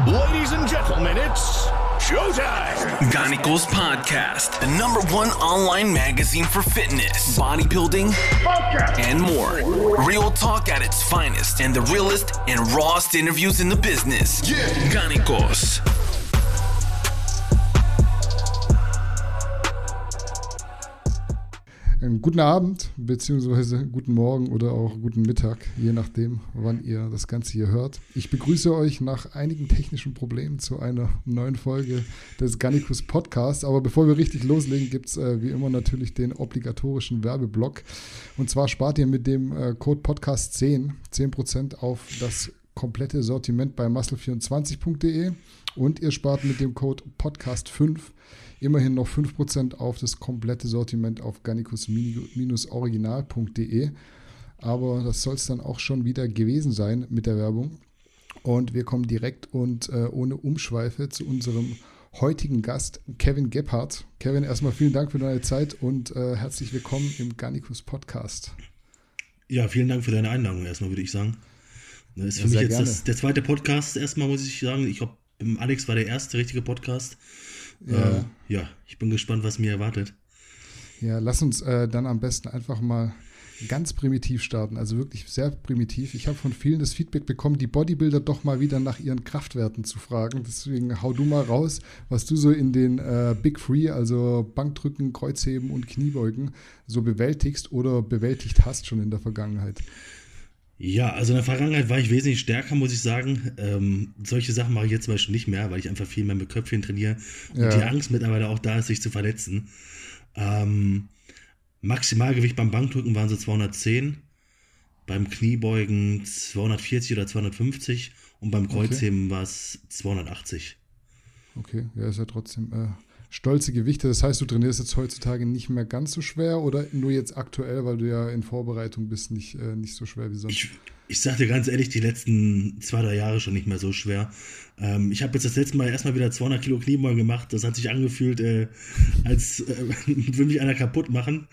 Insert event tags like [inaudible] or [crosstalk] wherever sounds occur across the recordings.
Ladies and gentlemen, it's showtime. Ganicos Podcast, the number one online magazine for fitness, bodybuilding, and more. Real talk at its finest and the realest and rawest interviews in the business. Yeah. Ganicos. Einen guten Abend, beziehungsweise guten Morgen oder auch guten Mittag, je nachdem, wann ihr das Ganze hier hört. Ich begrüße euch nach einigen technischen Problemen zu einer neuen Folge des Gannikus Podcasts. Aber bevor wir richtig loslegen, gibt es äh, wie immer natürlich den obligatorischen Werbeblock. Und zwar spart ihr mit dem äh, Code Podcast 10 10% auf das komplette Sortiment bei muscle24.de und ihr spart mit dem Code Podcast 5 immerhin noch 5% auf das komplette Sortiment auf garnicus-original.de. Aber das soll es dann auch schon wieder gewesen sein mit der Werbung. Und wir kommen direkt und äh, ohne Umschweife zu unserem heutigen Gast, Kevin Gebhardt. Kevin, erstmal vielen Dank für deine Zeit und äh, herzlich willkommen im Garnicus Podcast. Ja, vielen Dank für deine Einladung erstmal, würde ich sagen. Das ist Ja, für mich jetzt das, der zweite Podcast erstmal, muss ich sagen. Ich glaube, Alex war der erste richtige Podcast. Ja. Äh, ja, ich bin gespannt, was mir erwartet. Ja, lass uns äh, dann am besten einfach mal ganz primitiv starten, also wirklich sehr primitiv. Ich habe von vielen das Feedback bekommen, die Bodybuilder doch mal wieder nach ihren Kraftwerten zu fragen. Deswegen hau du mal raus, was du so in den äh, Big Three, also Bankdrücken, Kreuzheben und Kniebeugen, so bewältigst oder bewältigt hast schon in der Vergangenheit. Ja, also in der Vergangenheit war ich wesentlich stärker, muss ich sagen. Ähm, solche Sachen mache ich jetzt zum Beispiel nicht mehr, weil ich einfach viel mehr mit Köpfchen trainiere und Ja. die Angst mittlerweile auch da ist, sich zu verletzen. Ähm, Maximalgewicht beim Bankdrücken waren so 210, beim Kniebeugen 240 oder 250 und beim Kreuzheben war es 280. Okay, ja, ist ja trotzdem äh, stolze Gewichte. Das heißt, du trainierst jetzt heutzutage nicht mehr ganz so schwer oder nur jetzt aktuell, weil du ja in Vorbereitung bist, nicht, äh, nicht so schwer wie sonst? Ich, ich sag dir ganz ehrlich, die letzten zwei, drei Jahre schon nicht mehr so schwer. Ähm, ich habe jetzt das letzte Mal erstmal wieder 200 Kilo Kniebeugen gemacht. Das hat sich angefühlt, äh, als äh, [laughs] würde mich einer kaputt machen.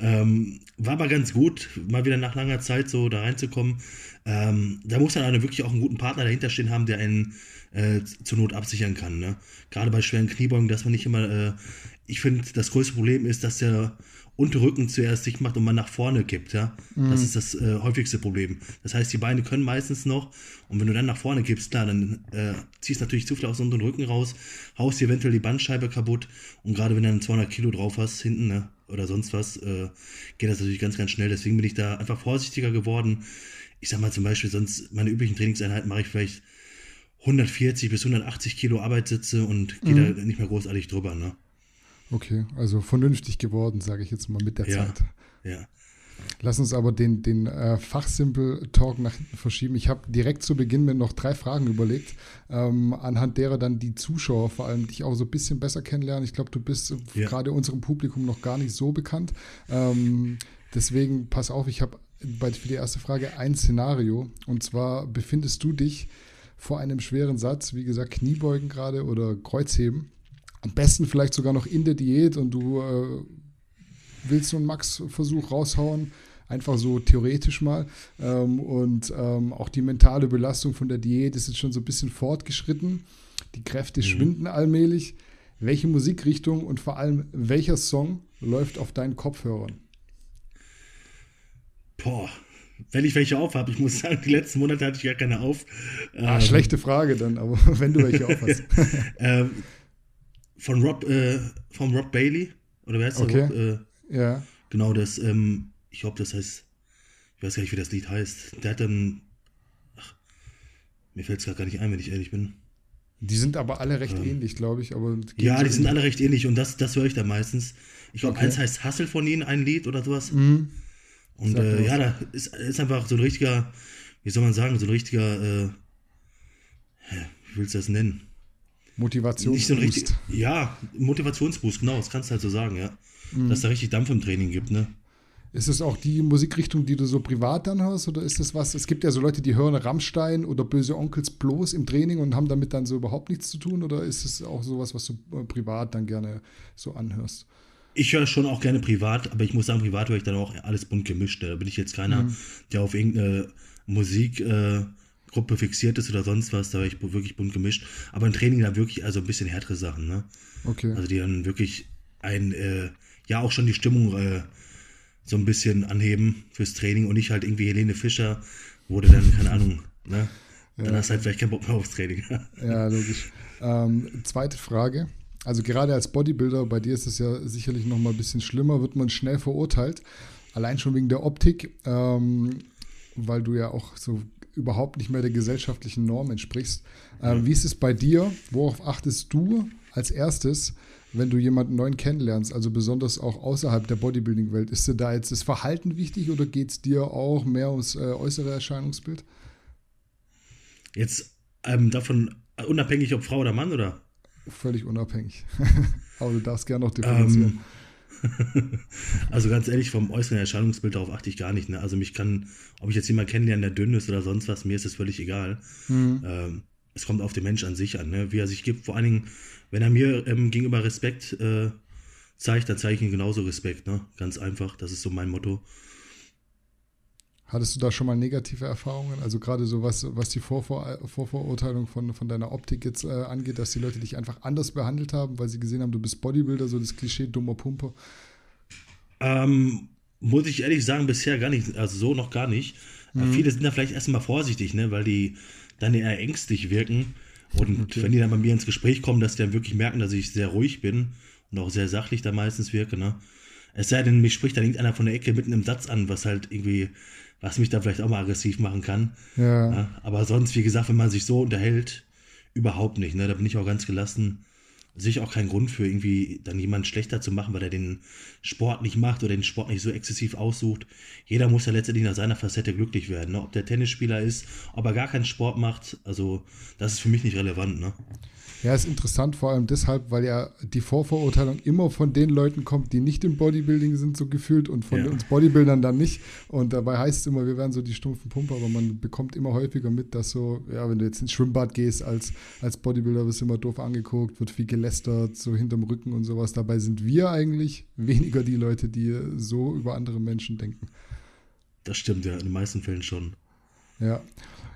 Ähm, war aber ganz gut, mal wieder nach langer Zeit so da reinzukommen. Ähm, da muss man wirklich auch einen guten Partner dahinter stehen haben, der einen äh, zur Not absichern kann. Ne? Gerade bei schweren Kniebeugen, dass man nicht immer, äh, ich finde, das größte Problem ist, dass der Unterrücken zuerst sich macht und man nach vorne kippt. Ja? Das ist das äh, häufigste Problem. Das heißt, die Beine können meistens noch und wenn du dann nach vorne kippst, klar, dann äh, ziehst du natürlich zu viel aus dem unteren Rücken raus, haust dir eventuell die Bandscheibe kaputt und gerade wenn du dann 200 Kilo drauf hast hinten ne, oder sonst was, äh, geht das natürlich ganz, ganz schnell. Deswegen bin ich da einfach vorsichtiger geworden. Ich sag mal zum Beispiel, sonst meine üblichen Trainingseinheiten mache ich vielleicht 140 bis 180 Kilo Arbeitssitze und gehe da nicht mehr großartig drüber. Ne? Okay, also vernünftig geworden, sage ich jetzt mal mit der Ja. Zeit. Ja. Lass uns aber den, den äh, Fachsimpel-Talk nach hinten verschieben. Ich habe direkt zu Beginn mir noch drei Fragen überlegt, ähm, anhand derer dann die Zuschauer vor allem dich auch so ein bisschen besser kennenlernen. Ich glaube, du bist Ja. gerade unserem Publikum noch gar nicht so bekannt. Ähm, deswegen pass auf, ich habe für die erste Frage ein Szenario. Und zwar befindest du dich vor einem schweren Satz, wie gesagt, Kniebeugen gerade oder Kreuzheben. Am besten vielleicht sogar noch in der Diät und du äh, willst du einen Max-Versuch raushauen, einfach so theoretisch mal. Ähm, und ähm, auch die mentale Belastung von der Diät ist jetzt schon so ein bisschen fortgeschritten. Die Kräfte schwinden allmählich. Welche Musikrichtung und vor allem welcher Song läuft auf deinen Kopfhörern? Boah, wenn ich welche auf habe, ich muss sagen, die letzten Monate hatte ich gar keine auf. Ah, Ähm, schlechte Frage dann, aber [laughs] wenn du welche aufhast. [laughs] ähm, von Rob, äh, von Rob Bailey, oder wer heißt der? Okay. Rob, äh, ja, genau, das, ähm, ich glaube, das heißt, ich weiß gar nicht, wie das Lied heißt. Der hat dann, ach, mir fällt es gar nicht ein, wenn ich ehrlich bin. die sind aber alle recht ähnlich, glaube ich. Aber Ja, so die sind in- alle recht ähnlich und das, das höre ich da meistens. Ich glaube, Okay. eins heißt Hustle von ihnen, ein Lied oder sowas. Mhm. Und äh, ja, da ist, ist einfach so ein richtiger, wie soll man sagen, so ein richtiger, äh, wie willst du das nennen? Motivation. Nicht so richtig, ja, Motivationsboost, genau, das kannst du halt so sagen, ja. Mhm. Dass da richtig Dampf im Training gibt, ne? Ist es auch die Musikrichtung, die du so privat dann hörst? Oder ist das was? Es gibt ja so Leute, die hören Rammstein oder Böse Onkels bloß im Training und haben damit dann so überhaupt nichts zu tun? Oder ist es auch sowas, was du äh, privat dann gerne so anhörst? Ich höre schon auch gerne privat, aber ich muss sagen, privat höre ich dann auch alles bunt gemischt. Da bin ich jetzt keiner, Mhm. der auf irgendeine Musik äh, fixiert ist oder sonst was, da war ich wirklich bunt gemischt. Aber im Training dann wirklich also ein bisschen härtere Sachen, ne? Okay. Also die dann wirklich ein, äh, ja auch schon die Stimmung äh, so ein bisschen anheben fürs Training und nicht halt irgendwie Helene Fischer, wurde dann, keine Ahnung, ne? [laughs] Dann Ja. hast du halt vielleicht keinen Bock mehr aufs Training. Ja, logisch. Ähm, zweite Frage. Also gerade als Bodybuilder, bei dir ist es ja sicherlich noch mal ein bisschen schlimmer, wird man schnell verurteilt. Allein schon wegen der Optik, ähm, weil du ja auch so überhaupt nicht mehr der gesellschaftlichen Norm entsprichst. Ähm, Wie ist es bei dir? Worauf achtest du als erstes, wenn du jemanden neuen kennenlernst, also besonders auch außerhalb der Bodybuilding-Welt? Ist dir da jetzt das Verhalten wichtig oder geht es dir auch mehr ums äh, äußere Erscheinungsbild? Jetzt ähm, davon äh, unabhängig, ob Frau oder Mann, oder? Völlig unabhängig. [laughs] Aber du darfst gerne noch differenzieren. [laughs] Also ganz ehrlich, vom äußeren Erscheinungsbild darauf achte ich gar nicht. Ne? Also mich kann, ob ich jetzt jemanden kennenlerne, der dünn ist oder sonst was, mir ist es völlig egal. Ähm, es kommt auf den Mensch an sich an, ne? wie er sich gibt. Vor allen Dingen, wenn er mir ähm, gegenüber Respekt äh, zeigt, dann zeige ich ihm genauso Respekt. Ne? Ganz einfach, das ist so mein Motto. Hattest du da schon mal negative Erfahrungen? Also gerade so was, was die Vorvor Vorverurteilung von, von deiner Optik jetzt äh, angeht, dass die Leute dich einfach anders behandelt haben, weil sie gesehen haben, du bist Bodybuilder, so das Klischee dummer Pumper. Ähm, muss ich ehrlich sagen, bisher gar nicht, also so noch gar nicht. Äh, Viele sind da vielleicht erstmal vorsichtig, ne, weil die dann eher ängstlich wirken. Und Okay. wenn die dann bei mir ins Gespräch kommen, dass die dann wirklich merken, dass ich sehr ruhig bin und auch sehr sachlich da meistens wirke, ne. Es sei denn, mich spricht dann irgendeiner von der Ecke mitten im Satz an, was halt irgendwie, was mich dann vielleicht auch mal aggressiv machen kann. Ja. Ja, aber sonst, wie gesagt, wenn man sich so unterhält, überhaupt nicht. Ne? Da bin ich auch ganz gelassen. Sehe ich auch keinen Grund für irgendwie dann jemanden schlechter zu machen, weil er den Sport nicht macht oder den Sport nicht so exzessiv aussucht. Jeder muss ja letztendlich nach seiner Facette glücklich werden. Ne? Ob der Tennisspieler ist, ob er gar keinen Sport macht, also das ist für mich nicht relevant. Ne? Ja, ist interessant, vor allem deshalb, weil ja die Vorverurteilung immer von den Leuten kommt, die nicht im Bodybuilding sind, so gefühlt, und von Ja. uns Bodybuildern dann nicht. Und dabei heißt es immer, wir wären so die stumpfen Pumper, aber man bekommt immer häufiger mit, dass so, ja, wenn du jetzt ins Schwimmbad gehst als, als Bodybuilder, wirst du immer doof angeguckt, wird viel gelästert, so hinterm Rücken und sowas. Dabei sind wir eigentlich weniger die Leute, die so über andere Menschen denken. Das stimmt ja, in den meisten Fällen schon. Ja,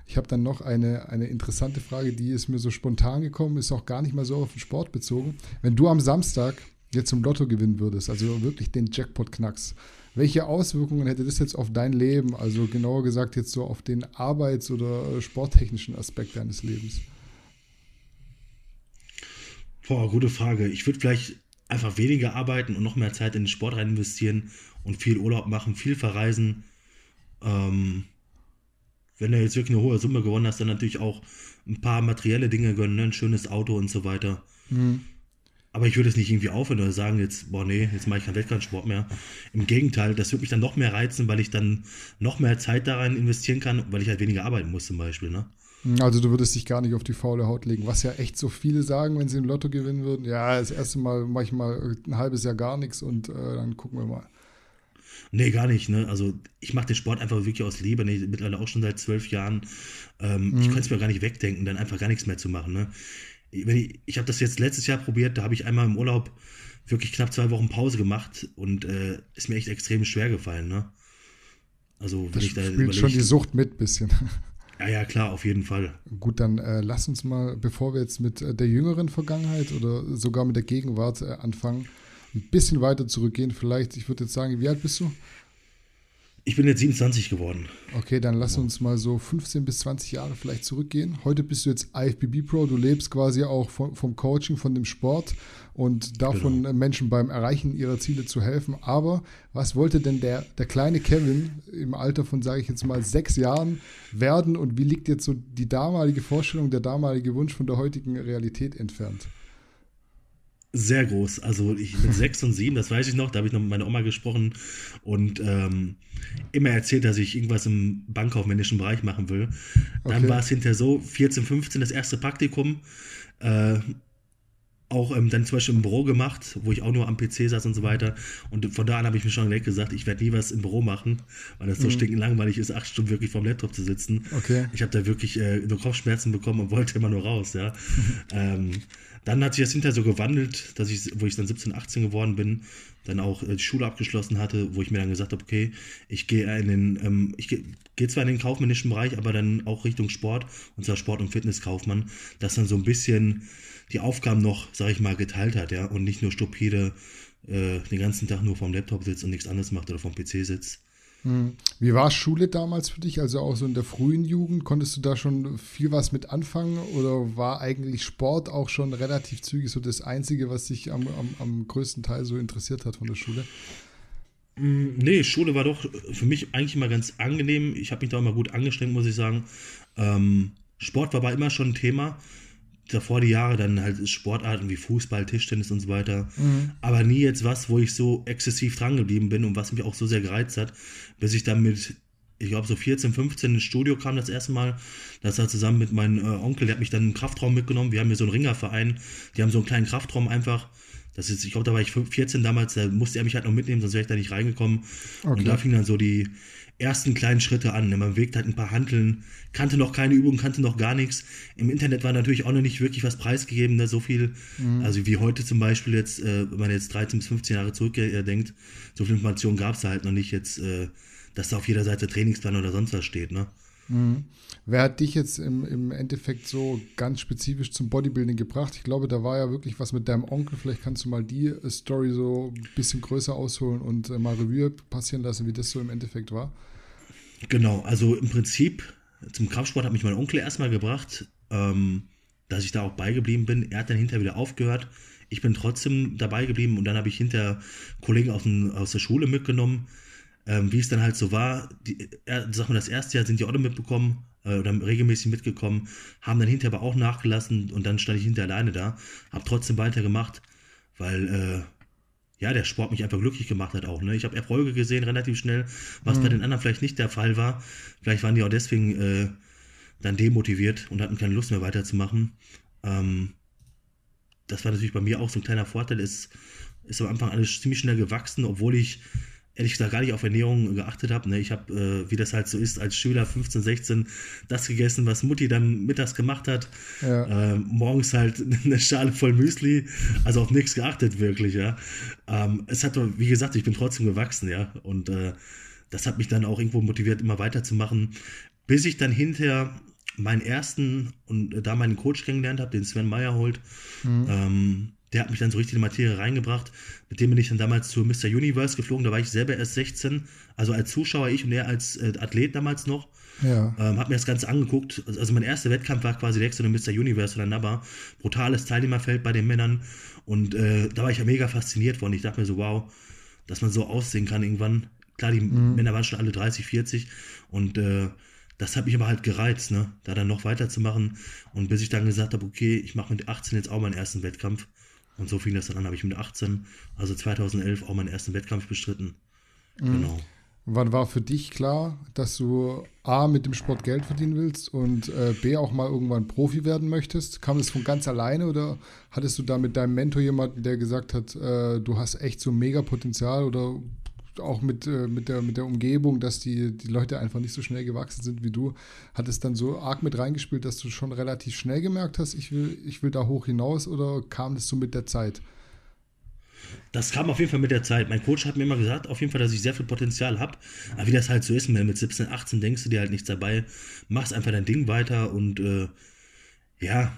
ich habe dann noch eine, eine interessante Frage, die ist mir so spontan gekommen, ist auch gar nicht mal so auf den Sport bezogen. Wenn du am Samstag jetzt zum Lotto gewinnen würdest, also wirklich den Jackpot knackst, welche Auswirkungen hätte das jetzt auf dein Leben, also genauer gesagt jetzt so auf den arbeits- oder äh, sporttechnischen Aspekt deines Lebens? Boah, gute Frage. Ich würde vielleicht einfach weniger arbeiten und noch mehr Zeit in den Sport rein investieren und viel Urlaub machen, viel verreisen. Ähm, wenn du jetzt wirklich eine hohe Summe gewonnen hast, dann natürlich auch ein paar materielle Dinge gönnen, ne? ein schönes Auto und so weiter. Aber ich würde es nicht irgendwie aufhören oder sagen jetzt, boah, nee, jetzt mache ich keinen Wettkampfsport mehr. Im Gegenteil, das würde mich dann noch mehr reizen, weil ich dann noch mehr Zeit da rein investieren kann, weil ich halt weniger arbeiten muss zum Beispiel, ne? Also du würdest dich gar nicht auf die faule Haut legen, was ja echt so viele sagen, wenn sie im Lotto gewinnen würden. Ja, das erste Mal mache ich mal ein halbes Jahr gar nichts und äh, dann gucken wir mal. Nee, gar nicht. Ne? Also ich mache den Sport einfach wirklich aus Liebe. Ne? Mittlerweile auch schon seit zwölf Jahren. Ähm, Ich könnte es mir gar nicht wegdenken, dann einfach gar nichts mehr zu machen. Ne? Wenn ich ich habe das jetzt letztes Jahr probiert, da habe ich einmal im Urlaub wirklich knapp zwei Wochen Pause gemacht und äh, ist mir echt extrem schwer gefallen. Ne? Also wenn Das ich da spielt schon die. Sucht mit bisschen. [laughs] Ja, ja, klar, auf jeden Fall. Gut, dann äh, lass uns mal, bevor wir jetzt mit äh, der jüngeren Vergangenheit oder sogar mit der Gegenwart äh, anfangen, ein bisschen weiter zurückgehen. Vielleicht, ich würde jetzt sagen, wie alt bist du? Ich bin jetzt 27 geworden. Okay, dann lass uns mal so 15 bis 20 Jahre vielleicht zurückgehen. Heute bist du jetzt IFBB Pro, du lebst quasi auch vom, vom Coaching, von dem Sport und davon Genau. Menschen beim Erreichen ihrer Ziele zu helfen. Aber was wollte denn der, der kleine Kevin im Alter von, sage ich jetzt mal, sechs Jahren werden und wie liegt jetzt so die damalige Vorstellung, der damalige Wunsch von der heutigen Realität entfernt? Sehr groß. Also ich mit [laughs] sechs und sieben, das weiß ich noch, da habe ich noch mit meiner Oma gesprochen und ähm, immer erzählt, dass ich irgendwas im bankkaufmännischen Bereich machen will. Dann Okay. war es hinterher so, 14, 15 das erste Praktikum. Äh, auch ähm, dann zum Beispiel im Büro gemacht, wo ich auch nur am PC saß und so weiter. Und von da an habe ich mir schon direkt gesagt, ich werde nie was im Büro machen, weil das so stinkend langweilig ist, acht Stunden wirklich vorm Laptop zu sitzen. Okay. Ich habe da wirklich äh, nur Kopfschmerzen bekommen und wollte immer nur raus, ja. [laughs] ähm, dann hat sich das hinterher so gewandelt, dass ich, wo ich dann 17, 18 geworden bin, dann auch äh, die Schule abgeschlossen hatte, wo ich mir dann gesagt habe, okay, ich gehe in den, ähm, ich gehe geh zwar in den kaufmännischen Bereich, aber dann auch Richtung Sport, und zwar Sport- und Fitnesskaufmann, dass dann so ein bisschen die Aufgaben noch, sag ich mal, geteilt hat, ja, und nicht nur stupide äh, den ganzen Tag nur vom Laptop sitzt und nichts anderes macht oder vom PC sitzt. Hm. Wie war Schule damals für dich? Also auch so in der frühen Jugend, konntest du da schon viel was mit anfangen oder war eigentlich Sport auch schon relativ zügig so das Einzige, was dich am, am, am größten Teil so interessiert hat von der Schule? Hm, nee, Schule war doch für mich eigentlich immer ganz angenehm. Ich habe mich da immer gut angestrengt, muss ich sagen. Ähm, Sport war aber immer schon ein Thema davor die Jahre dann halt Sportarten wie Fußball, Tischtennis und so weiter. Mhm. Aber nie jetzt was, wo ich so exzessiv dran geblieben bin und was mich auch so sehr gereizt hat, bis ich dann mit, ich glaube, so 14, 15 ins Studio kam das erste Mal. Das war zusammen mit meinem äh, Onkel, der hat mich dann im Kraftraum mitgenommen. Wir haben hier so einen Ringerverein, die haben so einen kleinen Kraftraum einfach. Das ist, ich glaube, da war ich 14 damals, da musste er mich halt noch mitnehmen, sonst wäre ich da nicht reingekommen. Okay. Und da fing dann so die ersten kleinen Schritte an. Man wegt halt ein paar Handeln, kannte noch keine Übung, kannte noch gar nichts. Im Internet war natürlich auch noch nicht wirklich was preisgegeben, ne? so viel, mhm. also wie heute zum Beispiel jetzt, äh, wenn man jetzt 13 bis 15 Jahre zurückdenkt, so viel Information gab es halt noch nicht jetzt, äh, dass da auf jeder Seite Trainingsplan oder sonst was steht, ne? Mhm. Wer hat dich jetzt im, im Endeffekt so ganz spezifisch zum Bodybuilding gebracht? Ich glaube, da war ja wirklich was mit deinem Onkel. Vielleicht kannst du mal die Story so ein bisschen größer ausholen und äh, mal Revue passieren lassen, wie das so im Endeffekt war. Genau, also im Prinzip zum Kampfsport hat mich mein Onkel erstmal gebracht, ähm, dass ich da auch beigeblieben bin. Er hat dann hinterher wieder aufgehört. Ich bin trotzdem dabei geblieben und dann habe ich hinter Kollegen aus, dem, aus der Schule mitgenommen, ähm, wie es dann halt so war. Die, er, sag mal, das erste Jahr sind die auch mitbekommen äh, oder regelmäßig mitgekommen, haben dann hinterher aber auch nachgelassen und dann stand ich hinter alleine da, habe trotzdem weitergemacht, weil äh, ja, der Sport mich einfach glücklich gemacht hat auch. Ne? Ich habe Erfolge gesehen, relativ schnell, was mhm. bei den anderen vielleicht nicht der Fall war. Vielleicht waren die auch deswegen äh, dann demotiviert und hatten keine Lust mehr weiterzumachen. Ähm, das war natürlich bei mir auch so ein kleiner Vorteil. Es ist am Anfang alles ziemlich schnell gewachsen, obwohl ich ehrlich gesagt gar nicht auf Ernährung geachtet habe. Ne? Ich habe, äh, wie das halt so ist, als Schüler 15, 16 das gegessen, was Mutti dann mittags gemacht hat. Ja. Äh, morgens halt [laughs] eine Schale voll Müsli, also auf nichts geachtet wirklich, ja. Ähm, es hat, wie gesagt, ich bin trotzdem gewachsen, ja. Und äh, das hat mich dann auch irgendwo motiviert, immer weiterzumachen, bis ich dann hinterher meinen ersten und äh, da meinen Coach kennengelernt habe, den Sven Meyerhold. Mhm. Ähm, der hat mich dann so richtig in die Materie reingebracht. Mit dem bin ich dann damals zu Mr. Universe geflogen. Da war ich selber erst 16. Also als Zuschauer, ich und er als äh, Athlet damals noch. Ja. Ähm, hab mir das Ganze angeguckt. Also mein erster Wettkampf war quasi der und Mr. Universe oder Nabba. Brutales Teilnehmerfeld bei den Männern. Und äh, da war ich ja mega fasziniert von. Ich dachte mir so, wow, dass man so aussehen kann irgendwann. Klar, die mhm. Männer waren schon alle 30, 40. Und äh, das hat mich aber halt gereizt, ne? da dann noch weiterzumachen. Und bis ich dann gesagt habe, okay, ich mache mit 18 jetzt auch meinen ersten Wettkampf. Und so fing das dann an, habe ich mit 18, also 2011, auch meinen ersten Wettkampf bestritten. Mhm. Genau. Wann war für dich klar, dass du A, mit dem Sport Geld verdienen willst und äh, B, auch mal irgendwann Profi werden möchtest? Kam das von ganz alleine oder hattest du da mit deinem Mentor jemanden, der gesagt hat, äh, du hast echt so mega Potenzial oder auch mit, äh, mit, der, mit der Umgebung, dass die, die Leute einfach nicht so schnell gewachsen sind wie du, hat es dann so arg mit reingespielt, dass du schon relativ schnell gemerkt hast, ich will, ich will da hoch hinaus oder kam das so mit der Zeit? Das kam auf jeden Fall mit der Zeit. Mein Coach hat mir immer gesagt, auf jeden Fall, dass ich sehr viel Potenzial habe. Aber wie das halt so ist, mit 17, 18 denkst du dir halt nichts dabei, machst einfach dein Ding weiter und äh, ja,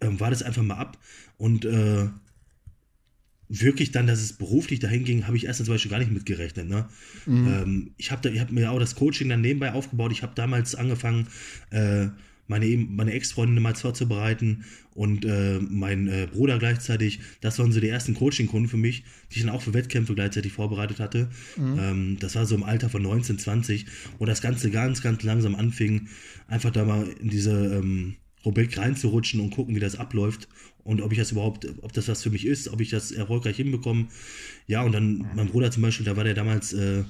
äh, war das einfach mal ab. Und äh, wirklich dann, dass es beruflich dahin ging, habe ich erst zum Beispiel gar nicht mitgerechnet. Ne? Mhm. Ähm, ich habe hab mir auch das Coaching dann nebenbei aufgebaut. Ich habe damals angefangen, äh, meine, meine Ex-Freundin mal vorzubereiten und äh, mein äh, Bruder gleichzeitig. Das waren so die ersten Coaching-Kunden für mich, die ich dann auch für Wettkämpfe gleichzeitig vorbereitet hatte. Mhm. Ähm, das war so im Alter von 19, 20, wo das Ganze ganz, ganz langsam anfing, einfach da mal in diese ähm, Rubrik reinzurutschen und gucken, wie das abläuft und ob ich das überhaupt, ob das was für mich ist, ob ich das erfolgreich hinbekomme. Ja, und dann mein Bruder zum Beispiel, da war der damals äh,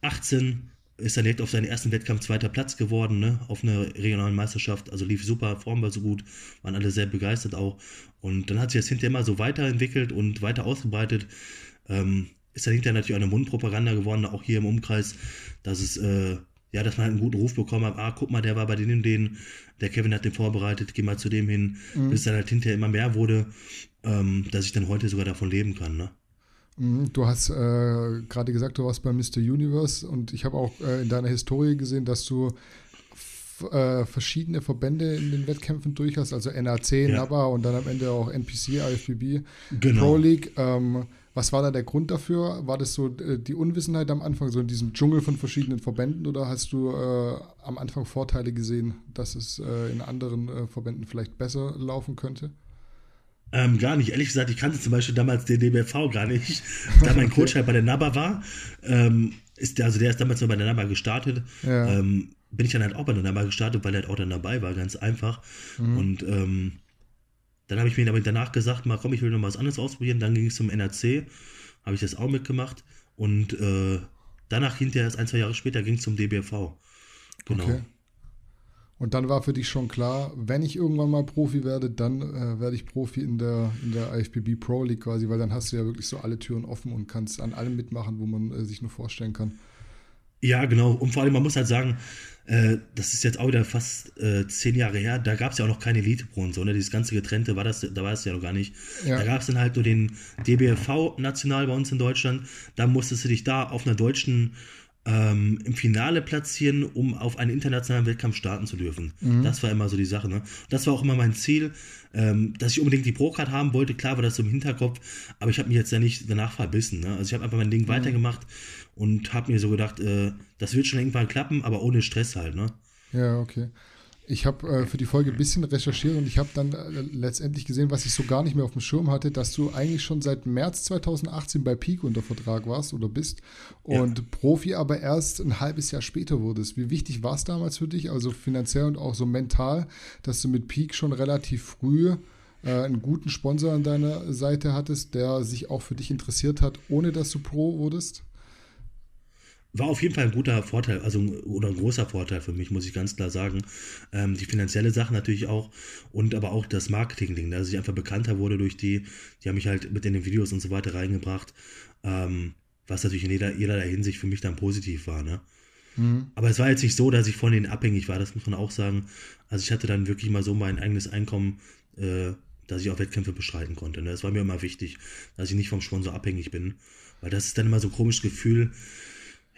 18, ist dann direkt auf seinen ersten Wettkampf zweiter Platz geworden, ne, auf einer regionalen Meisterschaft. Also lief super, Form war so gut, waren alle sehr begeistert auch. Und dann hat sich das hinterher immer so weiterentwickelt und weiter ausgebreitet. Ähm, ist dann hinterher natürlich auch eine Mundpropaganda geworden, auch hier im Umkreis, dass es äh, ja, dass man halt einen guten Ruf bekommen hat, ah, guck mal, der war bei denen denen, der Kevin hat den vorbereitet, geh mal zu dem hin, mhm. bis dann halt hinterher immer mehr wurde, ähm, dass ich dann heute sogar davon leben kann, ne? Mhm, du hast äh, gerade gesagt, du warst bei Mr. Universe und ich habe auch äh, in deiner Historie gesehen, dass du äh, verschiedene Verbände in den Wettkämpfen durch hast, also NAC, ja. NABA und dann am Ende auch NPC, IFBB, genau. Pro League. Ähm, was war da der Grund dafür? War das so äh, die Unwissenheit am Anfang, so in diesem Dschungel von verschiedenen Verbänden oder hast du äh, am Anfang Vorteile gesehen, dass es äh, in anderen äh, Verbänden vielleicht besser laufen könnte? Ähm, gar nicht. Ehrlich gesagt, ich kannte zum Beispiel damals den DBV gar nicht. [laughs] Da mein Coach halt bei der NABA war, ähm, ist der, also der ist damals nur bei der NABA gestartet. Ja. Ähm, bin ich dann halt auch bei der NABA gestartet, weil er halt auch dann dabei war, ganz einfach. Mhm. Und ähm, dann habe ich mir danach gesagt, mal komm, ich will noch was anderes ausprobieren. Dann ging es zum NRC, habe ich das auch mitgemacht. Und äh, danach hinterher, ein, zwei Jahre später, ging es zum DBV. Genau. Okay. Und dann war für dich schon klar, wenn ich irgendwann mal Profi werde, dann äh, werde ich Profi in der, in der IFBB Pro League quasi, weil dann hast du ja wirklich so alle Türen offen und kannst an allem mitmachen, wo man äh, sich nur vorstellen kann. Ja, genau. Und vor allem, man muss halt sagen, äh, das ist jetzt auch wieder fast äh, zehn Jahre her, da gab es ja auch noch keine Elite Pro und so, ne? Dieses ganze Getrennte war das, da war es ja noch gar nicht. Ja. Da gab es dann halt nur den DBFV national bei uns in Deutschland. Da musstest du dich da auf einer deutschen ähm, im Finale platzieren, um auf einen internationalen Wettkampf starten zu dürfen. Mhm. Das war immer so die Sache. Ne? Das war auch immer mein Ziel, ähm, dass ich unbedingt die Pro-Card haben wollte. Klar war das so im Hinterkopf, aber ich habe mich jetzt ja nicht danach verbissen. Ne? Also ich habe einfach mein Ding mhm. weitergemacht und habe mir so gedacht, äh, das wird schon irgendwann klappen, aber ohne Stress halt. Ne? Ja, okay. Ich habe äh, für die Folge ein bisschen recherchiert und ich habe dann äh, letztendlich gesehen, was ich so gar nicht mehr auf dem Schirm hatte, dass du eigentlich schon seit März 2018 bei Peak unter Vertrag warst oder bist und ja. Profi aber erst ein halbes Jahr später wurdest. Wie wichtig war es damals für dich, also finanziell und auch so mental, dass du mit Peak schon relativ früh äh, einen guten Sponsor an deiner Seite hattest, der sich auch für dich interessiert hat, ohne dass du Pro wurdest? War auf jeden Fall ein guter Vorteil, also oder ein großer Vorteil für mich, muss ich ganz klar sagen. Ähm, die finanzielle Sache natürlich auch und aber auch das Marketing-Ding, dass ich einfach bekannter wurde durch die, die haben mich halt mit in den Videos und so weiter reingebracht, ähm, was natürlich in jeder, jeder Hinsicht für mich dann positiv war, ne? Mhm. Aber es war jetzt nicht so, dass ich von denen abhängig war, das muss man auch sagen. Also ich hatte dann wirklich mal so mein eigenes Einkommen, äh, dass ich auch Wettkämpfe bestreiten konnte. Ne? Das war mir immer wichtig, dass ich nicht vom Sponsor abhängig bin, weil das ist dann immer so ein komisches Gefühl,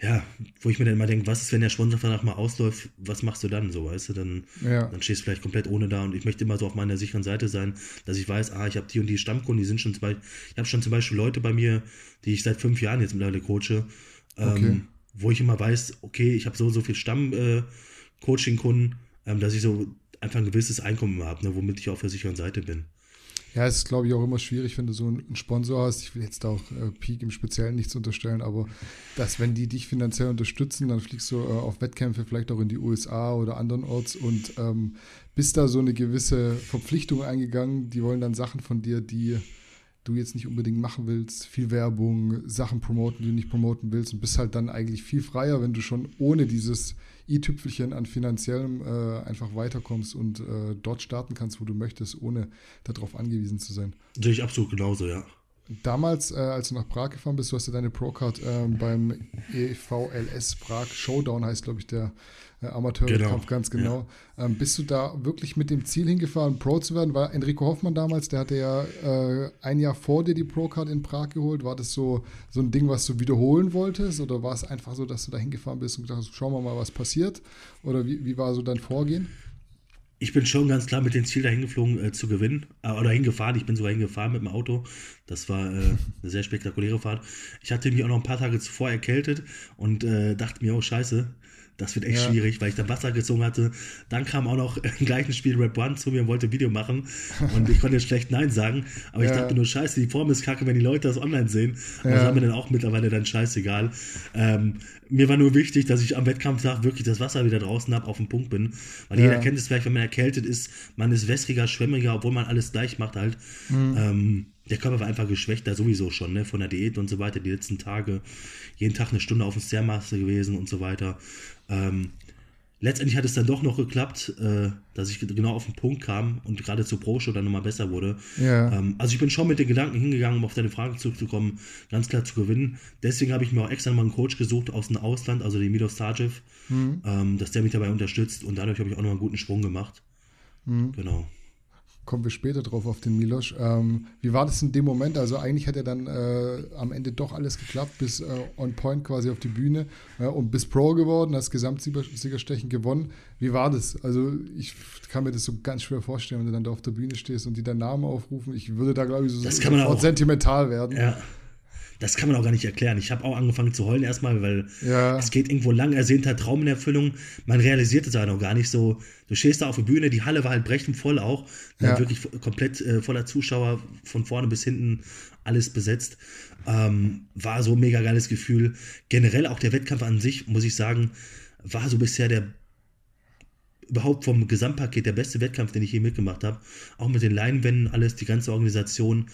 ja, wo ich mir dann immer denke, was ist, wenn der Sponsorvertrag mal ausläuft, was machst du dann so, weißt du, dann, ja. dann stehst du vielleicht komplett ohne da und ich möchte immer so auf meiner sicheren Seite sein, dass ich weiß, ah, ich habe die und die Stammkunden, die sind schon zwei, ich habe schon zum Beispiel Leute bei mir, die ich seit fünf Jahren jetzt mittlerweile coache, ähm, okay. wo ich immer weiß, okay, ich habe so, so viel Stamm-Coaching-Kunden, äh, ähm, dass ich so einfach ein gewisses Einkommen habe, ne, womit ich auf der sicheren Seite bin. Ja, es ist, glaube ich, auch immer schwierig, wenn du so einen Sponsor hast. Ich will jetzt auch äh, Peak im Speziellen nichts unterstellen, aber dass, wenn die dich finanziell unterstützen, dann fliegst du äh, auf Wettkämpfe vielleicht auch in die USA oder andernorts und ähm, bist da so eine gewisse Verpflichtung eingegangen. Die wollen dann Sachen von dir, die du jetzt nicht unbedingt machen willst, viel Werbung, Sachen promoten, die du nicht promoten willst und bist halt dann eigentlich viel freier, wenn du schon ohne dieses i-Tüpfelchen an finanziellem äh, einfach weiterkommst und äh, dort starten kannst, wo du möchtest, ohne darauf angewiesen zu sein. Sehe ich absolut genauso, ja. Damals, äh, als du nach Prag gefahren bist, du hast ja deine Pro-Card ähm, beim EVLS Prag Showdown, heißt glaube ich der äh, Amateurkampf genau. ganz genau. Ja. Ähm, bist du da wirklich mit dem Ziel hingefahren, Pro zu werden? War Enrico Hoffmann damals, der hatte ja äh, ein Jahr vor dir die Pro-Card in Prag geholt. War das so, so ein Ding, was du wiederholen wolltest? Oder war es einfach so, dass du da hingefahren bist und gedacht hast, schauen wir mal, was passiert? Oder wie, wie war so dein Vorgehen? ich bin schon ganz klar mit dem Ziel dahin geflogen äh, zu gewinnen. Äh, oder hingefahren. Ich bin sogar hingefahren mit dem Auto. Das war äh, eine sehr spektakuläre Fahrt. Ich hatte mich auch noch ein paar Tage zuvor erkältet und äh, dachte mir, oh Scheiße, das wird echt ja. schwierig, weil ich dann Wasser gezogen hatte. Dann kam auch noch [laughs] im gleichen Spiel Red One zu mir und wollte ein Video machen. Und ich konnte jetzt schlecht Nein sagen. Aber ja. ich dachte nur, scheiße, die Form ist kacke, wenn die Leute das online sehen. Aber ja. das war mir dann auch mittlerweile dann scheißegal. Ähm, mir war nur wichtig, dass ich am Wettkampftag wirklich das Wasser wieder draußen habe, auf dem Punkt bin. Weil jeder kennt es vielleicht, wenn man erkältet ist, man ist wässriger, schwämmiger, obwohl man alles gleich macht halt. Mhm. Ähm, der Körper war einfach geschwächt, da sowieso schon, ne, von der Diät und so weiter, die letzten Tage. Jeden Tag eine Stunde auf dem Stairmaster gewesen und so weiter. Ähm, letztendlich hat es dann doch noch geklappt, äh, dass ich genau auf den Punkt kam und gerade zur Pro-Show dann nochmal besser wurde. Ja. Ähm, also ich bin schon mit den Gedanken hingegangen, um auf deine Frage zurückzukommen, ganz klar zu gewinnen. Deswegen habe ich mir auch extra nochmal einen Coach gesucht aus dem Ausland, also den Milos Sarjev, Mhm. ähm, dass der mich dabei unterstützt und dadurch habe ich auch nochmal einen guten Sprung gemacht. Mhm. Genau. Kommen wir später drauf auf den Milosch. Ähm, wie war das in dem Moment? Also eigentlich hat er dann äh, am Ende doch alles geklappt, bis äh, on point quasi auf die Bühne äh, und bis Pro geworden, das Gesamtsiegerstechen gewonnen. Wie war das? Also ich kann mir das so ganz schwer vorstellen, wenn du dann da auf der Bühne stehst und die deinen Namen aufrufen. Ich würde da, glaube ich, so Das auch. sentimental werden. Ja. Das kann man auch gar nicht erklären. Ich habe auch angefangen zu heulen erstmal, weil Ja. es geht irgendwo lang ersehnter Traum in Erfüllung. Man realisiert es aber noch gar nicht so. Du stehst da auf der Bühne, die Halle war halt brechend voll auch. Ja. Wirklich komplett äh, voller Zuschauer, von vorne bis hinten alles besetzt. Ähm, war so ein mega geiles Gefühl. Generell auch der Wettkampf an sich, muss ich sagen, war so bisher der überhaupt vom Gesamtpaket der beste Wettkampf, den ich je mitgemacht habe. Auch mit den Leinwänden, alles, die ganze Organisation.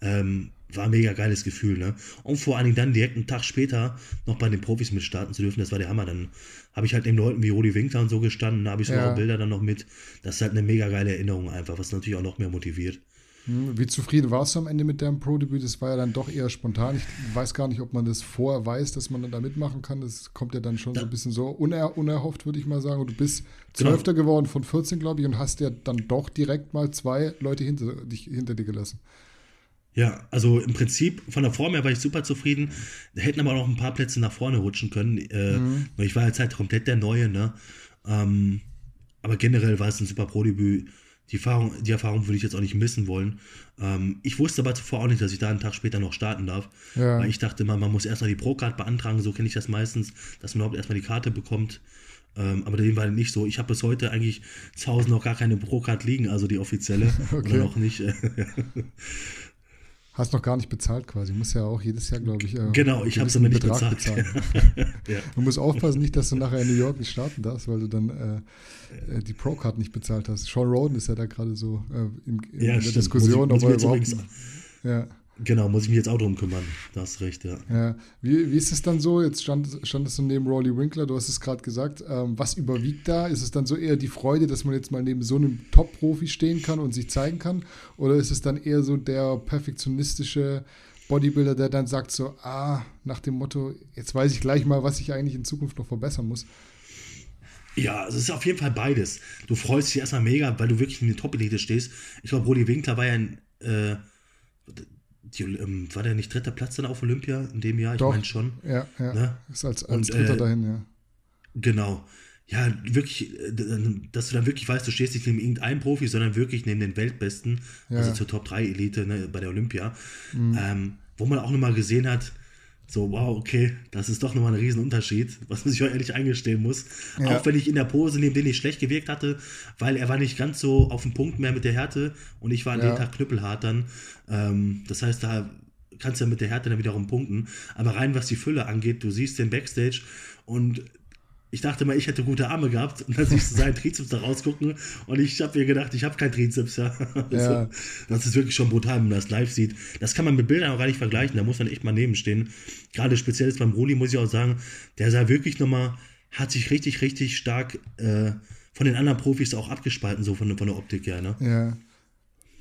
Ähm, war ein mega geiles Gefühl, ne? Und vor allen Dingen dann direkt einen Tag später noch bei den Profis mitstarten zu dürfen, das war der Hammer. Dann habe ich halt neben Leuten wie Rudi Winkler und so gestanden, da habe ich so Ja. auch Bilder dann noch mit. Das ist halt eine mega geile Erinnerung einfach, was natürlich auch noch mehr motiviert. Hm, Wie zufrieden warst du am Ende mit deinem Pro-Debüt? Das war ja dann doch eher spontan. Ich weiß gar nicht, ob man das vorher weiß, dass man dann da mitmachen kann. Das kommt ja dann schon so ein bisschen so uner unerhofft, würde ich mal sagen. Und du bist Genau. Zwölfter geworden von 14, glaube ich, und hast ja dann doch direkt mal zwei Leute hinter, dich, hinter dir gelassen. Ja, also im Prinzip von der Form her war ich super zufrieden. Da hätten aber noch ein paar Plätze nach vorne rutschen können. Äh, weil Ich war jetzt halt komplett der Neue, ne? Ähm, aber generell war es ein super Pro-Debüt. Die Erfahrung, die Erfahrung würde ich jetzt auch nicht missen wollen. Ähm, ich wusste aber zuvor auch nicht, dass ich da einen Tag später noch starten darf. Ja. Weil ich dachte immer, man muss erstmal die Pro-Card beantragen, so kenne ich das meistens, dass man überhaupt erstmal die Karte bekommt. Ähm, aber dem war nicht so. Ich habe bis heute eigentlich zu Hause noch gar keine Pro-Card liegen, also die offizielle. [laughs] Okay. Oder noch nicht. [laughs] Hast noch gar nicht bezahlt quasi. Muss ja auch jedes Jahr, glaube ich, äh, Genau, ich hab's gewissen aber nicht Betrag bezahlt. [laughs] ja. [laughs] Du musst aufpassen, nicht, dass du nachher in New York nicht starten darfst, weil du dann äh, äh, die Pro-Card nicht bezahlt hast. Sean Roden ist ja da gerade so äh, im, in Ja, der stimmt. Diskussion, ob er überhaupt. Ja. Genau, muss ich mich jetzt auch drum kümmern. Da hast recht, ja. Ja, wie, wie ist es dann so? Jetzt stand, standest du neben Rolly Winkler, du hast es gerade gesagt. Ähm, was überwiegt da? Ist es dann so eher die Freude, dass man jetzt mal neben so einem Top-Profi stehen kann und sich zeigen kann? Oder ist es dann eher so der perfektionistische Bodybuilder, der dann sagt so, ah, nach dem Motto, jetzt weiß ich gleich mal, was ich eigentlich in Zukunft noch verbessern muss? Ja, es ist auf jeden Fall beides. Du freust dich erstmal mega, weil du wirklich in der Top-Elite stehst. Ich glaube, Rudi Winkler war ja ein, äh, die, ähm, war der nicht dritter Platz dann auf Olympia in dem Jahr? Ich meine schon. Ja, ja. Ne? Ist als, als Und, Dritter äh, dahin, ja. Genau. Ja, wirklich, äh, dass du dann wirklich weißt, du stehst nicht neben irgendeinem Profi, sondern wirklich neben den Weltbesten, Ja. also zur Top 3 Elite ne, bei der Olympia. Mhm. Ähm, wo man auch nochmal gesehen hat, so, wow, okay, das ist doch nochmal ein Riesenunterschied, was man sich auch ehrlich eingestehen muss. Ja. Auch wenn ich in der Pose neben den nicht schlecht gewirkt hatte, weil er war nicht ganz so auf dem Punkt mehr mit der Härte und ich war an Ja. dem Tag knüppelhart dann. Ähm, das heißt, da kannst du ja mit der Härte dann wiederum punkten. Aber rein was die Fülle angeht, du siehst den Backstage und ich dachte mal, ich hätte gute Arme gehabt und dann siehst du seinen Trizeps da rausgucken und ich habe mir gedacht, ich habe keinen Trizeps. Ja. Also, Ja. Das ist wirklich schon brutal, wenn man das live sieht. Das kann man mit Bildern auch gar nicht vergleichen, da muss man echt mal nebenstehen. Gerade speziell jetzt beim Roli muss ich auch sagen, der sah wirklich nochmal, hat sich richtig, richtig stark äh, von den anderen Profis auch abgespalten, so von, von der Optik her. Ne? Ja.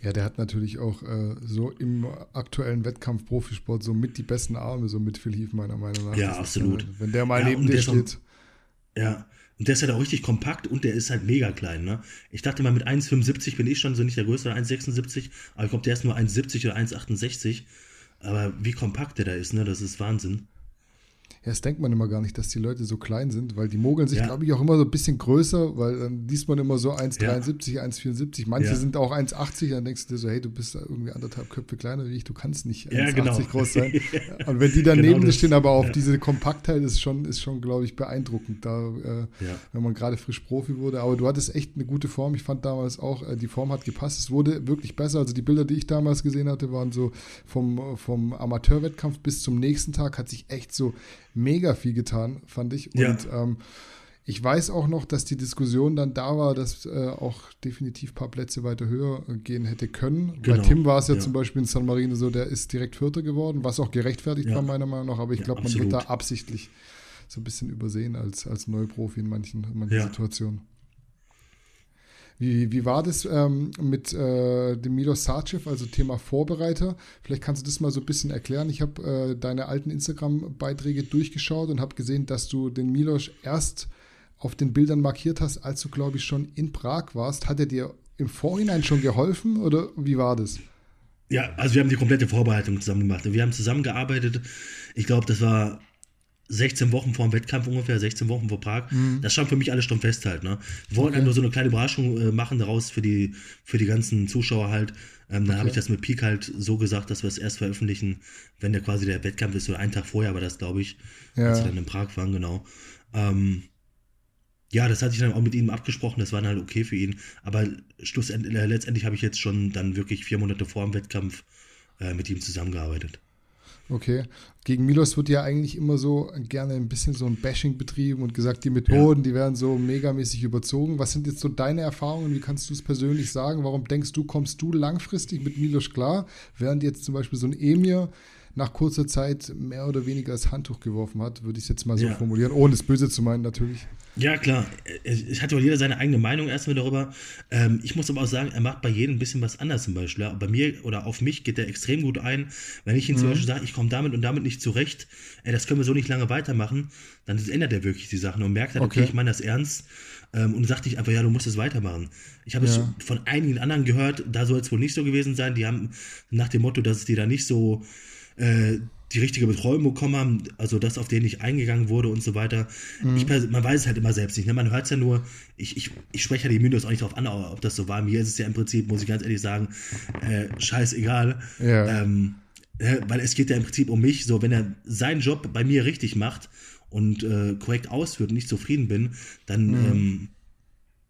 Ja, der hat natürlich auch äh, so im aktuellen Wettkampf Profisport so mit die besten Arme, so mit Phil Heath meiner Meinung nach. Ja, ist, absolut. äh, wenn der mal Ja, neben dir ist steht. Ja, und der ist halt auch richtig kompakt und der ist halt mega klein. Ne? Ich dachte mal, mit 1,75 bin ich schon so nicht der Größte, 1,76, aber ich glaube, der ist nur 1,70 oder 1,68. Aber wie kompakt der da ist, ne? das ist Wahnsinn. Ja, das denkt man immer gar nicht, dass die Leute so klein sind, weil die mogeln sich, Ja. glaube ich, auch immer so ein bisschen größer, weil dann liest man immer so 1,73, 1,74. Manche Ja. sind auch 1,80, dann denkst du dir so, hey, du bist irgendwie anderthalb Köpfe kleiner wie ich, du kannst nicht 1,80 Ja, genau. groß sein. [laughs] Und wenn die dann Genau das. stehen, aber auf Ja. diese Kompaktheit ist schon, ist schon glaube ich, beeindruckend, da, äh, Ja. wenn man gerade frisch Profi wurde. Aber du hattest echt eine gute Form. Ich fand damals auch, äh, die Form hat gepasst. Es wurde wirklich besser. Also die Bilder, die ich damals gesehen hatte, waren so vom, vom Amateurwettkampf bis zum nächsten Tag hat sich echt so mega viel getan, fand ich. Und Ja. ähm, ich weiß auch noch, dass die Diskussion dann da war, dass äh, auch definitiv ein paar Plätze weiter höher gehen hätte können. Bei Genau, Tim war es ja, ja. zum Beispiel in San Marino so, der ist direkt Vierter geworden, was auch gerechtfertigt Ja. war, meiner Meinung nach. Aber ich Ja, glaube, man wird da absichtlich so ein bisschen übersehen als, als Neuprofi in manchen, in manchen. Situationen. Wie, wie war das ähm, mit äh, dem Milos Sarcev, also Thema Vorbereiter? Vielleicht kannst du das mal so ein bisschen erklären. Ich habe äh, deine alten Instagram-Beiträge durchgeschaut und habe gesehen, dass du den Milos erst auf den Bildern markiert hast, als du, glaube ich, schon in Prag warst. Hat er dir im Vorhinein schon geholfen oder wie war das? Ja, also wir haben die komplette Vorbereitung zusammen gemacht. Wir haben zusammengearbeitet. Ich glaube, das war 16 Wochen vor dem Wettkampf ungefähr, 16 Wochen vor Prag. Das stand für mich alles schon fest halt. Ne? Wir wollten Okay. nur so eine kleine Überraschung äh, machen daraus für die, für die ganzen Zuschauer halt. Ähm, dann habe ich das mit Peak halt so gesagt, dass wir es erst veröffentlichen, wenn der quasi der Wettkampf ist, oder einen Tag vorher war das, glaube ich, Ja. als wir dann in Prag waren, genau. Ähm, ja, das hatte ich dann auch mit ihm abgesprochen, das war dann halt okay für ihn. Aber schlussendlich, äh, letztendlich habe ich jetzt schon dann wirklich vier Monate vor dem Wettkampf äh, mit ihm zusammengearbeitet. Okay. Gegen Milos wird ja eigentlich immer so gerne ein bisschen so ein Bashing betrieben und gesagt, die Methoden, die werden so megamäßig überzogen. Was sind jetzt so deine Erfahrungen? Wie kannst du es persönlich sagen? Warum denkst du, kommst du langfristig mit Milos klar, während jetzt zum Beispiel so ein Emir nach kurzer Zeit mehr oder weniger das Handtuch geworfen hat, würde ich es jetzt mal so Ja. formulieren, ohne es böse zu meinen natürlich. Ja, klar. Es hat ja auch jeder seine eigene Meinung erstmal darüber. Ähm, ich muss aber auch sagen, er macht bei jedem ein bisschen was anders zum Beispiel. Ja. Bei mir oder auf mich geht er extrem gut ein. Wenn ich ihm Mhm. zum Beispiel sage, ich komme damit und damit nicht zurecht, ey, das können wir so nicht lange weitermachen, dann ändert er wirklich die Sachen und merkt dann, okay, Okay. ich meine das ernst. Ähm, und sagt nicht einfach, ja, du musst es weitermachen. Ich habe Ja. es von einigen anderen gehört, da soll es wohl nicht so gewesen sein. Die haben nach dem Motto, dass es dir da nicht so äh, die richtige Betreuung bekommen haben, also das, auf den nicht eingegangen wurde und so weiter. Ich, pers- man weiß es halt immer selbst nicht. Ne? Man hört es ja nur, ich, ich, ich spreche ja die Mythos auch nicht darauf an, ob das so war. Mir ist es ja im Prinzip, muss ich ganz ehrlich sagen, äh, scheißegal. Ja. Ähm, äh, weil es geht ja im Prinzip um mich. So, wenn er seinen Job bei mir richtig macht und äh, korrekt ausführt und ich zufrieden bin, dann ähm,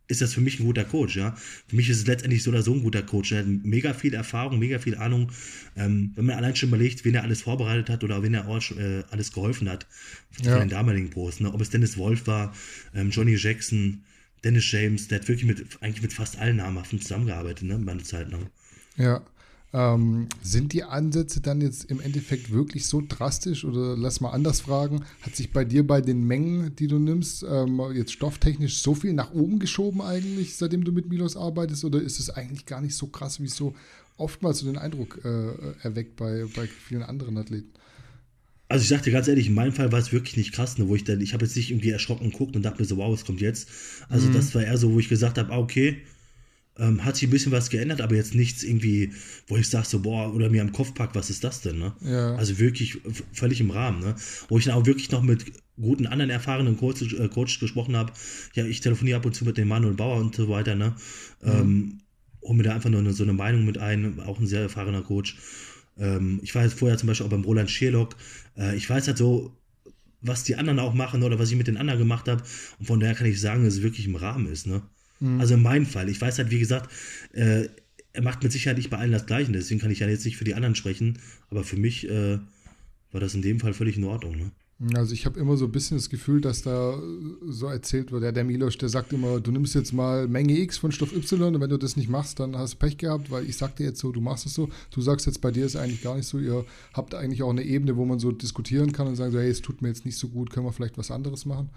ist das für mich ein guter Coach, ja. Für mich ist es letztendlich so oder so ein guter Coach. Er hat mega viel Erfahrung, mega viel Ahnung. Ähm, wenn man allein schon überlegt, wen er alles vorbereitet hat oder wen er auch, äh, alles geholfen hat für Ja. den damaligen Post. Ne? Ob es Dennis Wolf war, ähm, Johnny Jackson, Dennis James, der hat wirklich mit, eigentlich mit fast allen namhaften zusammengearbeitet, ne, meine Zeit lang. Ja. Ähm, sind die Ansätze dann jetzt im Endeffekt wirklich so drastisch oder lass mal anders fragen, hat sich bei dir bei den Mengen, die du nimmst, ähm, jetzt stofftechnisch so viel nach oben geschoben eigentlich, seitdem du mit Milos arbeitest oder ist es eigentlich gar nicht so krass, wie es so oftmals so den Eindruck äh, erweckt bei, bei vielen anderen Athleten? Also ich sag dir ganz ehrlich, in meinem Fall war es wirklich nicht krass, ne, wo ich dann, ich habe jetzt nicht irgendwie erschrocken geguckt und dachte mir so, wow, es kommt jetzt. Also das war eher so, wo ich gesagt habe, ah, okay, ähm, hat sich ein bisschen was geändert, aber jetzt nichts irgendwie, wo ich sage so, boah, oder mir am Kopf packt, was ist das denn, ne? Ja. Also wirklich völlig im Rahmen, ne? Wo ich dann auch wirklich noch mit guten anderen erfahrenen Coaches, äh, Coaches gesprochen habe. Ja, ich telefoniere ab und zu mit dem Manuel Bauer und so weiter, ne? Ähm, hol mir da einfach nur eine, so eine Meinung mit ein, auch ein sehr erfahrener Coach. Ähm, ich war jetzt vorher zum Beispiel auch beim Roland Sherlock. Äh, ich weiß halt so, was die anderen auch machen oder was ich mit den anderen gemacht habe. Und von daher kann ich sagen, dass es wirklich im Rahmen ist. Ne? Also in meinem Fall. Ich weiß halt, wie gesagt, äh, er macht mit Sicherheit nicht bei allen das Gleiche. Deswegen kann ich ja jetzt nicht für die anderen sprechen. Aber für mich äh, war das in dem Fall völlig in Ordnung. Ne? Also ich habe immer so ein bisschen das Gefühl, dass da so erzählt wird, ja, der Milos, der sagt immer, du nimmst jetzt mal Menge X von Stoff Y und wenn du das nicht machst, dann hast du Pech gehabt, weil ich sagte jetzt so, du machst es so. Du sagst jetzt, bei dir ist eigentlich gar nicht so, ihr habt eigentlich auch eine Ebene, wo man so diskutieren kann und sagen so, hey, es tut mir jetzt nicht so gut, können wir vielleicht was anderes machen.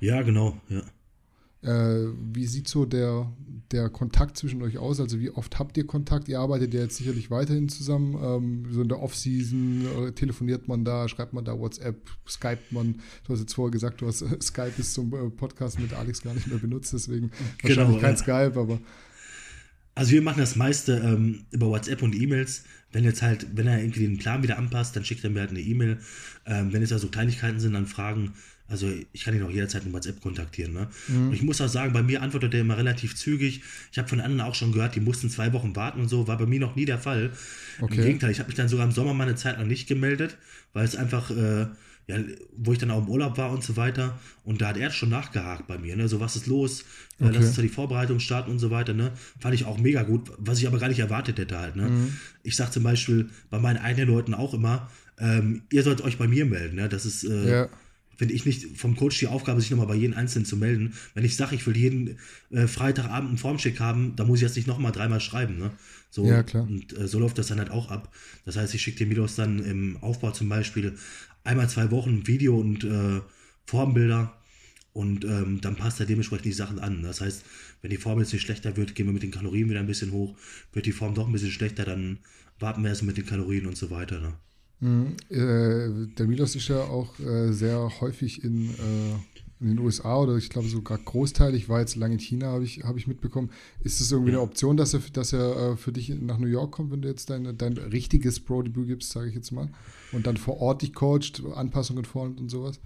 Ja, genau. Ja. Äh, wie sieht so der, der Kontakt zwischen euch aus? Also wie oft habt ihr Kontakt? Ihr arbeitet ja jetzt sicherlich weiterhin zusammen. Ähm, so in der Off-Season äh, telefoniert man da, schreibt man da WhatsApp, Skypt man. Du hast jetzt vorher gesagt, du hast äh, Skype bis zum äh, Podcast mit Alex gar nicht mehr benutzt, deswegen wahrscheinlich kein ja. Skype, aber Also wir machen das meiste ähm, über WhatsApp und E-Mails. Wenn jetzt halt, wenn er irgendwie den Plan wieder anpasst, dann schickt er mir halt eine E-Mail. Ähm, wenn es also Kleinigkeiten sind, dann Fragen. Also ich kann ihn auch jederzeit mit WhatsApp kontaktieren. Ne? Und ich muss auch sagen, bei mir antwortet er immer relativ zügig. Ich habe von anderen auch schon gehört, die mussten zwei Wochen warten und so. War bei mir noch nie der Fall. Okay. Im Gegenteil, ich habe mich dann sogar im Sommer mal eine Zeit lang nicht gemeldet, weil es einfach, äh, ja, wo ich dann auch im Urlaub war und so weiter. Und da hat er schon nachgehakt bei mir. Ne? So, was ist los? Okay. Lass uns da die Vorbereitung starten und so weiter. Ne? Fand ich auch mega gut, was ich aber gar nicht erwartet hätte halt. Ne? Ich sag zum Beispiel bei meinen eigenen Leuten auch immer, ähm, ihr sollt euch bei mir melden. Ne? Das ist, äh, ja. Finde ich nicht vom Coach die Aufgabe, sich nochmal bei jedem Einzelnen zu melden. Wenn ich sage, ich will jeden äh, Freitagabend einen Formcheck haben, dann muss ich jetzt nicht nochmal dreimal schreiben. Ne? So, Ja, klar. Und äh, so läuft das dann halt auch ab. Das heißt, ich schicke den Milos dann im Aufbau zum Beispiel einmal zwei Wochen Video und äh, Formbilder und ähm, dann passt er dementsprechend die Sachen an. Das heißt, wenn die Form jetzt nicht schlechter wird, gehen wir mit den Kalorien wieder ein bisschen hoch. Wird die Form doch ein bisschen schlechter, dann warten wir erst mit den Kalorien und so weiter. Ne? Mhm. Äh, der Milos ist ja auch äh, sehr häufig in, äh, in, den USA oder ich glaube sogar großteilig, war jetzt lange in China, habe ich, hab ich mitbekommen. Ist es irgendwie ja. eine Option, dass er, dass er für dich nach New York kommt, wenn du jetzt dein, dein richtiges Pro-Debüt gibst, sage ich jetzt mal, und dann vor Ort dich coacht, Anpassungen vornimmt und sowas?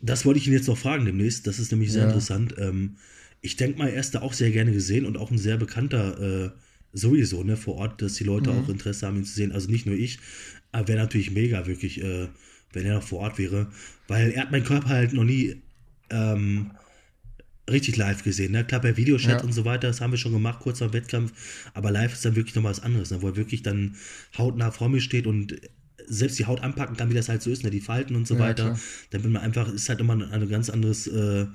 Das wollte ich ihn jetzt noch fragen demnächst. Das ist nämlich sehr ja. interessant. Ähm, ich denke mal, er ist da auch sehr gerne gesehen und auch ein sehr bekannter äh, sowieso ne, vor Ort, dass die Leute mhm. auch Interesse haben, ihn zu sehen. Also nicht nur ich, aber wäre natürlich mega, wirklich, äh, wenn er noch vor Ort wäre. Weil er hat meinen Körper halt noch nie ähm, richtig live gesehen. Ne? Klar, bei Videochat ja. und so weiter, das haben wir schon gemacht, kurz am Wettkampf. Aber live ist dann wirklich noch was anderes, ne? wo er wirklich dann hautnah vor mir steht und selbst die Haut anpacken kann, wie das halt so ist, ne? die Falten und so ja, weiter. Klar. Dann bin man einfach, ist halt immer ein, ein ganz anderes äh,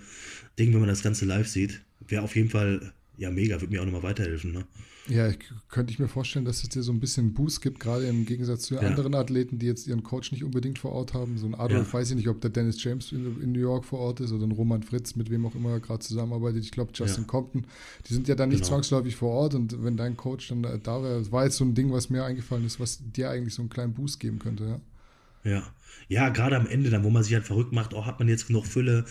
Ding, wenn man das Ganze live sieht. Wäre auf jeden Fall ja mega, würde mir auch nochmal weiterhelfen. Ne? Ja, ich, könnte ich mir vorstellen, dass es dir so ein bisschen Boost gibt, gerade im Gegensatz zu ja. anderen Athleten, die jetzt ihren Coach nicht unbedingt vor Ort haben. So ein Adolf, ja. weiß ich nicht, ob der Dennis James in, in, New York vor Ort ist oder ein Roman Fritz, mit wem auch immer er gerade zusammenarbeitet. Ich glaube, Justin ja. Compton. Die sind ja dann nicht genau. zwangsläufig vor Ort und wenn dein Coach dann da wäre, das war jetzt so ein Ding, was mir eingefallen ist, was dir eigentlich so einen kleinen Boost geben könnte, ja. Ja. Ja, gerade am Ende, dann, wo man sich halt verrückt macht, oh, hat man jetzt genug Fülle,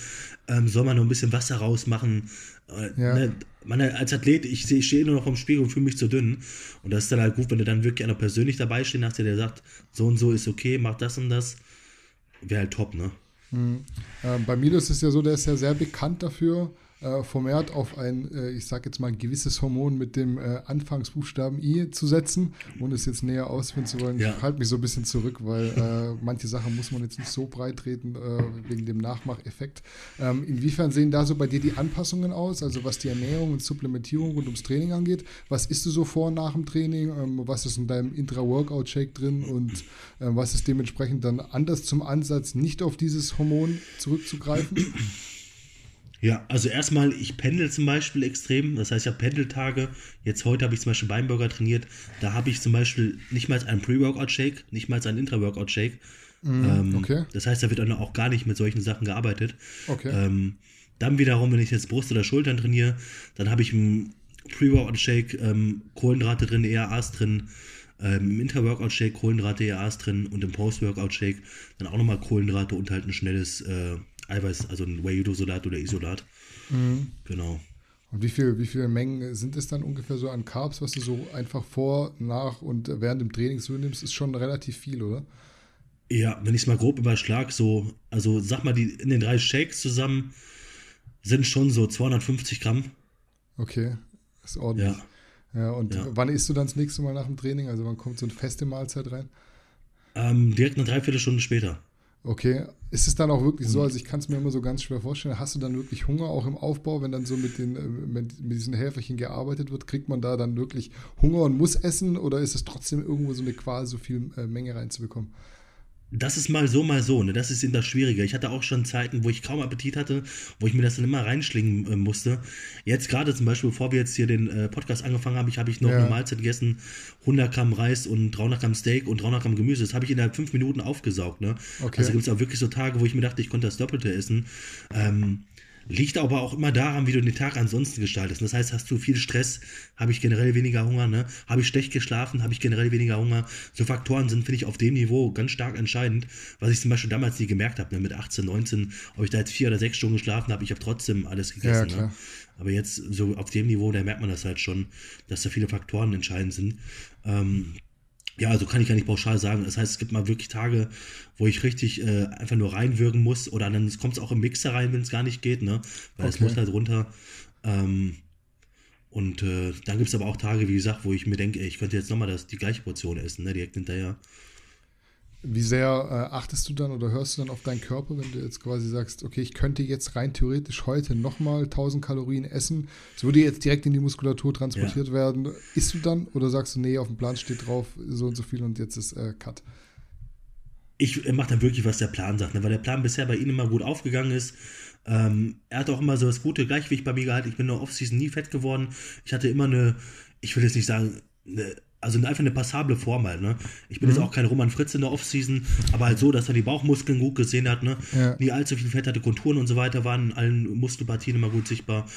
ähm, soll man noch ein bisschen Wasser rausmachen. Äh, ja. ne, man, als Athlet, ich, ich stehe nur noch vom Spiegel und fühle mich zu dünn. Und das ist dann halt gut, wenn du dann wirklich einer persönlich dabei stehen hast, der sagt, so und so ist okay, mach das und das. Wäre halt top, ne? Mhm. Äh, bei Milos ist es ja so, der ist ja sehr bekannt dafür, äh, vermehrt auf ein, äh, ich sage jetzt mal, ein gewisses Hormon mit dem äh, Anfangsbuchstaben I zu setzen, ohne es jetzt näher ausführen zu wollen. Ja. Ich halte mich so ein bisschen zurück, weil äh, manche Sachen muss man jetzt nicht so breit treten äh, wegen dem Nachmacheffekt. Ähm, inwiefern sehen da so bei dir die Anpassungen aus, also was die Ernährung und Supplementierung rund ums Training angeht? Was isst du so vor und nach dem Training? Ähm, was ist in deinem Intra-Workout-Shake drin und äh, was ist dementsprechend dann anders zum Ansatz, nicht auf dieses Hormon zurückzugreifen? Ja, also erstmal, ich pendel zum Beispiel extrem. Das heißt, ich habe Pendeltage. Jetzt heute habe ich zum Beispiel Beinburger trainiert. Da habe ich zum Beispiel nicht mal einen Pre-Workout-Shake, nicht mal einen Intra-Workout-Shake. Mm, ähm, okay. Das heißt, da wird dann auch gar nicht mit solchen Sachen gearbeitet. Okay. Ähm, dann wiederum, wenn ich jetzt Brust oder Schultern trainiere, dann habe ich im Pre-Workout-Shake ähm, Kohlenhydrate drin, ERAs drin. Ähm, Im Inter-Workout-Shake Kohlenhydrate, ERAs drin und im Post-Workout-Shake dann auch nochmal Kohlenhydrate und halt ein schnelles äh, Eiweiß, also ein Whey-Isolat oder Isolat. Mhm. Genau. Und wie viel, wie viele Mengen sind es dann ungefähr so an Carbs, was du so einfach vor, nach und während dem Training so nimmst, ist schon relativ viel, oder? Ja, wenn ich es mal grob überschlag, so, also sag mal, die in den drei Shakes zusammen sind schon so 250 Gramm. Okay, ist ordentlich. Ja. ja und ja. wann isst du dann das nächste Mal nach dem Training? Also wann kommt so eine feste Mahlzeit rein? Ähm, direkt eine Dreiviertelstunde später. Okay, ist es dann auch wirklich so, also ich kann es mir immer so ganz schwer vorstellen, hast du dann wirklich Hunger auch im Aufbau, wenn dann so mit, den, äh, mit, mit diesen Helferchen gearbeitet wird, kriegt man da dann wirklich Hunger und muss essen oder ist es trotzdem irgendwo so eine Qual, so viel äh, Menge reinzubekommen? Das ist mal so, mal so, ne? Das ist eben das Schwierige. Ich hatte auch schon Zeiten, wo ich kaum Appetit hatte, wo ich mir das dann immer reinschlingen äh, musste. Jetzt gerade zum Beispiel, bevor wir jetzt hier den äh, Podcast angefangen haben, ich habe ich noch ja. eine Mahlzeit gegessen, 100 Gramm Reis und 300 Gramm Steak und 300 Gramm Gemüse. Das habe ich innerhalb fünf Minuten aufgesaugt, ne? Okay. Also gibt es auch wirklich so Tage, wo ich mir dachte, ich konnte das Doppelte essen. Ähm, Liegt aber auch immer daran, wie du den Tag ansonsten gestaltest. Das heißt, hast du viel Stress, habe ich generell weniger Hunger, ne? Habe ich schlecht geschlafen, habe ich generell weniger Hunger. So Faktoren sind, finde ich, auf dem Niveau ganz stark entscheidend, was ich zum Beispiel damals nie gemerkt habe, ne? mit 18, 19, ob ich da jetzt vier oder sechs Stunden geschlafen habe, ich habe trotzdem alles gegessen. Ja, ne? Aber jetzt so auf dem Niveau, da merkt man das halt schon, dass da viele Faktoren entscheidend sind. Ähm, ja, also kann ich ja nicht pauschal sagen. Das heißt, es gibt mal wirklich Tage, wo ich richtig äh, einfach nur reinwürgen muss oder dann kommt es auch im Mixer rein, wenn es gar nicht geht, ne? Weil es muss halt runter. Ähm, und äh, dann gibt es aber auch Tage, wie gesagt, wo ich mir denke, ich könnte jetzt nochmal die gleiche Portion essen, ne? Direkt hinterher. Wie sehr äh, achtest du dann oder hörst du dann auf deinen Körper, wenn du jetzt quasi sagst, okay, ich könnte jetzt rein theoretisch heute nochmal 1000 Kalorien essen, es würde jetzt direkt in die Muskulatur transportiert ja. werden, isst du dann oder sagst du, nee, auf dem Plan steht drauf, so und so viel und jetzt ist äh, Cut? Ich mache dann wirklich, was der Plan sagt, ne? weil der Plan bisher bei ihm immer gut aufgegangen ist. Ähm, er hat auch immer so das gute Gleichgewicht bei mir gehalten. Ich bin in der Offseason nie fett geworden. Ich hatte immer eine, ich will jetzt nicht sagen, eine also einfach eine passable Form halt, ne? Ich bin Mhm. jetzt auch kein Roman Fritz in der Offseason, aber halt so, dass er die Bauchmuskeln gut gesehen hat, ne? Ja. Nie allzu viel Fett hatte, Konturen und so weiter waren in allen Muskelpartien immer gut sichtbar.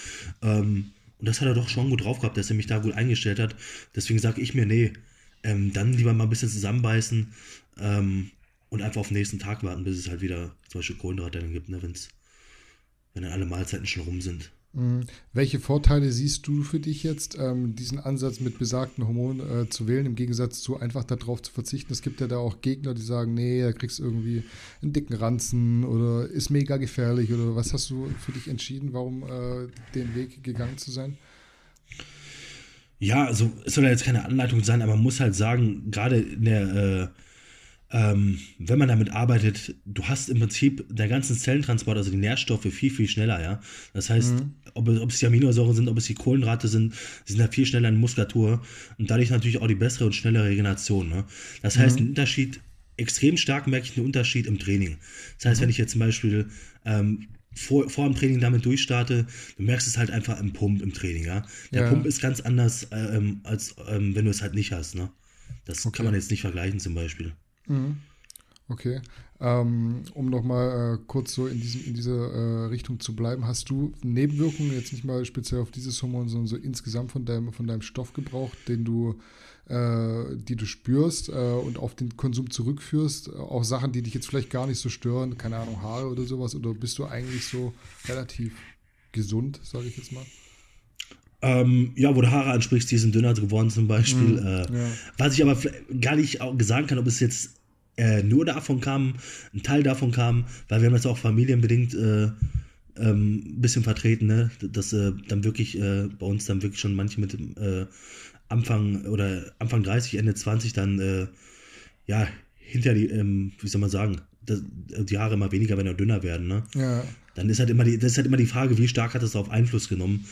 Ähm, und das hat er doch schon gut drauf gehabt, dass er mich da gut eingestellt hat. Deswegen sage ich mir, nee, ähm, dann lieber mal ein bisschen zusammenbeißen ähm, und einfach auf den nächsten Tag warten, bis es halt wieder zum Beispiel Kohlenhydrate dann gibt, ne? Wenn's, wenn dann alle Mahlzeiten schon rum sind. Welche Vorteile siehst du für dich jetzt, ähm, diesen Ansatz mit besagten Hormonen äh, zu wählen, im Gegensatz zu einfach darauf zu verzichten? Es gibt ja da auch Gegner, die sagen, nee, da kriegst du irgendwie einen dicken Ranzen oder ist mega gefährlich oder was hast du für dich entschieden, warum äh, den Weg gegangen zu sein? Ja, also es soll ja jetzt keine Anleitung sein, aber man muss halt sagen, gerade in der, äh, ähm, wenn man damit arbeitet, du hast im Prinzip der ganzen Zellentransport, also die Nährstoffe, viel, viel schneller, ja. Das heißt, ob, es- ob es die Aminosäuren sind, ob es die Kohlenhydrate sind, sie sind halt viel schneller in Muskulatur und dadurch natürlich auch die bessere und schnellere Regeneration. Ne? Das heißt, ein Unterschied, extrem stark merke ich einen Unterschied im Training. Das heißt, wenn ich jetzt zum Beispiel ähm, vor, vor dem Training damit durchstarte, du merkst es halt einfach im Pump im Training, ja. Der Ja. Pump ist ganz anders, ähm, als ähm, wenn du es halt nicht hast, ne? Das Okay. kann man jetzt nicht vergleichen zum Beispiel. Okay. Ähm, um nochmal äh, kurz so in, diesem, in dieser äh, Richtung zu bleiben, hast du Nebenwirkungen, jetzt nicht mal speziell auf dieses Hormon, sondern so insgesamt von deinem, von deinem Stoffgebrauch, den du, äh, die du spürst äh, und auf den Konsum zurückführst, auch Sachen, die dich jetzt vielleicht gar nicht so stören, keine Ahnung, Haare oder sowas, oder bist du eigentlich so relativ gesund, sage ich jetzt mal? Ähm, ja, wo du Haare ansprichst, die sind dünner geworden zum Beispiel. äh, ja. Was ich aber gar nicht auch sagen kann, ob es jetzt äh, nur davon kam, ein Teil davon kam, weil wir haben jetzt auch familienbedingt äh, ähm, ein bisschen vertreten, ne? dass äh, dann wirklich äh, bei uns dann wirklich schon manche mit äh, Anfang oder Anfang 30, Ende 20 dann ja hinter die, ähm, wie soll man sagen, das, die Haare immer weniger, wenn er dünner werden, ne? Ja, dann ist halt immer die, das ist halt immer die Frage, wie stark hat das darauf Einfluss genommen.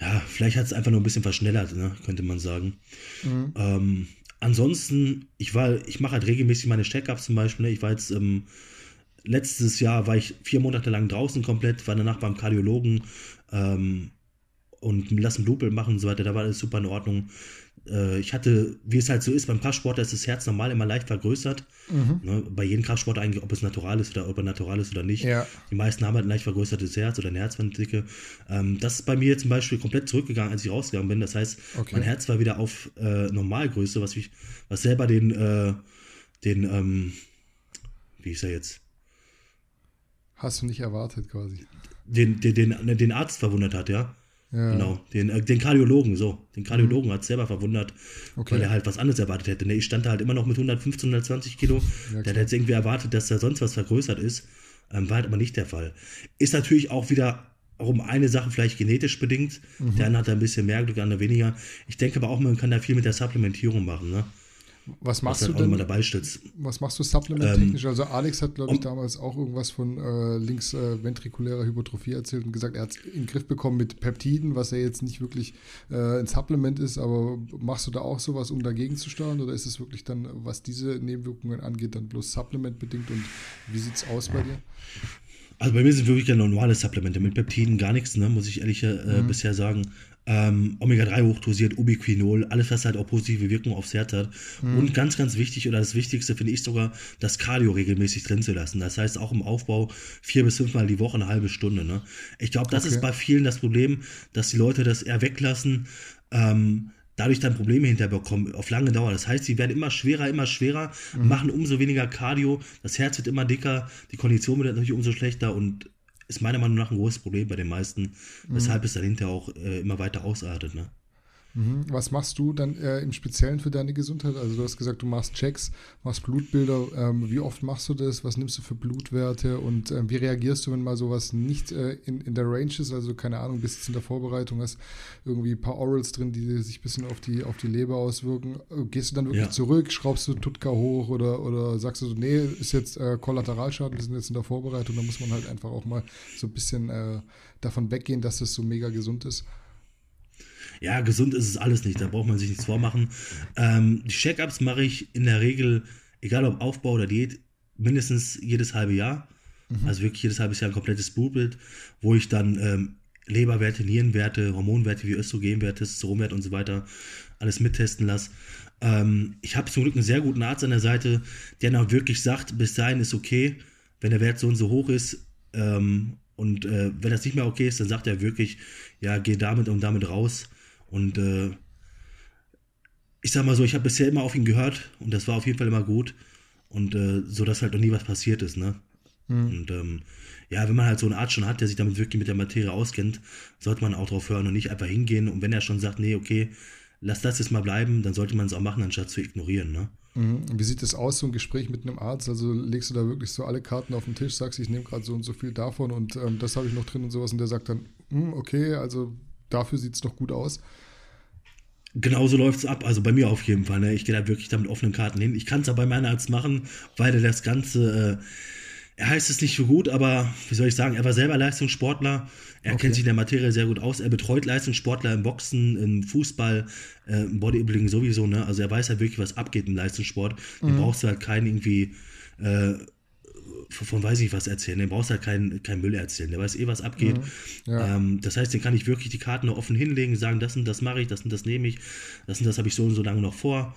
Ja, vielleicht hat es einfach nur ein bisschen verschnellert, ne, könnte man sagen. Ähm, ansonsten, ich war, ich mache halt regelmäßig meine Check-ups zum Beispiel. Ne? Ich war jetzt ähm, letztes Jahr war ich vier Monate lang draußen komplett, war danach beim Kardiologen ähm, und lassen Blutbild machen und so weiter. Da war alles super in Ordnung. Äh, ich hatte, wie es halt so ist, beim Kraftsport ist das Herz normal immer leicht vergrößert. Ne? Bei jedem Kraftsport eigentlich, ob es natural ist oder ob er natural ist oder nicht. Ja. Die meisten haben halt ein leicht vergrößertes Herz oder eine Herzwanddicke. Ähm, das ist bei mir zum Beispiel komplett zurückgegangen, als ich rausgegangen bin. Das heißt, Okay. mein Herz war wieder auf äh, Normalgröße, was ich, was selber den, äh, den, ähm, wie ist er jetzt, hast du nicht erwartet quasi. den, den, den, den Arzt verwundert hat, ja. Ja. Genau, den, äh, den Kardiologen, so. Den Kardiologen hat es selber verwundert, Okay. weil er halt was anderes erwartet hätte. Ne, ich stand da halt immer noch mit 115, 120 Kilo. Ja, der hat jetzt irgendwie erwartet, dass da sonst was vergrößert ist. Ähm, war halt aber nicht der Fall. Ist natürlich auch wieder um eine Sache vielleicht genetisch bedingt. Mhm. Der eine hat da ein bisschen mehr Glück, der andere weniger. Ich denke aber auch, man kann da viel mit der Supplementierung machen, ne? Was Was machst dann du denn? dabei stützt. Was machst du supplementtechnisch? Ähm, also Alex hat, glaube ich, um- damals auch irgendwas von äh, links äh, ventrikulärer Hypertrophie erzählt und gesagt, er hat es in den Griff bekommen mit Peptiden, was ja jetzt nicht wirklich äh, ein Supplement ist, aber machst du da auch sowas, um dagegen zu steuern? Oder ist es wirklich dann, was diese Nebenwirkungen angeht, dann bloß supplementbedingt und wie sieht es aus bei dir? Also bei mir sind wirklich ja normale Supplemente mit Peptiden gar nichts, ne, muss ich ehrlich äh, Mhm. bisher sagen. Ähm, Omega-3 hochdosiert, Ubiquinol, alles, was halt auch positive Wirkung aufs Herz hat. Mhm. Und ganz, ganz wichtig oder das Wichtigste finde ich sogar, das Cardio regelmäßig drin zu lassen. Das heißt auch im Aufbau vier bis fünfmal die Woche eine halbe Stunde. Ne? Ich glaube, das Okay. ist bei vielen das Problem, dass die Leute das eher weglassen. Ähm, dadurch dann Probleme hinterbekommen auf lange Dauer. Das heißt, sie werden immer schwerer, immer schwerer, Mhm. machen umso weniger Cardio, das Herz wird immer dicker, die Kondition wird natürlich umso schlechter und ist meiner Meinung nach ein großes Problem bei den meisten, weshalb es dann hinterher auch äh, immer weiter ausartet. Ne? Mhm. Was machst du dann äh, im Speziellen für deine Gesundheit? Also du hast gesagt, du machst Checks, machst Blutbilder. Ähm, wie oft machst du das? Was nimmst du für Blutwerte? Und ähm, wie reagierst du, wenn mal sowas nicht äh, in, in der Range ist? Also keine Ahnung, bist jetzt in der Vorbereitung, hast irgendwie ein paar Orals drin, die sich ein bisschen auf die, auf die Leber auswirken. Äh, Gehst du dann wirklich Ja. zurück? Schraubst du Tutka hoch? Oder, oder sagst du so, nee, ist jetzt äh, Kollateralschaden, wir sind jetzt in der Vorbereitung. Da muss man halt einfach auch mal so ein bisschen äh, davon weggehen, dass das so mega gesund ist. Ja, gesund ist es alles nicht, da braucht man sich nichts vormachen. Ähm, die Check-ups mache ich in der Regel, egal ob Aufbau oder Diät, mindestens jedes halbe Jahr. Also wirklich jedes halbes Jahr ein komplettes Blutbild, wo ich dann ähm, Leberwerte, Nierenwerte, Hormonwerte wie Östrogenwerte, Testosteronwert und so weiter alles mittesten lasse. Ähm, ich habe zum Glück einen sehr guten Arzt an der Seite, der dann auch wirklich sagt, bis dahin ist okay, wenn der Wert so und so hoch ist ähm, und äh, wenn das nicht mehr okay ist, dann sagt er wirklich, ja, geh damit und damit raus. Und äh, ich sag mal so, ich habe bisher immer auf ihn gehört und das war auf jeden Fall immer gut. Und äh, so, dass halt noch nie was passiert ist, ne? Mhm. Und ähm, ja, wenn man halt so einen Arzt schon hat, der sich damit wirklich mit der Materie auskennt, sollte man auch drauf hören und nicht einfach hingehen. Und wenn er schon sagt, nee, okay, lass das jetzt mal bleiben, dann sollte man es auch machen, anstatt zu ignorieren, ne? Mhm. Wie sieht das aus, so ein Gespräch mit einem Arzt? Also legst du da wirklich so alle Karten auf den Tisch, sagst, ich nehme gerade so und so viel davon und ähm, das habe ich noch drin und sowas und der sagt dann, hm, okay, also dafür sieht es doch gut aus. Genauso läuft es ab, also bei mir auf jeden Fall. Ne? Ich gehe da wirklich da mit offenen Karten hin. Ich kann es ja bei meinem Arzt machen, weil er das Ganze, äh, er heißt es nicht so gut, aber wie soll ich sagen, er war selber Leistungssportler, er okay. kennt sich in der Materie sehr gut aus, er betreut Leistungssportler im Boxen, im Fußball, äh, im Bodybuilding sowieso, ne? Also er weiß halt wirklich, was abgeht im Leistungssport. Mhm. Du brauchst halt keinen irgendwie äh, von weiß ich was erzählen. Den brauchst halt keinen kein Müll erzählen. Der weiß eh, was abgeht. Mhm. Ja. Ähm, das heißt, den kann ich wirklich die Karten noch offen hinlegen, sagen, das und das mache ich, das und das nehme ich, das und das habe ich so und so lange noch vor.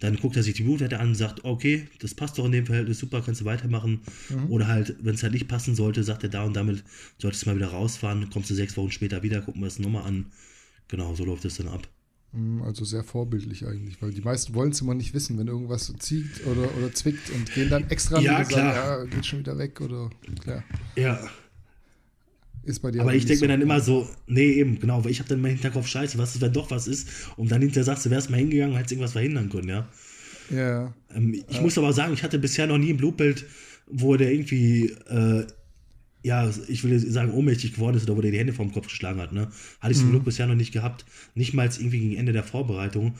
Dann guckt er sich die Blutwerte an und sagt, okay, das passt doch in dem Verhältnis, super, kannst du weitermachen. Mhm. Oder halt, wenn es halt nicht passen sollte, sagt er da und damit solltest du mal wieder rausfahren, kommst du sechs Wochen später wieder, gucken wir es nochmal an. Genau, so läuft es dann ab. Mm, also sehr vorbildlich eigentlich, weil die meisten wollen es immer nicht wissen, wenn irgendwas zieht oder, oder zwickt und gehen dann extra ja, und klar. sagen, ja, geht schon wieder weg oder klar. Ja. Ist bei dir aber ich denke so mir dann immer so, nee, eben, genau, weil ich habe dann meinen Hinterkopf, scheiße, was ist, wenn doch was ist? Und dann hinterher sagst du, wärst mal hingegangen, hättest irgendwas verhindern können, ja. Ja. Ähm, ich ja. muss aber sagen, ich hatte bisher noch nie ein Blutbild, wo der irgendwie äh, ja, ich will sagen, ohnmächtig geworden ist oder wo der die Hände vom Kopf geschlagen hat. Ne? Hatte ich zum mhm. Glück bisher noch nicht gehabt. Nicht mal irgendwie gegen Ende der Vorbereitung.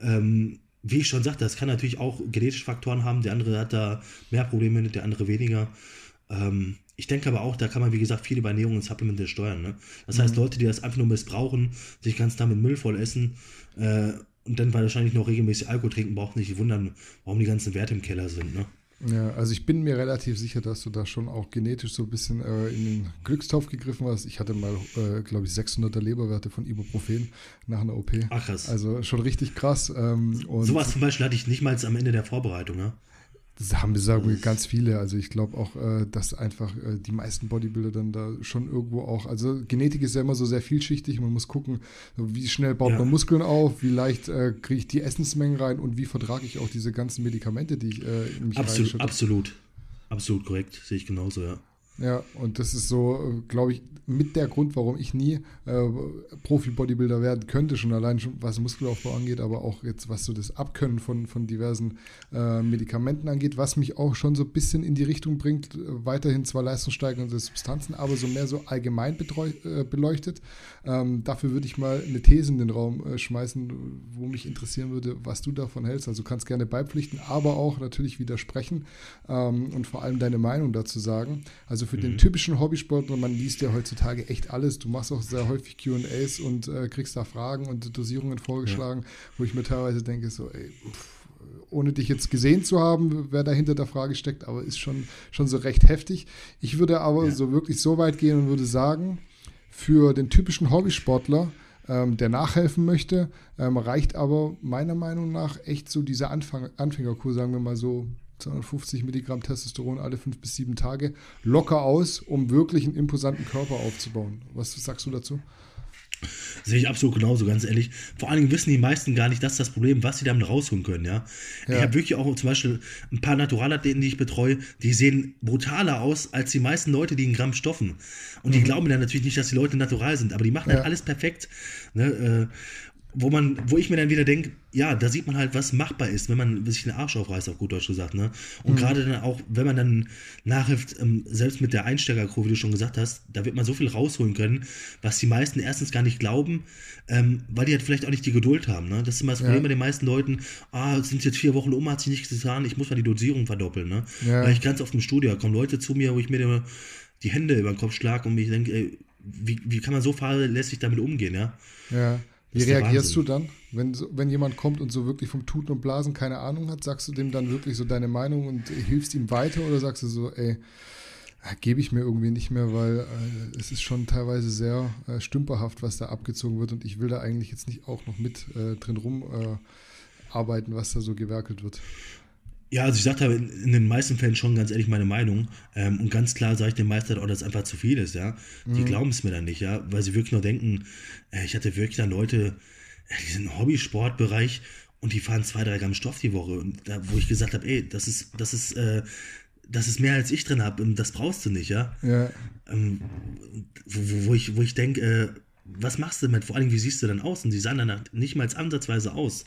Ähm, wie ich schon sagte, das kann natürlich auch genetische Faktoren haben. Der andere hat da mehr Probleme mit, der andere weniger. Ähm, ich denke aber auch, da kann man, wie gesagt, viel über Ernährung und Supplemente steuern. Ne? Das mhm. heißt, Leute, die das einfach nur missbrauchen, sich ganz damit Müll voll essen äh, und dann wahrscheinlich noch regelmäßig Alkohol trinken, brauchen nicht wundern, warum die ganzen Werte im Keller sind. Ne? Ja, also ich bin mir relativ sicher, dass du da schon auch genetisch so ein bisschen äh, in den Glückstopf gegriffen hast. Ich hatte mal, äh, glaube ich, 600er Leberwerte von Ibuprofen nach einer OP. Ach krass. Also schon richtig krass. Ähm, Sowas zum Beispiel hatte ich nicht mal am Ende der Vorbereitung, ne? Das haben wir sagen ganz viele. Also ich glaube auch, äh, dass einfach äh, die meisten Bodybuilder dann da schon irgendwo auch, also Genetik ist ja immer so sehr vielschichtig. Man muss gucken, wie schnell baut ja. man Muskeln auf, wie leicht äh, kriege ich die Essensmengen rein und wie vertrage ich auch diese ganzen Medikamente, die ich äh, in mich Absolut, absolut. Absolut korrekt, sehe ich genauso, ja. Ja, und das ist so, glaube ich, mit der Grund, warum ich nie äh, Profi-Bodybuilder werden könnte, schon allein schon was Muskelaufbau angeht, aber auch jetzt was so das Abkönnen von, von diversen äh, Medikamenten angeht, was mich auch schon so ein bisschen in die Richtung bringt, äh, weiterhin zwar leistungssteigernde Substanzen, aber so mehr so allgemein äh, beleuchtet. Ähm, dafür würde ich mal eine These in den Raum äh, schmeißen, wo mich interessieren würde, was du davon hältst. Also kannst gerne beipflichten, aber auch natürlich widersprechen ähm, und vor allem deine Meinung dazu sagen. Also für mhm. den typischen Hobbysportler, man liest ja heutzutage echt alles. Du machst auch sehr häufig QAs und äh, kriegst da Fragen und Dosierungen vorgeschlagen, ja. wo ich mir teilweise denke, so, ey, pff, ohne dich jetzt gesehen zu haben, wer da hinter der Frage steckt, aber ist schon, schon so recht heftig. Ich würde aber ja. so wirklich so weit gehen und würde sagen, für den typischen Hobbysportler, ähm, der nachhelfen möchte, ähm, reicht aber meiner Meinung nach echt so dieser Anfang, Anfängerkurs, sagen wir mal so 250 Milligramm Testosteron alle fünf bis sieben Tage locker aus, um wirklich einen imposanten Körper aufzubauen. Was sagst du dazu? Sehe ich absolut genauso, ganz ehrlich. Vor allen Dingen wissen die meisten gar nicht, dass das Problem, was sie damit rausholen können, ja. ja. Ich habe wirklich auch zum Beispiel ein paar Naturalathleten, die ich betreue, die sehen brutaler aus als die meisten Leute, die einen Gramm stoffen. Und mhm. die glauben dann natürlich nicht, dass die Leute natural sind, aber die machen ja. dann alles perfekt. Ne? Wo man, wo ich mir dann wieder denke, ja, da sieht man halt, was machbar ist, wenn man sich den Arsch aufreißt, auf gut Deutsch gesagt, ne? Und mhm. gerade dann auch, wenn man dann nachhilft, ähm, selbst mit der Einsteigerkurve, wie du schon gesagt hast, da wird man so viel rausholen können, was die meisten erstens gar nicht glauben, ähm, weil die halt vielleicht auch nicht die Geduld haben, ne? Das ist immer das Problem ja. bei den meisten Leuten, ah, sind jetzt vier Wochen um, hat sich nichts getan, ich muss mal die Dosierung verdoppeln, ne? Ja. Weil ich ganz oft im Studio kommen Leute zu mir, wo ich mir die Hände über den Kopf schlage und mich denke, ey, wie, wie kann man so fahrlässig damit umgehen, ja? Ja. Wie reagierst du dann, wenn, wenn jemand kommt und so wirklich vom Tuten und Blasen keine Ahnung hat? Sagst du dem dann wirklich so deine Meinung und hilfst ihm weiter oder sagst du so, ey, Gebe ich mir irgendwie nicht mehr, weil äh, es ist schon teilweise sehr äh, stümperhaft, was da abgezogen wird und ich will da eigentlich jetzt nicht auch noch mit äh, drin rumarbeiten, äh, was da so gewerkelt wird. Ja, also ich sage da in, den meisten Fällen schon ganz ehrlich meine Meinung. Ähm, und ganz klar sage ich den meisten auch, dass es einfach zu viel ist, ja. Die mhm. glauben es mir dann nicht, ja, weil sie wirklich nur denken, äh, ich hatte wirklich dann Leute, äh, die sind im Hobbysportbereich und die fahren zwei, drei Gramm Stoff die Woche. Und da, wo ich gesagt habe, ey, das ist, das ist, äh, das ist mehr als ich drin habe, das brauchst du nicht, ja. ja. Ähm, wo, wo, ich, wo ich denke, äh, was machst du damit? Vor allem, wie siehst du denn aus? Und die sahen dann nicht mal ansatzweise aus.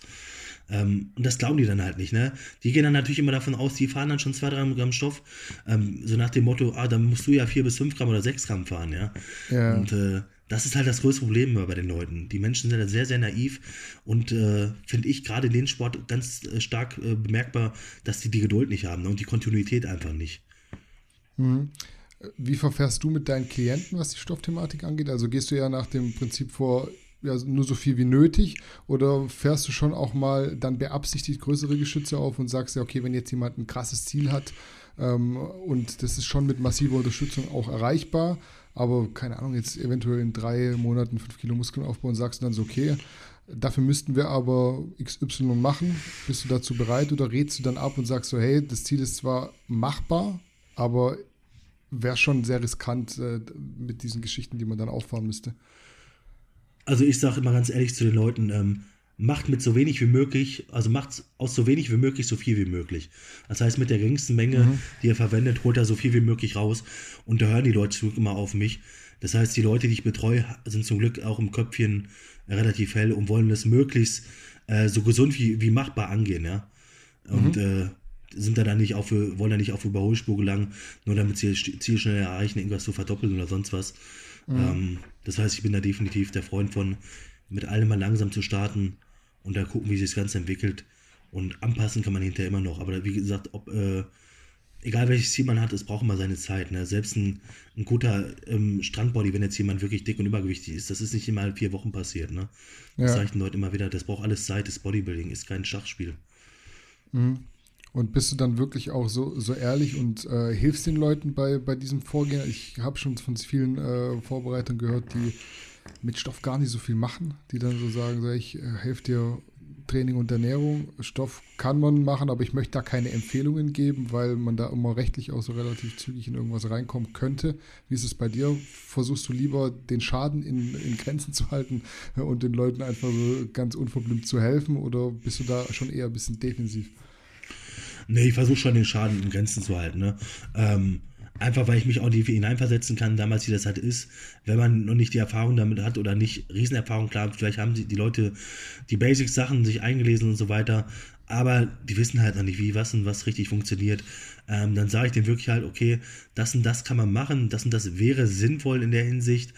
Ähm, und das glauben die dann halt nicht, ne? Die gehen dann natürlich immer davon aus, die fahren dann schon 2, 3 Gramm Stoff, ähm, so nach dem Motto, ah, dann musst du ja 4 bis 5 Gramm oder 6 Gramm fahren, ja. ja. Und äh, das ist halt das größte Problem bei den Leuten. Die Menschen sind da sehr, sehr naiv und äh, finde ich gerade in den Sport ganz äh, stark äh, bemerkbar, dass die die Geduld nicht haben ne? und die Kontinuität einfach nicht. Mhm. Wie verfährst du mit deinen Klienten, was die Stoffthematik angeht? Also gehst du ja nach dem Prinzip vor, ja, nur so viel wie nötig? Oder fährst du schon auch mal dann beabsichtigt größere Geschütze auf und sagst ja, okay, wenn jetzt jemand ein krasses Ziel hat ähm, und das ist schon mit massiver Unterstützung auch erreichbar, aber keine Ahnung, jetzt eventuell in drei Monaten fünf Kilo Muskeln aufbauen, sagst du dann so, okay, dafür müssten wir aber XY machen. Bist du dazu bereit oder rätst du dann ab und sagst so, hey, das Ziel ist zwar machbar, aber wäre schon sehr riskant äh, mit diesen Geschichten, die man dann auffahren müsste also ich sage immer ganz ehrlich zu den Leuten, ähm, macht mit so wenig wie möglich, also macht aus so wenig wie möglich so viel wie möglich. Das heißt, mit der geringsten Menge, mhm. die ihr verwendet, holt er so viel wie möglich raus. Und da hören die Leute zum Glück immer auf mich. Das heißt, die Leute, die ich betreue, sind zum Glück auch im Köpfchen relativ hell und wollen das möglichst äh, so gesund wie, wie machbar angehen, ja. Und mhm. äh, sind da dann nicht auf, wollen da nicht auf Überholspur gelangen, nur damit sie das Ziel schnell erreichen, irgendwas zu verdoppeln oder sonst was. Mhm. Ähm, das heißt, ich bin da definitiv der Freund von, mit allem mal langsam zu starten und dann gucken, wie sich das Ganze entwickelt. Und anpassen kann man hinterher immer noch. Aber wie gesagt, ob, äh, egal welches Ziel man hat, es braucht immer seine Zeit. Ne? Selbst ein, ein guter ähm, Strandbody, wenn jetzt jemand wirklich dick und übergewichtig ist, das ist nicht immer in vier Wochen passiert. Ne? Das ja. zeichnen Leute immer wieder. Das braucht alles Zeit. Das Bodybuilding ist kein Schachspiel. Mhm. Und bist du dann wirklich auch so, so ehrlich und äh, hilfst den Leuten bei, bei diesem Vorgehen? Ich habe schon von vielen äh, Vorbereitern gehört, die mit Stoff gar nicht so viel machen, die dann so sagen, so, ich äh, helfe dir Training und Ernährung. Stoff kann man machen, aber ich möchte da keine Empfehlungen geben, weil man da immer rechtlich auch so relativ zügig in irgendwas reinkommen könnte. Wie ist es bei dir? Versuchst du lieber den Schaden in, in Grenzen zu halten und den Leuten einfach so ganz unverblümt zu helfen oder bist du da schon eher ein bisschen defensiv? Nee, ich versuche schon den Schaden in Grenzen zu halten. Ne? Ähm, einfach weil ich mich auch nicht hineinversetzen kann, damals wie das halt ist, wenn man noch nicht die Erfahrung damit hat oder nicht Riesenerfahrung, klar, vielleicht haben die, die Leute die Basic-Sachen sich eingelesen und so weiter, aber die wissen halt noch nicht, wie was und was richtig funktioniert. Ähm, dann sage ich denen wirklich halt, okay, das und das kann man machen, das und das wäre sinnvoll in der Hinsicht.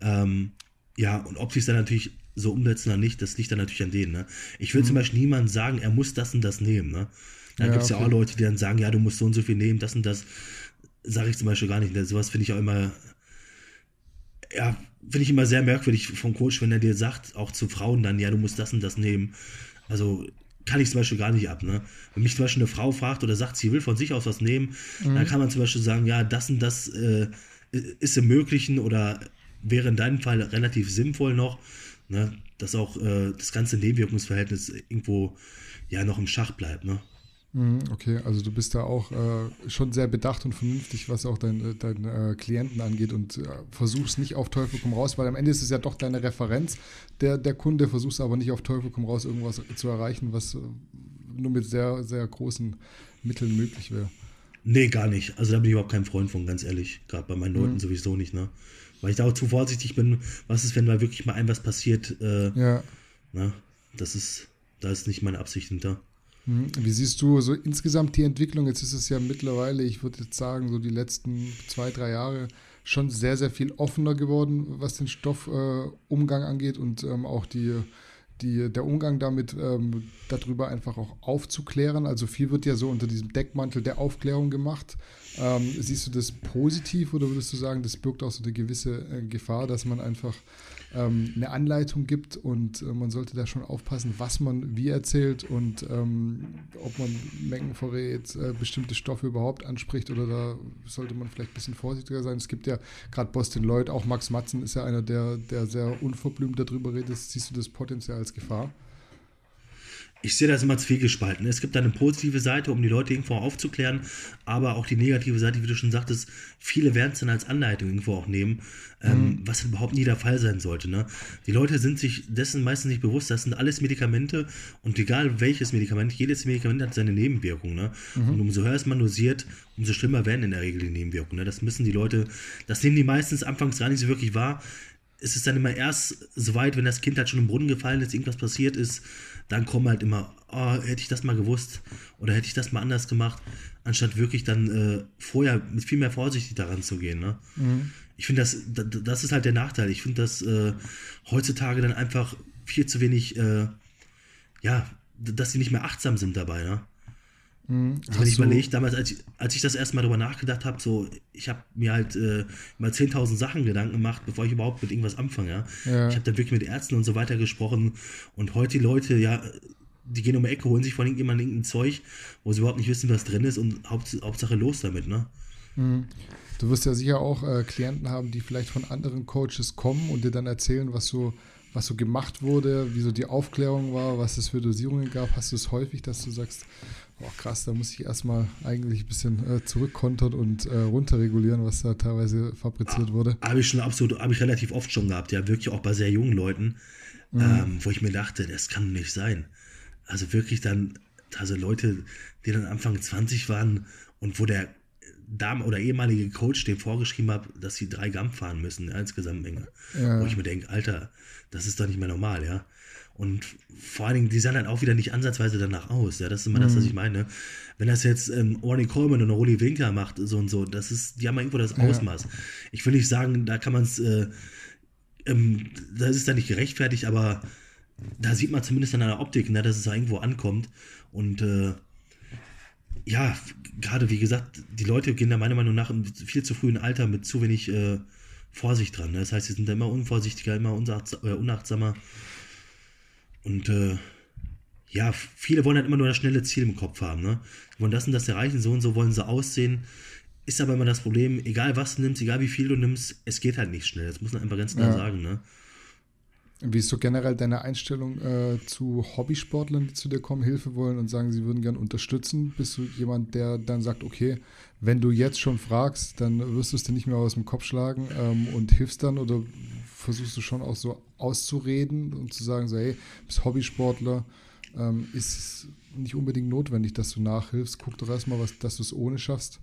Ähm, ja, und ob sie es dann natürlich so umsetzen oder nicht, das liegt dann natürlich an denen. Ne? Ich will mhm. zum Beispiel niemandem sagen, er muss das und das nehmen. Ne? Da ja, gibt es okay. ja auch Leute, die dann sagen, ja, du musst so und so viel nehmen, das und das. Sage ich zum Beispiel gar nicht. Sowas finde ich auch immer, ja, finde ich immer sehr merkwürdig vom Coach, wenn er dir sagt, auch zu Frauen dann, ja, du musst das und das nehmen. Also kann ich zum Beispiel gar nicht ab. Ne? Wenn mich zum Beispiel eine Frau fragt oder sagt, sie will von sich aus was nehmen, mhm. dann kann man zum Beispiel sagen, ja, das und das äh, ist im Möglichen oder wäre in deinem Fall relativ sinnvoll noch, ne? dass auch äh, das ganze Nebenwirkungsverhältnis irgendwo ja noch im Schach bleibt. Ne? Mhm, okay, also du bist da auch äh, schon sehr bedacht und vernünftig, was auch deine dein, äh, Klienten angeht und äh, versuchst nicht auf Teufel komm raus, weil am Ende ist es ja doch deine Referenz, der, der Kunde, versuchst aber nicht auf Teufel komm raus irgendwas zu erreichen, was äh, nur mit sehr, sehr großen Mitteln möglich wäre. Nee, gar nicht. Also da bin ich überhaupt kein Freund von, ganz ehrlich. Gerade bei meinen Leuten mhm. sowieso nicht, ne? Weil ich da auch zu vorsichtig bin, was ist, wenn mal wirklich mal ein was passiert. Äh, ja. Ne? Das ist, da ist nicht meine Absicht hinter. Mhm. Wie siehst du so insgesamt die Entwicklung? Jetzt ist es ja mittlerweile, ich würde jetzt sagen, so die letzten zwei, drei Jahre schon sehr, sehr viel offener geworden, was den Stoffumgang äh, angeht und ähm, auch die, die, der Umgang damit, ähm, darüber einfach auch aufzuklären. Also viel wird ja so unter diesem Deckmantel der Aufklärung gemacht. Ähm, siehst du das positiv oder würdest du sagen, das birgt auch so eine gewisse äh, Gefahr, dass man einfach ähm, eine Anleitung gibt und äh, man sollte da schon aufpassen, was man wie erzählt und ähm, ob man Mengen verrät, äh, bestimmte Stoffe überhaupt anspricht oder da sollte man vielleicht ein bisschen vorsichtiger sein. Es gibt ja gerade Boston Lloyd, auch Max Matzen ist ja einer, der, der sehr unverblümt darüber redet. Siehst du das Potenzial als Gefahr? Ich sehe das immer zwiegespalten. Es gibt eine positive Seite, um die Leute irgendwo aufzuklären, aber auch die negative Seite, wie du schon sagtest, viele werden es dann als Anleitung irgendwo auch nehmen, ähm, mhm. was überhaupt nie der Fall sein sollte. Ne? Die Leute sind sich dessen meistens nicht bewusst, das sind alles Medikamente und egal welches Medikament, jedes Medikament hat seine Nebenwirkungen. Ne? Mhm. Und umso höher es man dosiert, umso schlimmer werden in der Regel die Nebenwirkungen. Ne? Das müssen die Leute, das nehmen die meistens anfangs gar nicht so wirklich wahr. Es ist dann immer erst so weit, wenn das Kind halt schon im Brunnen gefallen ist, irgendwas passiert ist, dann kommen halt immer, oh, hätte ich das mal gewusst oder hätte ich das mal anders gemacht, anstatt wirklich dann äh, vorher mit viel mehr Vorsicht daran zu gehen. Ne? Mhm. Ich finde, das, das ist halt der Nachteil. Ich finde, dass äh, heutzutage dann einfach viel zu wenig, äh, ja, dass sie nicht mehr achtsam sind dabei. Ne? Mhm. Also wenn ich überlege, damals, als ich, als ich das erstmal darüber nachgedacht habe, so, ich habe mir halt äh, mal 10.000 Sachen Gedanken gemacht, bevor ich überhaupt mit irgendwas anfange. Ja? ja. Ich habe dann wirklich mit Ärzten und so weiter gesprochen und heute die Leute, ja, die gehen um die Ecke, holen sich von irgendjemandem irgendein Zeug, wo sie überhaupt nicht wissen, was drin ist und Haupt, Hauptsache los damit, ne? Mhm. Du wirst ja sicher auch äh, Klienten haben, die vielleicht von anderen Coaches kommen und dir dann erzählen, was so, was so gemacht wurde, wie so die Aufklärung war, was es für Dosierungen gab. Hast du es häufig, dass du sagst, Boah, krass, da muss ich erstmal eigentlich ein bisschen äh, zurückkontern und äh, runterregulieren, was da teilweise fabriziert wurde. Habe ich schon absolut, habe ich relativ oft schon gehabt, ja, wirklich auch bei sehr jungen Leuten, mhm. ähm, wo ich mir dachte, das kann nicht sein. Also wirklich dann, also Leute, die dann Anfang 20 waren und wo der Dame oder ehemalige Coach dem vorgeschrieben hat, dass sie drei Gramm fahren müssen als Gesamtmenge. Ja. Wo ich mir denke, Alter, das ist doch nicht mehr normal, ja. Und vor allen Dingen, die sahen halt auch wieder nicht ansatzweise danach aus. Ja, das ist immer mhm. das, was mhm. ich meine. Wenn das jetzt ähm, Orny Coleman oder Rolly Winker macht, so und so, das ist, die haben irgendwo das Ausmaß. Ja. Ich will nicht sagen, da kann man es, äh, ähm, das ist da nicht gerechtfertigt, aber da sieht man zumindest an der Optik, ne, dass es da irgendwo ankommt. Und äh, ja, gerade wie gesagt, die Leute gehen da meiner Meinung nach im viel zu frühen Alter mit zu wenig äh, Vorsicht dran. Ne? Das heißt, sie sind da immer unvorsichtiger, immer äh, unachtsamer. Und äh, ja, viele wollen halt immer nur das schnelle Ziel im Kopf haben. Ne? Die wollen das und das erreichen, so und so wollen sie aussehen. Ist aber immer das Problem, egal was du nimmst, egal wie viel du nimmst, es geht halt nicht schnell. Das muss man einfach ganz klar ja. sagen. Ne? Wie ist so generell deine Einstellung äh, zu Hobbysportlern, die zu dir kommen, Hilfe wollen und sagen, sie würden gern unterstützen? Bist du jemand, der dann sagt, okay, wenn du jetzt schon fragst, dann wirst du es dir nicht mehr aus dem Kopf schlagen ähm, und hilfst dann? Oder versuchst du schon auch so auszureden und zu sagen, so, hey, bist Hobbysportler, ähm, ist es nicht unbedingt notwendig, dass du nachhilfst. Guck doch erstmal, was, dass du es ohne schaffst.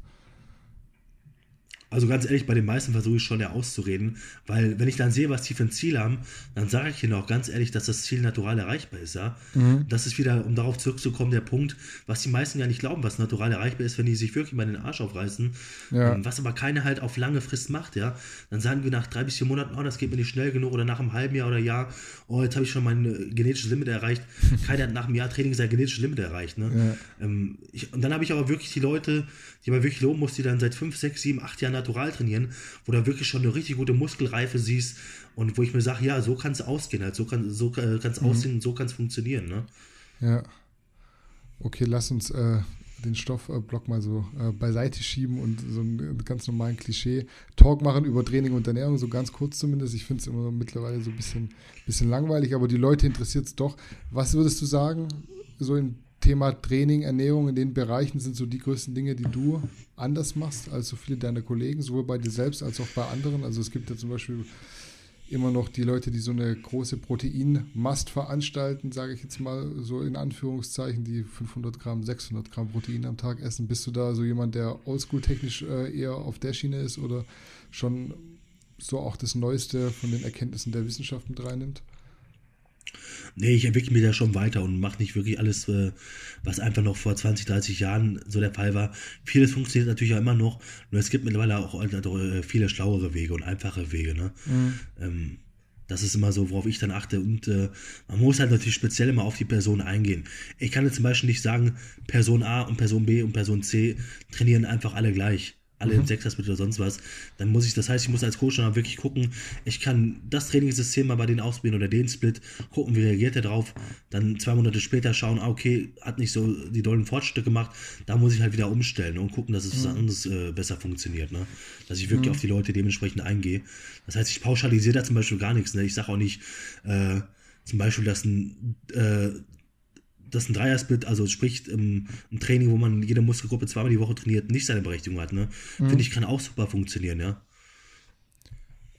Also ganz ehrlich, bei den meisten versuche ich schon ja auszureden, weil wenn ich dann sehe, was die für ein Ziel haben, dann sage ich ihnen auch ganz ehrlich, dass das Ziel natural erreichbar ist, ja. Mhm. Das ist wieder, um darauf zurückzukommen, der Punkt, was die meisten ja nicht glauben, was natural erreichbar ist, wenn die sich wirklich mal den Arsch aufreißen, ja. Ähm, was aber keiner halt auf lange Frist macht, ja. Dann sagen wir nach drei bis vier Monaten, oh, das geht mir nicht schnell genug oder nach einem halben Jahr oder Jahr, oh, jetzt habe ich schon mein äh, genetisches Limit erreicht. [laughs] keiner hat nach einem Jahr Training sein genetisches Limit erreicht, ne. Ja. Ähm, ich, und dann habe ich aber wirklich die Leute, die man wirklich loben muss, die dann seit fünf, sechs, sieben, acht Jahren natural trainieren, wo du wirklich schon eine richtig gute Muskelreife siehst und wo ich mir sage, ja, so kann es ausgehen, halt, so kann es so mhm. aussehen, so kann es funktionieren. Ne? Ja. Okay, lass uns äh, den Stoffblock mal so äh, beiseite schieben und so einen ganz normalen Klischee-Talk machen über Training und Ernährung, so ganz kurz zumindest. Ich finde es immer mittlerweile so ein bisschen, bisschen langweilig, aber die Leute interessiert es doch. Was würdest du sagen, so in Thema Training, Ernährung in den Bereichen sind so die größten Dinge, die du anders machst als so viele deiner Kollegen, sowohl bei dir selbst als auch bei anderen. Also es gibt ja zum Beispiel immer noch die Leute, die so eine große Protein-Mast veranstalten, sage ich jetzt mal so in Anführungszeichen, die 500 Gramm, 600 Gramm Protein am Tag essen. Bist du da so jemand, der oldschool-technisch äh, eher auf der Schiene ist oder schon so auch das Neueste von den Erkenntnissen der Wissenschaft mit reinnimmt? Nee, ich entwickle mich da schon weiter und mache nicht wirklich alles, äh, was einfach noch vor 20, 30 Jahren so der Fall war. Vieles funktioniert natürlich auch immer noch, nur es gibt mittlerweile auch äh, viele schlauere Wege und einfache Wege. Ne? Mhm. Ähm, das ist immer so, worauf ich dann achte. Und äh, man muss halt natürlich speziell immer auf die Person eingehen. Ich kann jetzt zum Beispiel nicht sagen, Person A und Person B und Person C trainieren einfach alle gleich. Alle mhm. Sechsersplit oder sonst was, dann muss ich, das heißt, ich muss als Coach dann wirklich gucken, ich kann das Trainingssystem mal bei denen ausprobieren oder den Split, gucken, wie reagiert er drauf, dann zwei Monate später schauen, ah, okay, hat nicht so die dollen Fortschritte gemacht, da muss ich halt wieder umstellen und gucken, dass es mhm. was anderes äh, besser funktioniert, ne? dass ich wirklich mhm. auf die Leute dementsprechend eingehe. Das heißt, ich pauschalisiere da zum Beispiel gar nichts, ne? ich sage auch nicht, äh, zum Beispiel, dass ein äh, dass ein Dreiersplit, also sprich ähm, ein Training, wo man jede Muskelgruppe zweimal die Woche trainiert, nicht seine Berechtigung hat. Ne? Mhm. Finde ich, kann auch super funktionieren, ja.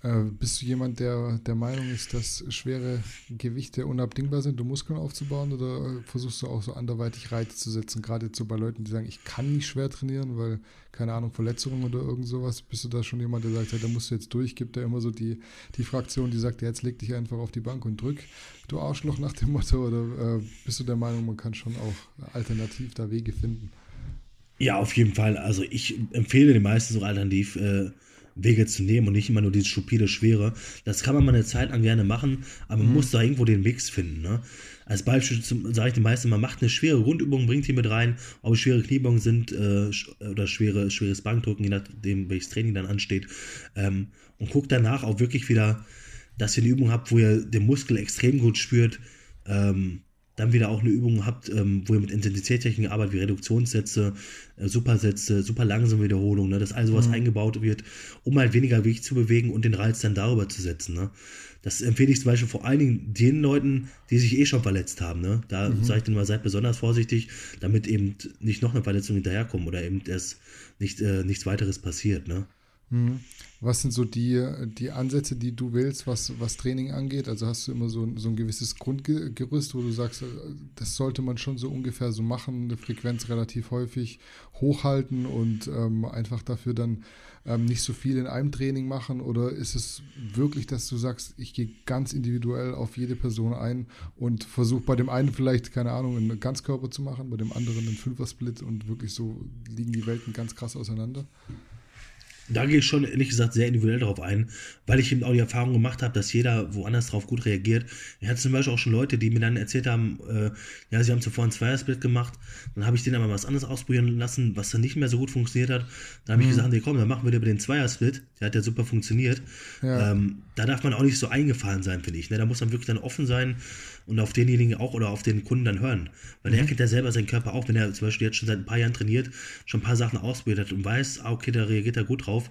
Äh, bist du jemand, der der Meinung ist, dass schwere Gewichte unabdingbar sind, um Muskeln aufzubauen? Oder versuchst du auch so anderweitig Reize zu setzen? Gerade so bei Leuten, die sagen, ich kann nicht schwer trainieren, weil, keine Ahnung, Verletzungen oder irgend sowas. Bist du da schon jemand, der sagt, hey, da musst du jetzt durch? Gibt da immer so die, die Fraktion, die sagt, ja, jetzt leg dich einfach auf die Bank und drück, du Arschloch nach dem Motto? Oder äh, bist du der Meinung, man kann schon auch alternativ da Wege finden? Ja, auf jeden Fall. Also ich empfehle den meisten so alternativ. Äh Wege zu nehmen und nicht immer nur dieses stupide Schwere. Das kann man mal eine Zeit lang gerne machen, aber man mhm. muss da irgendwo den Mix finden. Ne? Als Beispiel sage ich den meisten, man macht eine schwere Grundübung, bringt die mit rein, ob es schwere Kniebeugen sind äh, oder schwere, schweres Bankdrücken, je nachdem, welches Training dann ansteht. Ähm, und guckt danach auch wirklich wieder, dass ihr eine Übung habt, wo ihr den Muskel extrem gut spürt. Ähm, dann wieder auch eine Übung habt, ähm, wo ihr mit Intensitätstechniken arbeitet, wie Reduktionssätze, äh, Supersätze, super langsame Wiederholungen, ne, dass all sowas mhm. eingebaut wird, um halt weniger Gewicht zu bewegen und den Reiz dann darüber zu setzen. Ne. Das empfehle ich zum Beispiel vor allen Dingen den Leuten, die sich eh schon verletzt haben. Ne. Da mhm. sage ich dann mal, seid besonders vorsichtig, damit eben nicht noch eine Verletzung hinterherkommt oder eben erst nicht, äh, nichts weiteres passiert. Ne. Mhm. Was sind so die, die Ansätze, die du willst, was, was Training angeht? Also hast du immer so, so ein gewisses Grundgerüst, wo du sagst, äh, das sollte man schon so ungefähr so machen, eine Frequenz relativ häufig hochhalten und ähm, einfach dafür dann ähm, nicht so viel in einem Training machen? Oder ist es wirklich, dass du sagst, ich gehe ganz individuell auf jede Person ein und versuche bei dem einen vielleicht, keine Ahnung, einen Ganzkörper zu machen, bei dem anderen einen Fünfer-Split und wirklich so liegen die Welten ganz krass auseinander? Da gehe ich schon ehrlich gesagt sehr individuell darauf ein, weil ich eben auch die Erfahrung gemacht habe, dass jeder woanders drauf gut reagiert. Ich hatte zum Beispiel auch schon Leute, die mir dann erzählt haben, äh, ja, sie haben zuvor ein Zweiersplit gemacht, dann habe ich denen aber was anderes ausprobieren lassen, was dann nicht mehr so gut funktioniert hat. Da habe mhm. ich gesagt, nee, komm, dann machen wir über den Zweiersplit, der hat ja super funktioniert. Ja. Ähm, da darf man auch nicht so eingefahren sein, finde ich. Ne? Da muss man wirklich dann offen sein und auf denjenigen auch oder auf den Kunden dann hören. Weil mhm. der kennt ja selber seinen Körper auch, wenn er zum Beispiel jetzt schon seit ein paar Jahren trainiert, schon ein paar Sachen hat und weiß, ah, okay, da reagiert er gut drauf,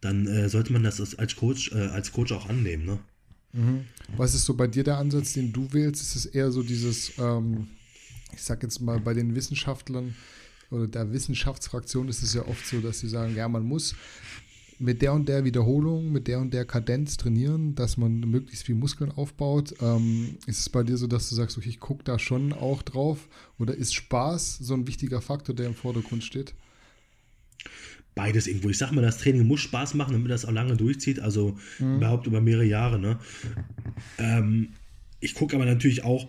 dann äh, sollte man das als Coach, äh, als Coach auch annehmen. Ne? Mhm. Was ist so bei dir der Ansatz, den du wählst? Ist es eher so dieses, ähm, ich sag jetzt mal, bei den Wissenschaftlern oder der Wissenschaftsfraktion ist es ja oft so, dass sie sagen, ja, man muss mit der und der Wiederholung, mit der und der Kadenz trainieren, dass man möglichst viel Muskeln aufbaut. Ähm, ist es bei dir so, dass du sagst, okay, ich gucke da schon auch drauf? Oder ist Spaß so ein wichtiger Faktor, der im Vordergrund steht? Beides irgendwo. Ich sag mal, das Training muss Spaß machen, damit das auch lange durchzieht, also mhm. überhaupt über mehrere Jahre. Ne? Ähm, ich gucke aber natürlich auch,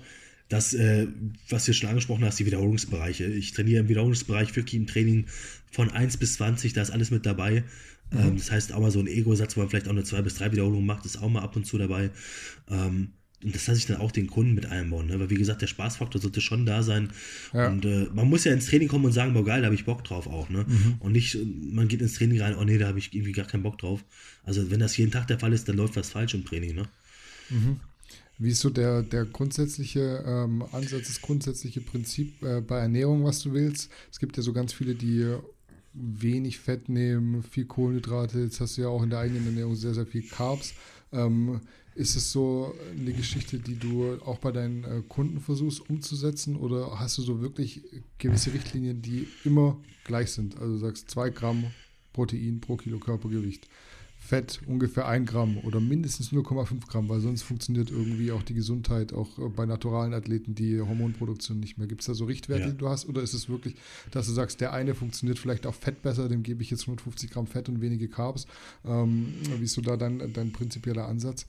dass, äh, was du schon angesprochen hast, die Wiederholungsbereiche. Ich trainiere im Wiederholungsbereich wirklich im Training von 1 bis 20, da ist alles mit dabei. Mhm. Ähm, das heißt, auch mal so ein Ego-Satz, wo man vielleicht auch eine zwei bis drei Wiederholungen macht, ist auch mal ab und zu dabei. Ähm, und das lasse ich dann auch den Kunden mit einbauen. Ne? Weil, wie gesagt, der Spaßfaktor sollte schon da sein. Ja. Und äh, man muss ja ins Training kommen und sagen, boah, geil, da habe ich Bock drauf auch. Ne? Mhm. Und nicht, man geht ins Training rein, oh nee, da habe ich irgendwie gar keinen Bock drauf. Also, wenn das jeden Tag der Fall ist, dann läuft was falsch im Training. Ne? Mhm. Wie ist so der, der grundsätzliche ähm, Ansatz, das grundsätzliche Prinzip äh, bei Ernährung, was du willst? Es gibt ja so ganz viele, die wenig Fett nehmen, viel Kohlenhydrate. Jetzt hast du ja auch in der eigenen Ernährung sehr, sehr viel Carbs. Ähm, ist es so eine Geschichte, die du auch bei deinen äh, Kunden versuchst umzusetzen oder hast du so wirklich gewisse Richtlinien, die immer gleich sind? Also du sagst zwei Gramm Protein pro Kilo Körpergewicht. Fett ungefähr 1 Gramm oder mindestens 0,5 Gramm, weil sonst funktioniert irgendwie auch die Gesundheit, auch äh, bei naturalen Athleten, die Hormonproduktion nicht mehr. Gibt es da so Richtwerte, ja. die du hast? Oder ist es wirklich, dass du sagst, der eine funktioniert vielleicht auch Fett besser, dem gebe ich jetzt 150 Gramm Fett und wenige Carbs? Ähm, wie ist so da dein, dein prinzipieller Ansatz?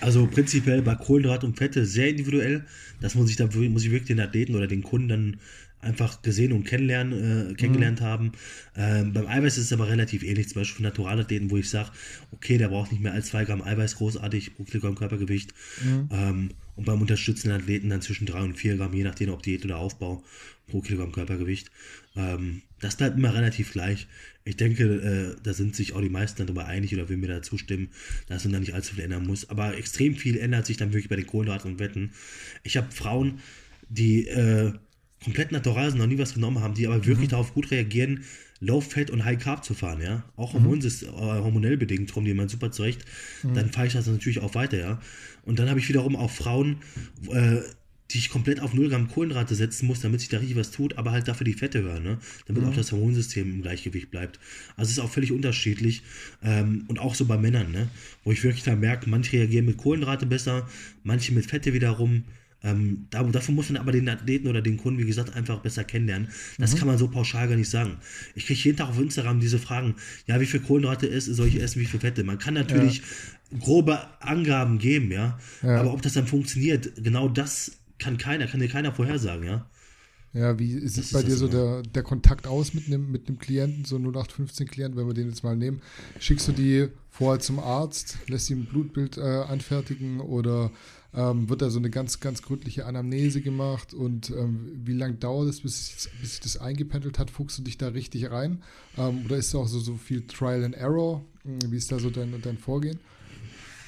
Also prinzipiell bei Kohlenhydrate und Fette sehr individuell. Das muss ich dann muss ich wirklich den Athleten oder den Kunden dann einfach gesehen und kennenlernen, äh, kennengelernt mhm. haben. Ähm, beim Eiweiß ist es aber relativ ähnlich, zum Beispiel für Naturalathleten, wo ich sage, okay, der braucht nicht mehr als 2 Gramm Eiweiß großartig pro Kilogramm Körpergewicht. Mhm. Ähm, und beim unterstützenden Athleten dann zwischen 3 und 4 Gramm, je nachdem, ob Diät oder Aufbau pro Kilogramm Körpergewicht. Ähm, das bleibt immer relativ gleich. Ich denke, äh, da sind sich auch die meisten darüber einig oder will mir da zustimmen, dass man da nicht allzu viel ändern muss. Aber extrem viel ändert sich dann wirklich bei den Kohlenhydraten und Wetten. Ich habe Frauen, die äh, komplett natural sind, noch nie was genommen haben, die aber wirklich mhm. darauf gut reagieren, Low Fat und High Carb zu fahren, ja. Auch mhm. äh, hormonell bedingt, kommen die immer super zurecht. Mhm. Dann fahre ich das natürlich auch weiter, ja. Und dann habe ich wiederum auch Frauen, äh, die ich komplett auf 0 Gramm Kohlenhydrate setzen muss, damit sich da richtig was tut, aber halt dafür die Fette hören, ne? damit mhm. auch das Hormonsystem im Gleichgewicht bleibt. Also es ist auch völlig unterschiedlich ähm, und auch so bei Männern, ne? wo ich wirklich da merke, manche reagieren mit Kohlenhydrate besser, manche mit Fette wiederum. Ähm, da, dafür muss man aber den Athleten oder den Kunden, wie gesagt, einfach besser kennenlernen. Das mhm. kann man so pauschal gar nicht sagen. Ich kriege jeden Tag auf Instagram diese Fragen, ja, wie viel Kohlenhydrate ist, soll ich essen, wie viel Fette? Man kann natürlich ja. grobe Angaben geben, ja? ja, aber ob das dann funktioniert, genau das kann keiner, kann dir keiner vorhersagen, ja. Ja, wie sieht bei dir so der, der Kontakt aus mit einem mit Klienten, so 0815 Klienten, wenn wir den jetzt mal nehmen? Schickst du die vorher zum Arzt, lässt sie ein Blutbild äh, anfertigen oder ähm, wird da so eine ganz, ganz gründliche Anamnese gemacht und ähm, wie lange dauert es, bis, bis sich das eingependelt hat? Fuchst du dich da richtig rein? Ähm, oder ist da auch so, so viel Trial and Error? Wie ist da so dein, dein Vorgehen?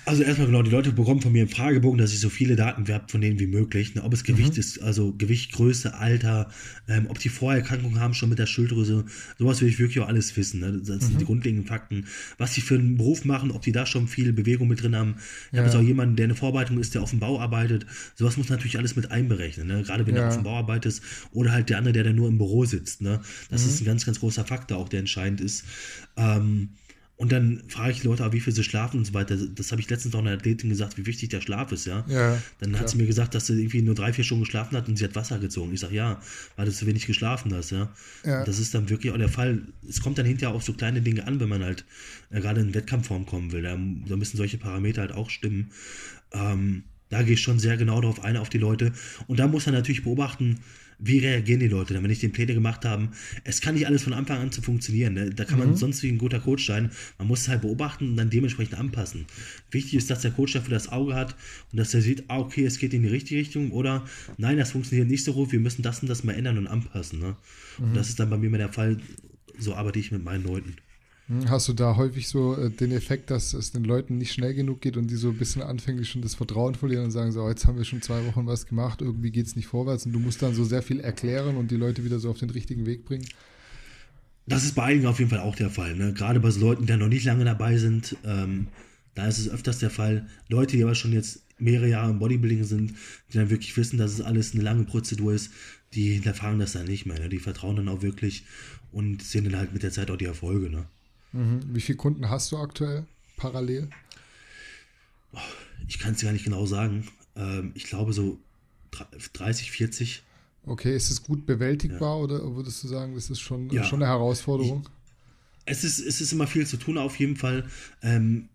Also erstmal genau, die Leute bekommen von mir einen Fragebogen, dass ich so viele Daten werbe von denen wie möglich. Ne? Ob es Gewicht mhm. ist, also Gewicht, Größe, Alter, ähm, ob die Vorerkrankungen haben schon mit der Schilddrüse, sowas will ich wirklich auch alles wissen. Ne? Das sind mhm. die grundlegenden Fakten. Was sie für einen Beruf machen, ob die da schon viel Bewegung mit drin haben. Ich ja. habe jetzt auch jemanden, der eine Vorarbeitung ist, der auf dem Bau arbeitet. Sowas muss natürlich alles mit einberechnen. Ne? Gerade wenn ja. du auf dem Bau arbeitest oder halt der andere, der, der nur im Büro sitzt. Ne? Das mhm. ist ein ganz, ganz großer Faktor auch, der entscheidend ist. Ähm, und dann frage ich die Leute, wie viel sie schlafen und so weiter. Das habe ich letztens auch einer Athletin gesagt, wie wichtig der Schlaf ist, ja. ja dann klar. hat sie mir gesagt, dass sie irgendwie nur drei, vier Stunden geschlafen hat und sie hat Wasser gezogen. Ich sage, ja, weil du zu wenig geschlafen hast, ja. ja. das ist dann wirklich auch der Fall. Es kommt dann hinterher auf so kleine Dinge an, wenn man halt äh, gerade in Wettkampfform kommen will. Da, da, müssen solche Parameter halt auch stimmen. Ähm, da gehe ich schon sehr genau darauf ein, auf die Leute. Und da muss man natürlich beobachten, wie reagieren die Leute, wenn ich den Pläne gemacht habe. Es kann nicht alles von Anfang an zu funktionieren. Ne? Da kann man mhm. sonst wie ein guter Coach sein. Man muss es halt beobachten und dann dementsprechend anpassen. Wichtig ist, dass der Coach dafür das Auge hat und dass er sieht, ah, okay, es geht in die richtige Richtung oder nein, das funktioniert nicht so gut, wir müssen das und das mal ändern und anpassen. Ne? Mhm. Und das ist dann bei mir immer der Fall. So arbeite ich mit meinen Leuten. Hm, hast du da häufig so äh, den Effekt, dass es den Leuten nicht schnell genug geht und die so ein bisschen anfänglich schon das Vertrauen verlieren und sagen so, jetzt haben wir schon zwei Wochen was gemacht, irgendwie geht es nicht vorwärts und du musst dann so sehr viel erklären und die Leute wieder so auf den richtigen Weg bringen? Das ist bei einigen auf jeden Fall auch der Fall. Ne? Gerade bei so Leuten, die noch nicht lange dabei sind, ähm, da ist es öfters der Fall. Leute, die aber schon jetzt mehrere Jahre im Bodybuilding sind, die dann wirklich wissen, dass es alles eine lange Prozedur ist, die hinterfragen das dann nicht mehr. Ne? Die vertrauen dann auch wirklich und sehen dann halt mit der Zeit auch die Erfolge. Ne? Mhm. Wie viele Kunden hast du aktuell parallel? Ich kann es gar nicht genau sagen. Ähm, ich glaube so 30, 40. Okay, ist es gut bewältigbar ja. oder würdest du sagen, das ist schon, ja. schon eine Herausforderung? Ich, es, ist, es ist immer viel zu tun auf jeden Fall. Ähm,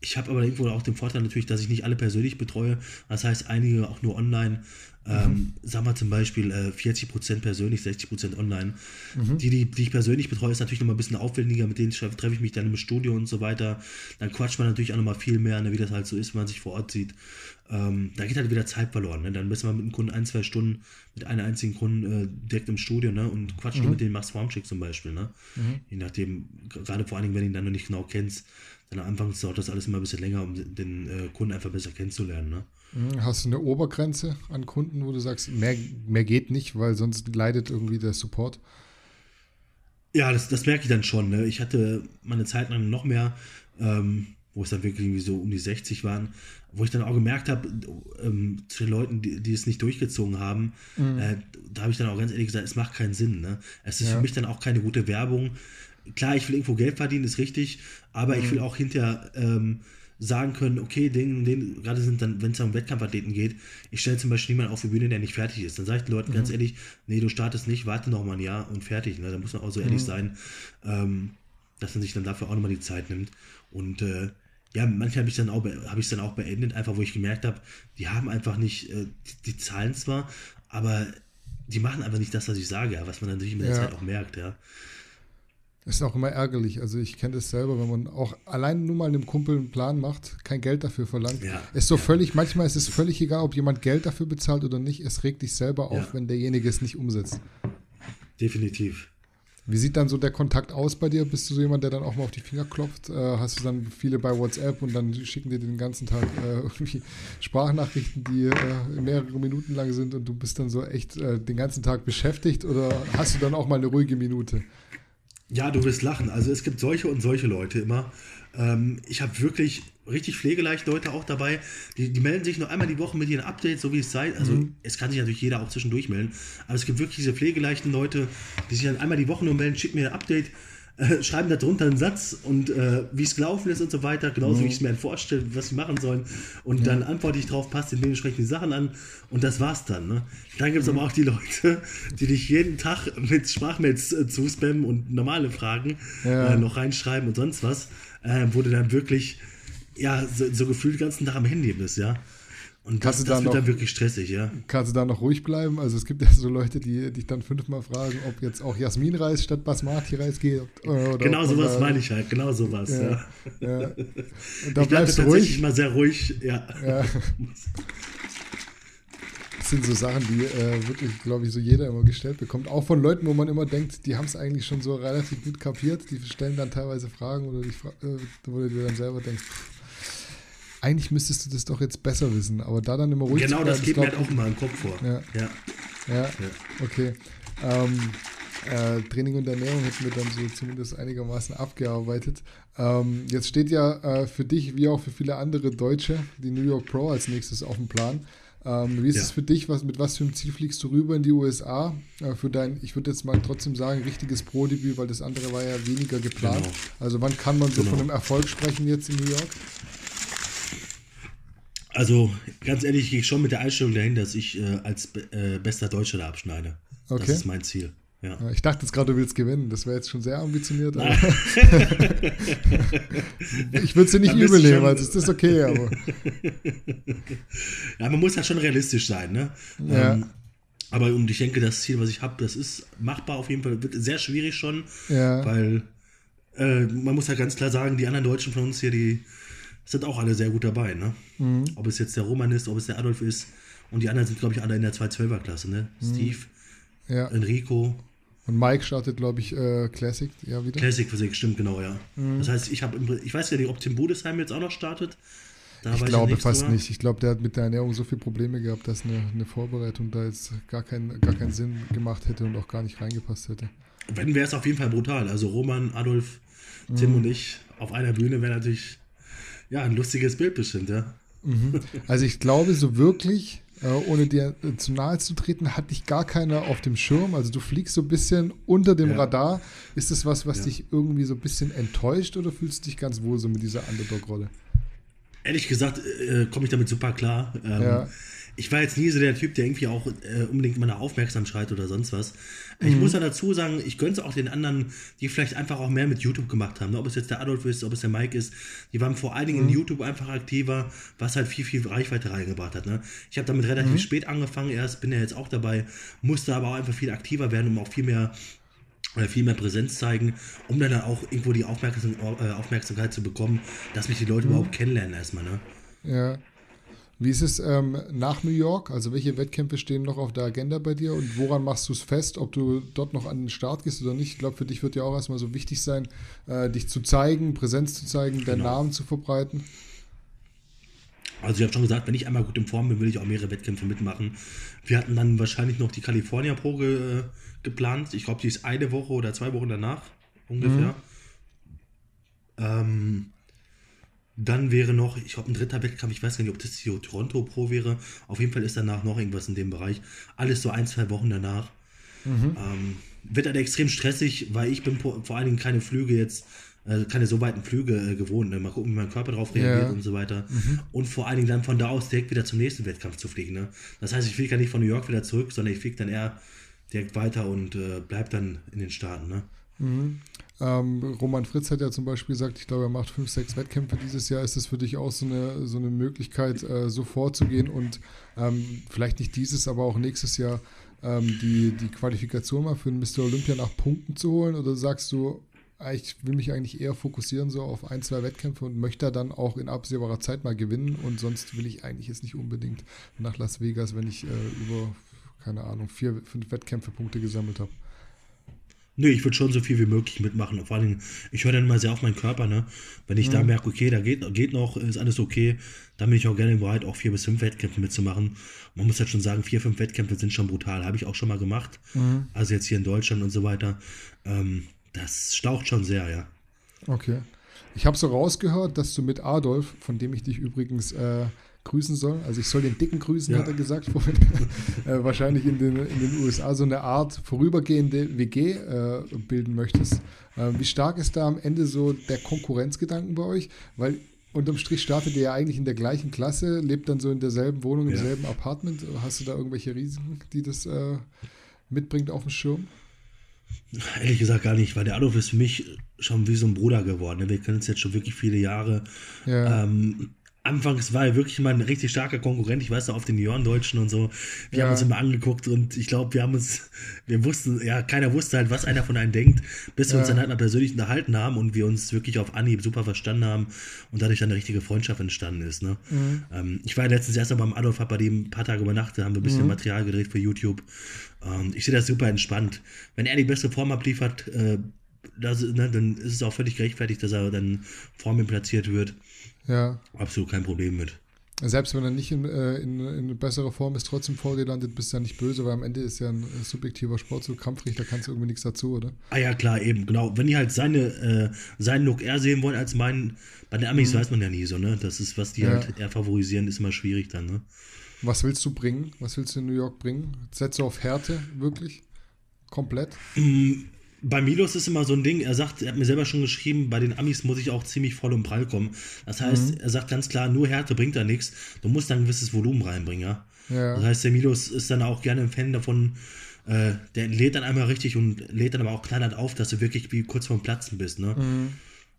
ich habe aber irgendwo auch den Vorteil natürlich, dass ich nicht alle persönlich betreue. Das heißt, einige auch nur online. Ähm, mhm. Sagen wir zum Beispiel äh, 40% persönlich, 60% online. Mhm. Die, die, die ich persönlich betreue, ist natürlich noch mal ein bisschen aufwendiger. Mit denen treffe ich mich dann im Studio und so weiter. Dann quatscht man natürlich auch noch mal viel mehr, ne, wie das halt so ist, wenn man sich vor Ort sieht. Ähm, da geht halt wieder Zeit verloren. Ne? Dann müssen wir mit einem Kunden ein, zwei Stunden mit einer einzigen Kunden äh, direkt im Studio ne? und quatschen mhm. mit denen, machst Formcheck zum Beispiel. Ne? Mhm. Je nachdem, gerade vor allen Dingen, wenn du ihn dann noch nicht genau kennst, dann anfangs dauert das alles immer ein bisschen länger, um den äh, Kunden einfach besser kennenzulernen. Ne? Mhm. Hast du eine Obergrenze an Kunden, wo du sagst, mehr, mehr geht nicht, weil sonst leidet irgendwie der Support? Ja, das, das merke ich dann schon. Ne? Ich hatte meine Zeit lang noch mehr, ähm, wo es dann wirklich irgendwie so um die 60 waren, wo ich dann auch gemerkt habe, ähm, zu den Leuten, die, die, es nicht durchgezogen haben, mhm. äh, da habe ich dann auch ganz ehrlich gesagt, es macht keinen Sinn. Ne? Es ist ja. für mich dann auch keine gute Werbung. Klar, ich will irgendwo Geld verdienen, ist richtig, aber mhm. ich will auch hinterher ähm, sagen können, okay, den, den, gerade sind dann, wenn es um Wettkampfathleten geht, ich stelle zum Beispiel niemanden auf die Bühne, der nicht fertig ist. Dann sage ich den Leuten mhm. ganz ehrlich, nee, du startest nicht, warte noch mal ein Jahr und fertig. Ne? Da muss man auch so ehrlich mhm. sein, ähm, dass man sich dann dafür auch nochmal die Zeit nimmt. Und äh, ja, manchmal habe ich dann auch habe ich dann auch beendet, einfach wo ich gemerkt habe, die haben einfach nicht äh, die, die, Zahlen zwar, aber die machen einfach nicht das, was ich sage, ja, was man natürlich mit der ja. Zeit auch merkt, ja. Ist auch immer ärgerlich. Also ich kenne das selber, wenn man auch allein nur mal einem Kumpel einen Plan macht, kein Geld dafür verlangt. Ja, ist so ja. völlig, manchmal ist es völlig egal, ob jemand Geld dafür bezahlt oder nicht. Es regt dich selber auf, Ja. wenn derjenige es nicht umsetzt. Definitiv. Wie sieht dann so der Kontakt aus bei dir? Bist du so jemand, der dann auch mal auf die Finger klopft? Äh, hast du dann viele bei WhatsApp und dann schicken dir den ganzen Tag äh, irgendwie Sprachnachrichten, die äh, mehrere Minuten lang sind und du bist dann so echt äh, den ganzen Tag beschäftigt oder hast du dann auch mal eine ruhige Minute? Ja, du wirst lachen. Also es gibt solche und solche Leute immer. Ähm, ich habe wirklich richtig pflegeleicht Leute auch dabei. Die, die melden sich nur einmal die Woche mit ihren Updates, so wie es sei. Also es kann sich natürlich jeder auch zwischendurch melden. Aber es gibt wirklich diese pflegeleichten Leute, die sich dann einmal die Woche nur melden, schicken mir ein Update, äh, schreiben da drunter einen Satz und äh, wie es gelaufen ist und so weiter, genauso wie ich es mir vorstelle, was sie machen sollen. Und dann antworte ich drauf, passt dementsprechend die Sachen an und das war's dann. Ne? Dann gibt es aber auch die Leute, die dich jeden Tag mit Sprachmails äh, zuspammen und normale Fragen Ja. äh, noch reinschreiben und sonst was, äh, wo du dann wirklich ja, so, so gefühlt den ganzen Tag am Handy bist, ja. Und das, Kannst du das da wird noch- dann wirklich stressig, ja. Kannst du da noch ruhig bleiben? Also es gibt ja so Leute, die dich dann fünfmal fragen, ob jetzt auch Jasmin-Reis statt Basmati-Reis geht. äh, Oder Genau ob sowas meine ich halt, genau sowas, ja. Ja, ja. [laughs] Und da Ich bleibe tatsächlich ruhig. mal sehr ruhig, ja. Ja. [laughs] Das sind so Sachen, die äh, wirklich, glaube ich, so jeder immer gestellt bekommt. Auch von Leuten, wo man immer denkt, die haben es eigentlich schon so relativ gut kapiert. Die stellen dann teilweise Fragen oder die, äh, wo du dir dann selber denkst, eigentlich müsstest du das doch jetzt besser wissen. Aber da dann immer ruhig Genau das geht mir halt auch immer im Kopf vor. Ja. ja. Ja, okay. Ähm, äh, Training und Ernährung hätten wir dann so zumindest einigermaßen abgearbeitet. Ähm, jetzt steht ja äh, für dich, wie auch für viele andere Deutsche, die New York Pro als nächstes auf dem Plan. Ähm, wie ist Ja. es für dich? Was, mit was für einem Ziel fliegst du rüber in die USA? Äh, für dein, ich würde jetzt mal trotzdem sagen, richtiges Pro-Debüt, weil das andere war ja weniger geplant. Genau. Also wann kann man so Genau. von einem Erfolg sprechen jetzt in New York? Also, ganz ehrlich, ich gehe schon mit der Einstellung dahin, dass ich äh, als äh, bester Deutscher da abschneide. Okay. Das ist mein Ziel. Ja. Ja, Ich dachte jetzt gerade, du willst gewinnen. Das wäre jetzt schon sehr ambitioniert. [laughs] Ich würde sie nicht Da bist übel nehmen, also ist das okay. Aber [laughs] ja, man muss halt schon realistisch sein, ne? Ja. Ähm, aber und ich denke, das Ziel, was ich habe, das ist machbar auf jeden Fall. Wird sehr schwierig schon, Ja. weil äh, man muss halt ganz klar sagen, die anderen Deutschen von uns hier, die sind auch alle sehr gut dabei, ne? Mhm. Ob es jetzt der Roman ist, ob es der Adolf ist. Und die anderen sind, glaube ich, alle in der 212er Klasse, ne? Mhm. Steve, ja. Enrico, Und Mike startet, glaube ich, äh, Classic ja wieder. Classic Physik, stimmt, genau, ja. Mhm. Das heißt, ich habe, ich weiß ja nicht, ob Tim Budesheim jetzt auch noch startet. Da Ich glaube nichts fast drüber. nicht. Ich glaube, der hat mit der Ernährung so viele Probleme gehabt, dass eine, eine Vorbereitung da jetzt gar, kein, gar keinen Sinn gemacht hätte und auch gar nicht reingepasst hätte. Wenn wäre es auf jeden Fall brutal. Also Roman, Adolf, Tim und ich auf einer Bühne wäre natürlich ja ein lustiges Bild bestimmt, ja. Also ich glaube, so wirklich, äh, ohne dir äh, zu nahe zu treten, hat dich gar keiner auf dem Schirm. Also du fliegst so ein bisschen unter dem Ja. Radar. Ist das was, was Ja. dich irgendwie so ein bisschen enttäuscht oder fühlst du dich ganz wohl so mit dieser Underdog-Rolle? Ehrlich gesagt äh, komme ich damit super klar. Ähm, Ja. Ich war jetzt nie so der Typ, der irgendwie auch äh, unbedingt mal nach Aufmerksam schreit oder sonst was. Ich Mhm. muss dann dazu sagen, ich gönne es auch den anderen, die vielleicht einfach auch mehr mit YouTube gemacht haben. ne? Ob es jetzt der Adolf ist, ob es der Mike ist. Die waren vor allen Dingen Mhm. in YouTube einfach aktiver, was halt viel, viel Reichweite reingebracht hat. Ne? Ich habe damit relativ Mhm. spät angefangen erst, bin ja jetzt auch dabei, musste aber auch einfach viel aktiver werden, um auch viel mehr oder viel mehr Präsenz zeigen, um dann auch irgendwo die Aufmerksam, äh, Aufmerksamkeit zu bekommen, dass mich die Mhm. Leute überhaupt kennenlernen erstmal. Ne? Ja. Wie ist es ähm, nach New York? Also welche Wettkämpfe stehen noch auf der Agenda bei dir und woran machst du es fest, ob du dort noch an den Start gehst oder nicht? Ich glaube, für dich wird ja auch erstmal so wichtig sein, äh, dich zu zeigen, Präsenz zu zeigen, deinen Genau. Namen zu verbreiten. Also ich habe schon gesagt, wenn ich einmal gut in Form bin, will ich auch mehrere Wettkämpfe mitmachen. Wir hatten dann wahrscheinlich noch die California Pro ge geplant. Ich glaube, die ist eine Woche oder zwei Wochen danach ungefähr. Ähm, dann wäre noch, ich glaube, ein dritter Wettkampf, ich weiß gar nicht, ob das die Toronto Pro wäre. Auf jeden Fall ist danach noch irgendwas in dem Bereich. Alles so ein, zwei Wochen danach. Ähm, wird halt extrem stressig, weil ich bin vor allen Dingen keine Flüge jetzt, äh, keine so weiten Flüge äh, gewohnt. Ne? Mal gucken, wie mein Körper darauf reagiert Ja. und so weiter. Und vor allen Dingen dann von da aus direkt wieder zum nächsten Wettkampf zu fliegen. Ne? Das heißt, ich fliege ja nicht von New York wieder zurück, sondern ich fliege dann eher direkt weiter und äh, bleib dann in den Staaten. Ne? Ähm, Roman Fritz hat ja zum Beispiel gesagt, ich glaube, er macht fünf, sechs Wettkämpfe dieses Jahr. Ist das für dich auch so eine, so eine Möglichkeit, äh, so vorzugehen und ähm, vielleicht nicht dieses, aber auch nächstes Jahr ähm, die, die Qualifikation mal für den Mr. Olympia nach Punkten zu holen? Oder sagst du, ich will mich eigentlich eher fokussieren so auf ein, zwei Wettkämpfe und möchte dann auch in absehbarer Zeit mal gewinnen und sonst will ich eigentlich jetzt nicht unbedingt nach Las Vegas, wenn ich äh, über, keine Ahnung, vier, fünf Wettkämpfe Punkte gesammelt habe. Nee, ich würde schon so viel wie möglich mitmachen. Vor allem, ich höre dann mal sehr auf meinen Körper, ne? Wenn ich mhm. da merke, okay, da geht, geht noch, ist alles okay, dann bin ich auch gerne bereit, auch vier bis fünf Wettkämpfe mitzumachen. Man muss halt schon sagen, vier, fünf Wettkämpfe sind schon brutal. Habe ich auch schon mal gemacht. Mhm. Also jetzt hier in Deutschland und so weiter. Ähm, das staucht schon sehr, ja. Okay. Ich habe so rausgehört, dass du mit Adolf, von dem ich dich übrigens äh, grüßen soll. Also ich soll den Dicken grüßen, ja. hat er gesagt [laughs] vorhin. äh, wahrscheinlich in den, in den USA so eine Art vorübergehende WG äh, bilden möchtest. Äh, wie stark ist da am Ende so der Konkurrenzgedanken bei euch? Weil unterm Strich startet ihr ja eigentlich in der gleichen Klasse, lebt dann so in derselben Wohnung, im ja. selben Apartment. Hast du da irgendwelche Risiken, die das äh, mitbringt auf dem Schirm? Ehrlich gesagt gar nicht, weil der Adolf ist für mich schon wie so ein Bruder geworden. Wir kennen uns jetzt schon wirklich viele Jahre. Ja. Ähm, anfangs war er wirklich mal ein richtig starker Konkurrent. Ich weiß noch, auf den Junioren-Deutschen und so. Wir ja. haben uns immer angeguckt und ich glaube, wir haben uns, wir wussten, ja, keiner wusste halt, was einer von einem denkt, bis wir ja. uns dann halt mal persönlich unterhalten haben und wir uns wirklich auf Anhieb super verstanden haben und dadurch dann eine richtige Freundschaft entstanden ist. Ne? Mhm. Ähm, ich war letztens erst mal beim Adolf, hab bei dem ein paar Tage übernachtet, haben wir ein bisschen mhm. Material gedreht für YouTube. Und ich sehe das super entspannt. Wenn er die beste Form abliefert, äh, das, ne, dann ist es auch völlig gerechtfertigt, dass er dann vor mir platziert wird. Ja. Absolut kein Problem mit. Selbst wenn er nicht in, äh, in, in besserer Form ist, trotzdem vor dir landet, bist du ja nicht böse, weil am Ende ist ja ein subjektiver Sport, so kampfrig, da kannst du irgendwie nichts dazu, oder? Ah ja, klar, eben, genau. Wenn die halt seine, äh, seinen Look eher sehen wollen als meinen, bei den Amis mhm. weiß man ja nie so, ne? Das ist, was die ja. halt eher favorisieren, ist immer schwierig dann, ne? Was willst du bringen? Was willst du in New York bringen? Setzt du auf Härte, wirklich? Komplett? Mm, bei Milos ist immer so ein Ding, er sagt, er hat mir selber schon geschrieben, bei den Amis muss ich auch ziemlich voll und prall kommen. Das heißt, mhm. er sagt ganz klar, nur Härte bringt da nichts. Du musst dann ein gewisses Volumen reinbringen, ja. ja. Das heißt, der Milos ist dann auch gerne ein Fan davon, äh, der lädt dann einmal richtig und lädt dann aber auch knallhart auf, dass du wirklich wie kurz vorm Platzen bist, ne? Mhm.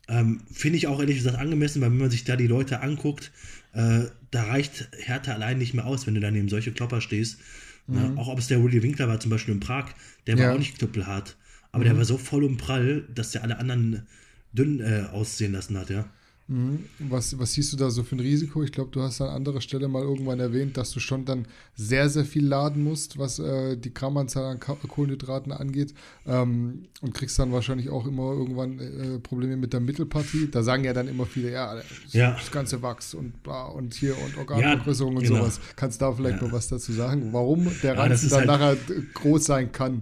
Ähm, Finde ich auch ehrlich gesagt angemessen, weil wenn man sich da die Leute anguckt, äh, da reicht Härte allein nicht mehr aus, wenn du dann neben solche Klopper stehst. Ne? Mhm. Ne? Auch ob es der Willy Winkler war, zum Beispiel im Prag, der ja. war auch nicht knüppelhart. Aber mhm. der war so voll und prall, dass der alle anderen dünn äh, aussehen lassen hat, ja. Mhm. Was, was siehst du da so für ein Risiko? Ich glaube, du hast an anderer Stelle mal irgendwann erwähnt, dass du schon dann sehr, sehr viel laden musst, was äh, die Grammanzahl an Kohlenhydraten angeht. Ähm, und kriegst dann wahrscheinlich auch immer irgendwann äh, Probleme mit der Mittelpartie. Da sagen ja dann immer viele, ja, das, ja. das ganze Wachs und bla und hier und Organvergrößerung ja, und genau. sowas. Kannst du da vielleicht ja. noch was dazu sagen, warum der Ranzen dann halt nachher groß sein kann?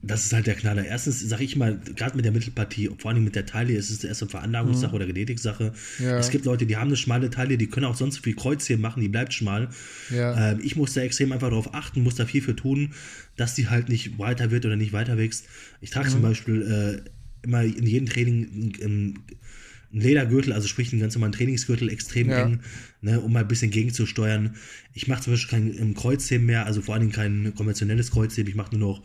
Das ist halt der Knaller. Erstens, sage ich mal, gerade mit der Mittelpartie, vor allem mit der Taille, ist es erst eine Veranlagungssache mhm. oder Genetiksache. Ja. Es gibt Leute, die haben eine schmale Taille, die können auch sonst viel Kreuzheben machen, die bleibt schmal. Ja. Ähm, ich muss da extrem einfach darauf achten, muss da viel für tun, dass die halt nicht weiter wird oder nicht weiter wächst. Ich trage mhm. zum Beispiel äh, immer in jedem Training ein, ein Ledergürtel, also sprich einen ganz normalen Trainingsgürtel, extrem ja. eng, ne, um mal ein bisschen gegenzusteuern. Ich mache zum Beispiel kein Kreuzheben mehr, also vor allen Dingen kein konventionelles Kreuzheben. Ich mache nur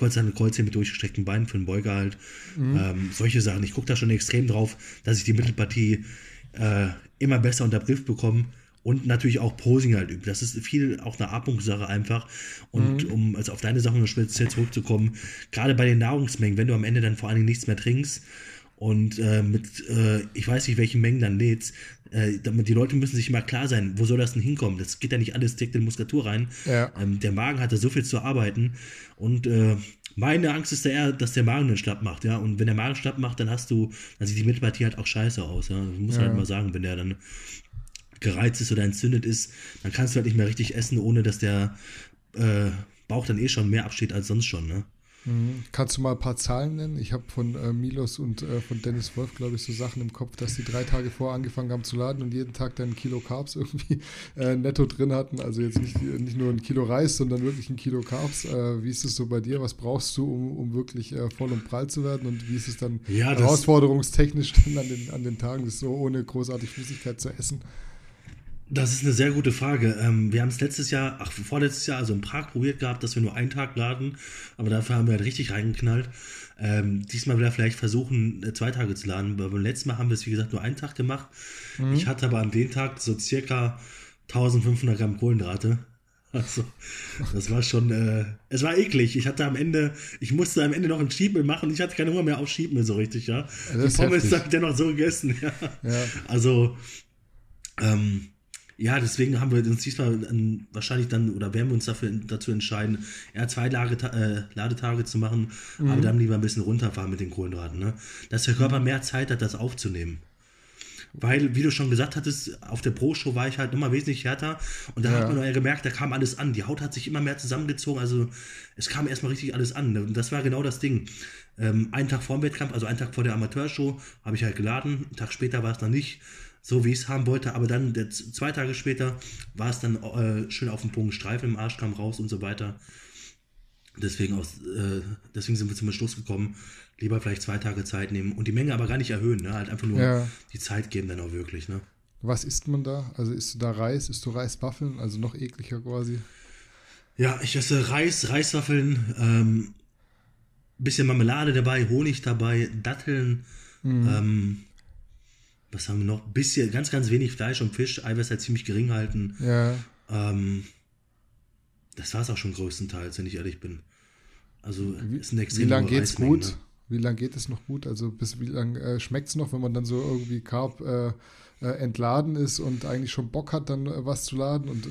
noch eine Kreuzheben mit durchgestreckten Beinen für den Beuger halt. Mhm. Ähm, solche Sachen. Ich gucke da schon extrem drauf, dass ich die Mittelpartie äh, immer besser unter Griff bekomme und natürlich auch Posing halt übt. Das ist viel auch eine Atmungssache einfach. Und mhm. um also auf deine Sachen speziell zurückzukommen, gerade bei den Nahrungsmengen, wenn du am Ende dann vor allen Dingen nichts mehr trinkst, und äh, mit, äh, ich weiß nicht, welchen Mengen dann lädst. Äh, damit die Leute müssen sich immer klar sein, wo soll das denn hinkommen? Das geht ja nicht alles direkt in die Muskulatur rein. Ja. Ähm, der Magen hat da so viel zu arbeiten und äh, meine Angst ist da eher, dass der Magen dann schlapp macht, ja. Und wenn der Magen schlapp macht, dann hast du, dann sieht die Mittelpartie halt auch scheiße aus, ja. Das muss ja. halt mal sagen, wenn der dann gereizt ist oder entzündet ist, dann kannst du halt nicht mehr richtig essen, ohne dass der äh, Bauch dann eh schon mehr absteht als sonst schon, ne? Mhm. Kannst du mal ein paar Zahlen nennen? Ich habe von äh, Milos und äh, von Dennis Wolf, glaube ich, so Sachen im Kopf, dass die drei Tage vorher angefangen haben zu laden und jeden Tag dann ein Kilo Carbs irgendwie [laughs] äh, netto drin hatten. Also jetzt nicht, nicht nur ein Kilo Reis, sondern wirklich ein Kilo Carbs. Äh, wie ist es so bei dir? Was brauchst du, um, um wirklich äh, voll und prall zu werden? Und wie ist es dann ja, herausforderungstechnisch [laughs] dann an den, an den Tagen, das so ohne großartig Flüssigkeit zu essen? Das ist eine sehr gute Frage. Ähm, wir haben es letztes Jahr, ach, vorletztes Jahr, also in Prag probiert gehabt, dass wir nur einen Tag laden, aber dafür haben wir halt richtig reingeknallt. Ähm, diesmal wieder vielleicht versuchen, äh, zwei Tage zu laden, weil beim letzten Mal haben wir es, wie gesagt, nur einen Tag gemacht. Mhm. Ich hatte aber an dem Tag so circa 1500 Gramm Kohlenhydrate. Also, das war schon, äh, es war eklig. Ich hatte am Ende, ich musste am Ende noch ein Schiebmüll machen. Ich hatte keine Hunger mehr auf Schiebmüll so richtig, ja. ja Die Pommes habe ich dennoch so gegessen, [laughs] ja. ja. Also, ähm, ja, deswegen haben wir uns diesmal wahrscheinlich dann, oder werden wir uns dafür, dazu entscheiden, eher zwei Lage, äh, Ladetage zu machen, mhm. aber dann lieber ein bisschen runterfahren mit den Kohlenhydraten, ne? Dass der Körper mehr Zeit hat, das aufzunehmen. Weil, wie du schon gesagt hattest, auf der Pro-Show war ich halt nochmal wesentlich härter und da ja. hat man ja gemerkt, da kam alles an. Die Haut hat sich immer mehr zusammengezogen, also es kam erstmal richtig alles an. Und das war genau das Ding. Ähm, einen Tag vor dem Wettkampf, also einen Tag vor der Amateurshow, habe ich halt geladen. Einen Tag später war es dann nicht so, wie ich es haben wollte, aber dann der, zwei Tage später war es dann äh, schön auf dem Punkt. Streifen im Arsch kam raus und so weiter. Deswegen, aus, äh, deswegen sind wir zum Schluss gekommen, lieber vielleicht zwei Tage Zeit nehmen und die Menge aber gar nicht erhöhen, ne? halt einfach nur ja. die Zeit geben dann auch wirklich. Ne? Was isst man da? Also isst du da Reis, isst du Reiswaffeln, also noch ekliger quasi? Ja, ich esse Reis, Reiswaffeln, ähm, bisschen Marmelade dabei, Honig dabei, Datteln, mhm. ähm, was haben wir noch? Bisschen, ganz, ganz wenig Fleisch und Fisch, Eiweiß halt ziemlich gering halten. Ja. Ähm, das war es auch schon größtenteils, wenn ich ehrlich bin. Also wie, ist ein extrem Wie lange geht's gut? Ne? Wie lange geht es noch gut? Also bis wie lange äh, schmeckt es noch, wenn man dann so irgendwie Carb äh, äh, entladen ist und eigentlich schon Bock hat, dann äh, was zu laden? Und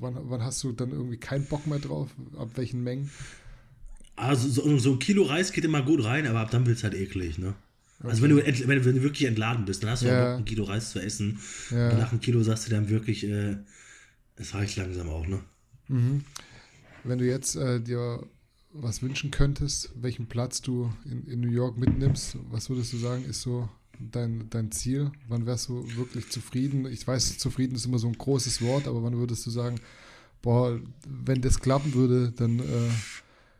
wann, wann, hast du dann irgendwie keinen Bock mehr drauf? Ab welchen Mengen? Also so, so ein Kilo Reis geht immer gut rein, aber ab dann wird es halt eklig, ne? Okay. Also wenn du, wenn, du wirklich entladen bist, dann hast du ja. auch Bock, ein Kilo Reis zu essen. Ja. Und nach einem Kilo sagst du dann wirklich, äh, es reicht langsam auch, ne? Mhm. Wenn du jetzt äh, dir was wünschen könntest, welchen Platz du in, in New York mitnimmst, was würdest du sagen, ist so dein, dein Ziel? Wann wärst du wirklich zufrieden? Ich weiß, zufrieden ist immer so ein großes Wort, aber wann würdest du sagen, boah, wenn das klappen würde, dann äh,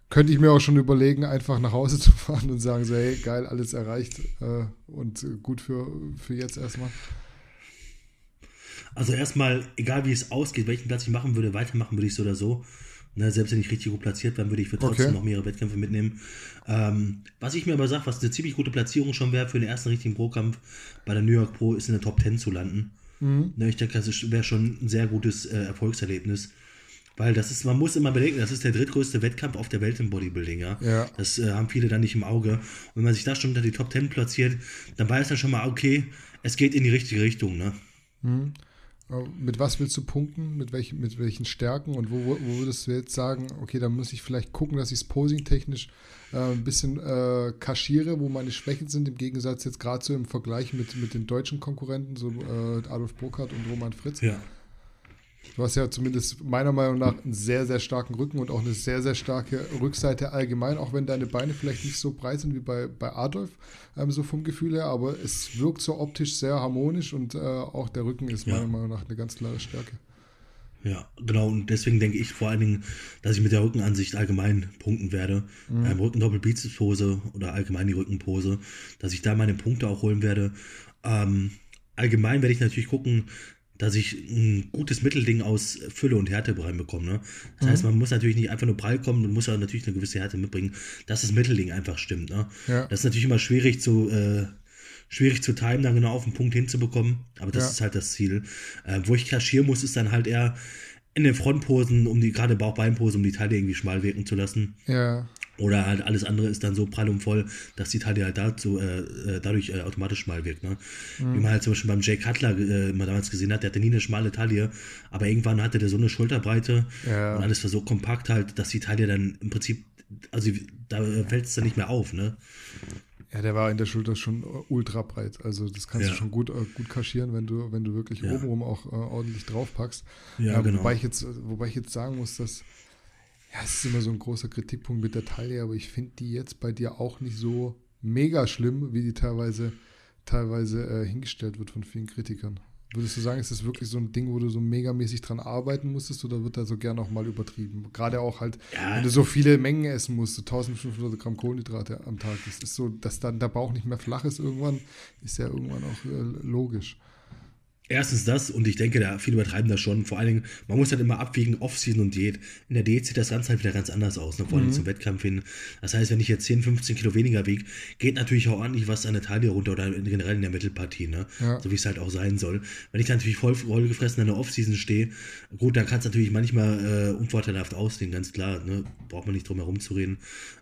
könnte ich mir auch schon überlegen, einfach nach Hause [laughs] zu fahren und sagen, so, hey, geil, alles erreicht äh, und gut für, für jetzt erstmal. Also erstmal, egal wie es ausgeht, welchen Platz ich machen würde, weitermachen würde ich so oder so. Ne, selbst wenn ich richtig gut platziert wäre, würde ich für trotzdem okay. noch mehrere Wettkämpfe mitnehmen. Ähm, was ich mir aber sage, was eine ziemlich gute Platzierung schon wäre für den ersten richtigen Pro-Kampf bei der New York Pro, ist in der Top 10 zu landen. Mhm. Ne, ich denke, das wäre schon ein sehr gutes äh, Erfolgserlebnis. Weil das ist, man muss immer bedenken, das ist der drittgrößte Wettkampf auf der Welt im Bodybuilding, ja. ja. Das äh, haben viele dann nicht im Auge. Und wenn man sich da schon unter die Top 10 platziert, dann weiß man schon mal, okay, es geht in die richtige Richtung, ne? Mhm. Mit was willst du punkten? Mit, welch, mit welchen Stärken? Und wo, wo würdest du jetzt sagen, okay, da muss ich vielleicht gucken, dass ich es posing-technisch äh, ein bisschen äh, kaschiere, wo meine Schwächen sind, im Gegensatz jetzt gerade so im Vergleich mit, mit den deutschen Konkurrenten, so äh, Adolf Burkhardt und Roman Fritz. Ja. Du hast ja zumindest meiner Meinung nach einen sehr, sehr starken Rücken und auch eine sehr, sehr starke Rückseite allgemein, auch wenn deine Beine vielleicht nicht so breit sind wie bei, bei Adolf, ähm, so vom Gefühl her, aber es wirkt so optisch sehr harmonisch und äh, auch der Rücken ist meiner Meinung nach eine ganz klare Stärke. Ja, genau. Und deswegen denke ich vor allen Dingen, dass ich mit der Rückenansicht allgemein punkten werde. Mhm. Ähm, Rücken Doppelbizeps-Pose oder allgemein die Rückenpose, dass ich da meine Punkte auch holen werde. Ähm, allgemein werde ich natürlich gucken, dass ich ein gutes Mittelding aus Fülle und Härte reinbekomme. Ne? Das mhm. heißt, man muss natürlich nicht einfach nur prall kommen, man muss ja natürlich eine gewisse Härte mitbringen, dass das Mittelding einfach stimmt. Ne? Ja. Das ist natürlich immer schwierig zu, äh, schwierig zu timen, dann genau auf den Punkt hinzubekommen, aber das ja. ist halt das Ziel. Äh, wo ich kaschieren muss, ist dann halt eher in den Frontposen, um die, gerade Bauch-Beinpose, um die Taille irgendwie schmal wirken zu lassen. Ja. Oder halt alles andere ist dann so prall und voll, dass die Taille halt dazu, äh, äh, dadurch äh, automatisch mal wirkt. Ne? Mhm. Wie man halt zum Beispiel beim Jay Cutler äh, mal damals gesehen hat, der hatte nie eine schmale Taille, aber irgendwann hatte der so eine Schulterbreite ja. und alles war so kompakt halt, dass die Taille dann im Prinzip, also da fällt es dann nicht mehr auf. Ne? Ja, der war in der Schulter schon ultra breit. Also das kannst ja. du schon gut, äh, gut kaschieren, wenn du, wenn du wirklich ja. obenrum auch äh, ordentlich draufpackst. Ja, genau. Wobei ich, jetzt, wobei ich jetzt sagen muss, dass ja, es ist immer so ein großer Kritikpunkt mit der Taille, aber ich finde die jetzt bei dir auch nicht so mega schlimm, wie die teilweise, teilweise äh, hingestellt wird von vielen Kritikern. Würdest du sagen, ist das wirklich so ein Ding, wo du so megamäßig dran arbeiten musstest oder wird da so gern auch mal übertrieben? Gerade auch halt, ja. wenn du so viele Mengen essen musst, so 1500 Gramm Kohlenhydrate am Tag, das ist so, dass dann der Bauch nicht mehr flach ist irgendwann, ist ja irgendwann auch äh, logisch. Erstens das und ich denke, da viele übertreiben das schon. Vor allen Dingen, man muss halt immer abwiegen, Off-Season und Diät. In der Diät sieht das Ganze halt wieder ganz anders aus, ne? vor allem mhm. zum Wettkampf hin. Das heißt, wenn ich jetzt 10, 15 Kilo weniger wiege, geht natürlich auch ordentlich was an der Taille runter oder generell in der Mittelpartie, ne? Ja. so wie es halt auch sein soll. Wenn ich natürlich voll, voll gefressen in der Off-Season stehe, gut, dann kann es natürlich manchmal äh, unvorteilhaft aussehen, ganz klar. Ne? Braucht man nicht drum herum zu reden.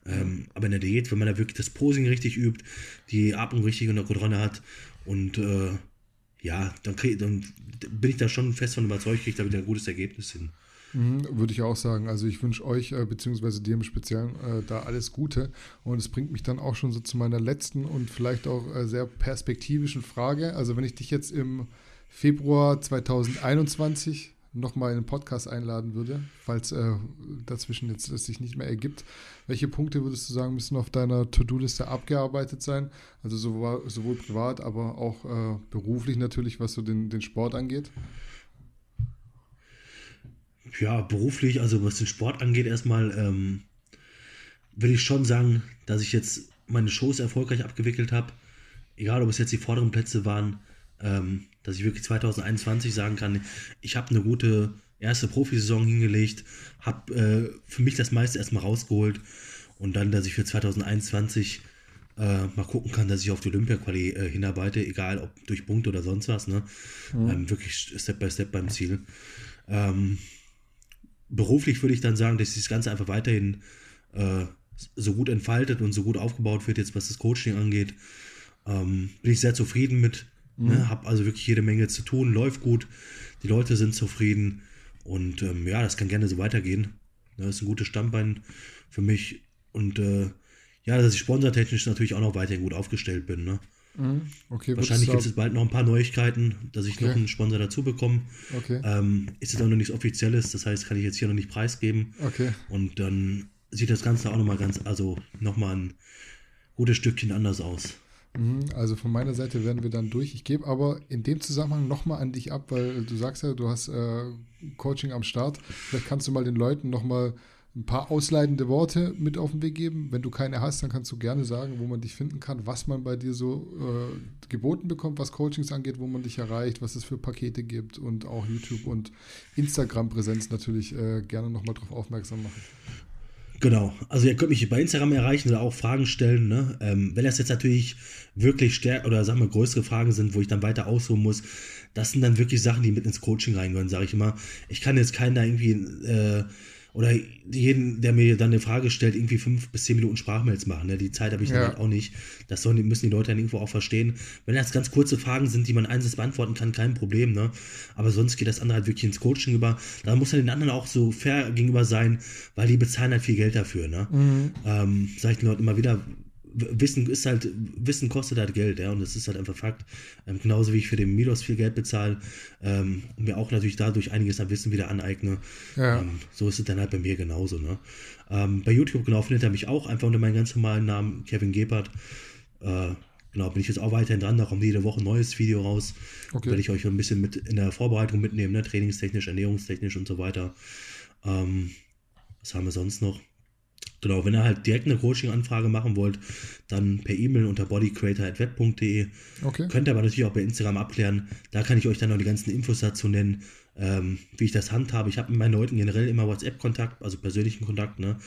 Ähm, aber in der Diät, wenn man da wirklich das Posing richtig übt, die Atmung richtig unter Kontrolle hat und äh, ja, dann, krieg, dann bin ich da schon fest von überzeugt, kriege ich da wieder ein gutes Ergebnis hin. Mhm, würde ich auch sagen. Also ich wünsche euch, äh, beziehungsweise dir im Speziellen, äh, da alles Gute. Und es bringt mich dann auch schon so zu meiner letzten und vielleicht auch äh, sehr perspektivischen Frage. Also wenn ich dich jetzt im Februar 2021 nochmal in den Podcast einladen würde, falls äh, dazwischen jetzt es sich nicht mehr ergibt. Welche Punkte würdest du sagen, müssen auf deiner To-Do-Liste abgearbeitet sein? Also sowohl, sowohl privat, aber auch äh, beruflich natürlich, was so den, den Sport angeht? Ja, beruflich, also was den Sport angeht, erstmal ähm, will ich schon sagen, dass ich jetzt meine Shows erfolgreich abgewickelt habe. Egal, ob es jetzt die vorderen Plätze waren, ähm, dass ich wirklich 2021 sagen kann, ich habe eine gute erste Profisaison hingelegt, habe äh, für mich das meiste erstmal rausgeholt und dann, dass ich für 2021 äh, mal gucken kann, dass ich auf die Olympia-Quali äh, hinarbeite, egal ob durch Punkte oder sonst was, ne? Mhm. Ähm, wirklich Step by Step beim Ziel. Ähm, beruflich würde ich dann sagen, dass das Ganze einfach weiterhin äh, so gut entfaltet und so gut aufgebaut wird, jetzt was das Coaching angeht. Ähm, bin ich sehr zufrieden mit. Ne? Mhm. Ne, hab also wirklich jede Menge zu tun, läuft gut, die Leute sind zufrieden und ähm, ja, das kann gerne so weitergehen. Das ist ein gutes Stammbein für mich und äh, ja, dass ich sponsortechnisch natürlich auch noch weiterhin gut aufgestellt bin. Ne? Mhm. Okay, Wahrscheinlich gibt es bald noch ein paar Neuigkeiten, dass ich okay. noch einen Sponsor dazu bekomme. Okay. Ähm, ist jetzt auch noch nichts Offizielles, das heißt, kann ich jetzt hier noch nicht preisgeben. Okay. Und dann sieht das Ganze auch nochmal ganz, also nochmal ein gutes Stückchen anders aus. Mhm, also von meiner Seite werden wir dann durch. Ich gebe aber in dem Zusammenhang nochmal an dich ab, weil du sagst ja, du hast äh, Coaching am Start. Vielleicht kannst du mal den Leuten nochmal ein paar ausleitende Worte mit auf den Weg geben. Wenn du keine hast, dann kannst du gerne sagen, wo man dich finden kann, was man bei dir so äh, geboten bekommt, was Coachings angeht, wo man dich erreicht, was es für Pakete gibt und auch YouTube und Instagram-Präsenz natürlich äh, gerne nochmal darauf aufmerksam machen. Genau, also ihr könnt mich bei Instagram erreichen oder auch Fragen stellen. Ne? Ähm, wenn das jetzt natürlich wirklich stärker oder sagen wir größere Fragen sind, wo ich dann weiter ausholen muss, das sind dann wirklich Sachen, die mit ins Coaching reingehören, sage ich immer. Ich kann jetzt keinen da irgendwie äh, oder jeden, der mir dann eine Frage stellt, irgendwie fünf bis zehn Minuten Sprachmails machen. Ne? Die Zeit habe ich ja. dann halt auch nicht. Das sollen, müssen die Leute dann irgendwo auch verstehen. Wenn das ganz kurze Fragen sind, die man einseitig beantworten kann, kein Problem. Ne? Aber sonst geht das andere halt wirklich ins Coaching über. Da muss man den anderen auch so fair gegenüber sein, weil die bezahlen halt viel Geld dafür. Ne? Mhm. Ähm, Sage ich den Leuten immer wieder, Wissen ist halt, Wissen kostet halt Geld, ja, und das ist halt einfach Fakt. Ähm, genauso wie ich für den Milos viel Geld bezahle ähm, und mir auch natürlich dadurch einiges an Wissen wieder aneigne. Ja. Ähm, so ist es dann halt bei mir genauso, ne? Ähm, bei YouTube, genau, findet er mich auch einfach unter meinem ganz normalen Namen, Kevin Gebhardt. Äh, genau, bin ich jetzt auch weiterhin dran, da kommt jede Woche ein neues Video raus. Okay. Werde ich euch ein bisschen mit in der Vorbereitung mitnehmen, ne? trainingstechnisch, ernährungstechnisch und so weiter. Ähm, was haben wir sonst noch? Genau, wenn ihr halt direkt eine Coaching-Anfrage machen wollt, dann per E-Mail unter bodycreator.web.de. Okay. Könnt ihr aber natürlich auch bei Instagram abklären. Da kann ich euch dann noch die ganzen Infos dazu nennen, ähm, wie ich das handhabe. Ich habe mit meinen Leuten generell immer WhatsApp-Kontakt, also persönlichen Kontakt. Ne?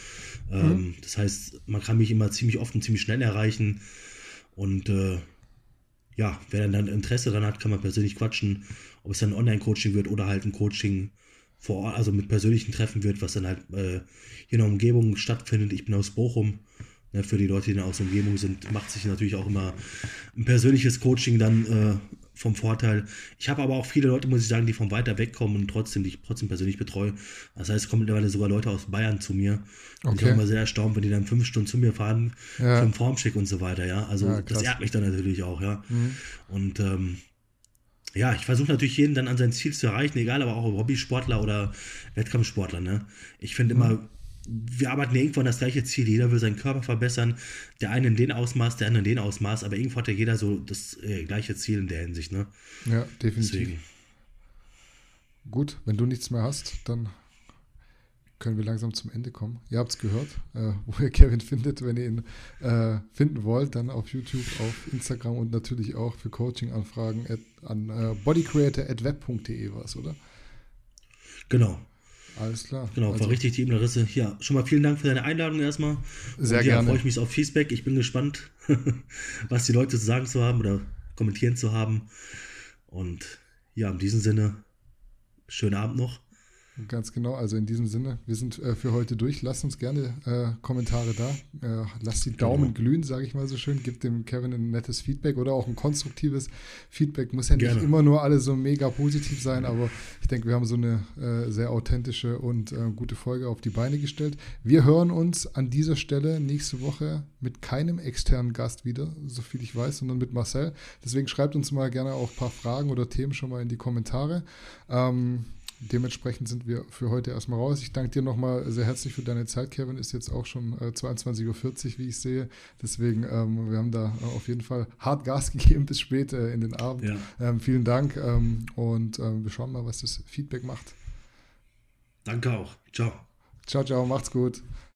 Ähm, mhm. Das heißt, man kann mich immer ziemlich oft und ziemlich schnell erreichen. Und äh, ja, wer dann Interesse daran hat, kann man persönlich quatschen, ob es dann ein Online-Coaching wird oder halt ein Coaching vor Ort, also mit persönlichen Treffen wird, was dann halt äh, hier in der Umgebung stattfindet. Ich bin aus Bochum. Ne, für die Leute, die aus der Umgebung sind, macht sich natürlich auch immer ein persönliches Coaching dann äh, vom Vorteil. Ich habe aber auch viele Leute, muss ich sagen, die von weiter weg kommen und trotzdem, die ich trotzdem persönlich betreue. Das heißt, es kommen mittlerweile sogar Leute aus Bayern zu mir. Okay. Und ich bin immer sehr erstaunt, wenn die dann fünf Stunden zu mir fahren, ja. zum Formschick und so weiter, ja. Also ja, das ehrt mich dann natürlich auch, ja. Mhm. Und ähm, ja, ich versuche natürlich jeden dann an sein Ziel zu erreichen, egal, aber auch Hobbysportler oder Wettkampfsportler. Ne? Ich finde mhm. immer, wir arbeiten ja irgendwo an das gleiche Ziel. Jeder will seinen Körper verbessern. Der eine in den Ausmaß, der andere in den Ausmaß, aber irgendwo hat ja jeder so das äh, gleiche Ziel in der Hinsicht. Ne? Ja, definitiv. Deswegen. Gut, wenn du nichts mehr hast, dann können wir langsam zum Ende kommen. Ihr habt es gehört, äh, wo ihr Kevin findet, wenn ihr ihn äh, finden wollt, dann auf YouTube, auf Instagram und natürlich auch für Coaching-Anfragen an äh, bodycreator.web.de war es, oder? Genau. Alles klar. Genau, also, war richtig die E-Mail-Adresse. Ja, schon mal vielen Dank für deine Einladung erstmal. Sehr und, ja, gerne. freue ich mich auf Feedback. Ich bin gespannt, [laughs] was die Leute zu sagen zu haben oder kommentieren zu haben. Und ja, in diesem Sinne, schönen Abend noch. Ganz genau, also in diesem Sinne, wir sind äh, für heute durch. Lasst uns gerne äh, Kommentare da. Äh, lasst die Daumen genau. glühen, sage ich mal so schön. Gebt dem Kevin ein nettes Feedback oder auch ein konstruktives Feedback. Muss ja nicht gerne. immer nur alle so mega positiv sein, aber ich denke, wir haben so eine äh, sehr authentische und äh, gute Folge auf die Beine gestellt. Wir hören uns an dieser Stelle nächste Woche mit keinem externen Gast wieder, soviel ich weiß, sondern mit Marcel. Deswegen schreibt uns mal gerne auch ein paar Fragen oder Themen schon mal in die Kommentare. Ähm, dementsprechend sind wir für heute erstmal raus. Ich danke dir nochmal sehr herzlich für deine Zeit, Kevin. Ist jetzt auch schon äh, 22.40 Uhr, wie ich sehe. Deswegen, ähm, wir haben da äh, auf jeden Fall hart Gas [laughs] gegeben bis spät äh, in den Abend. Ja. Ähm, vielen Dank ähm, und ähm, wir schauen mal, was das Feedback macht. Danke auch. Ciao. Ciao, ciao. Macht's gut.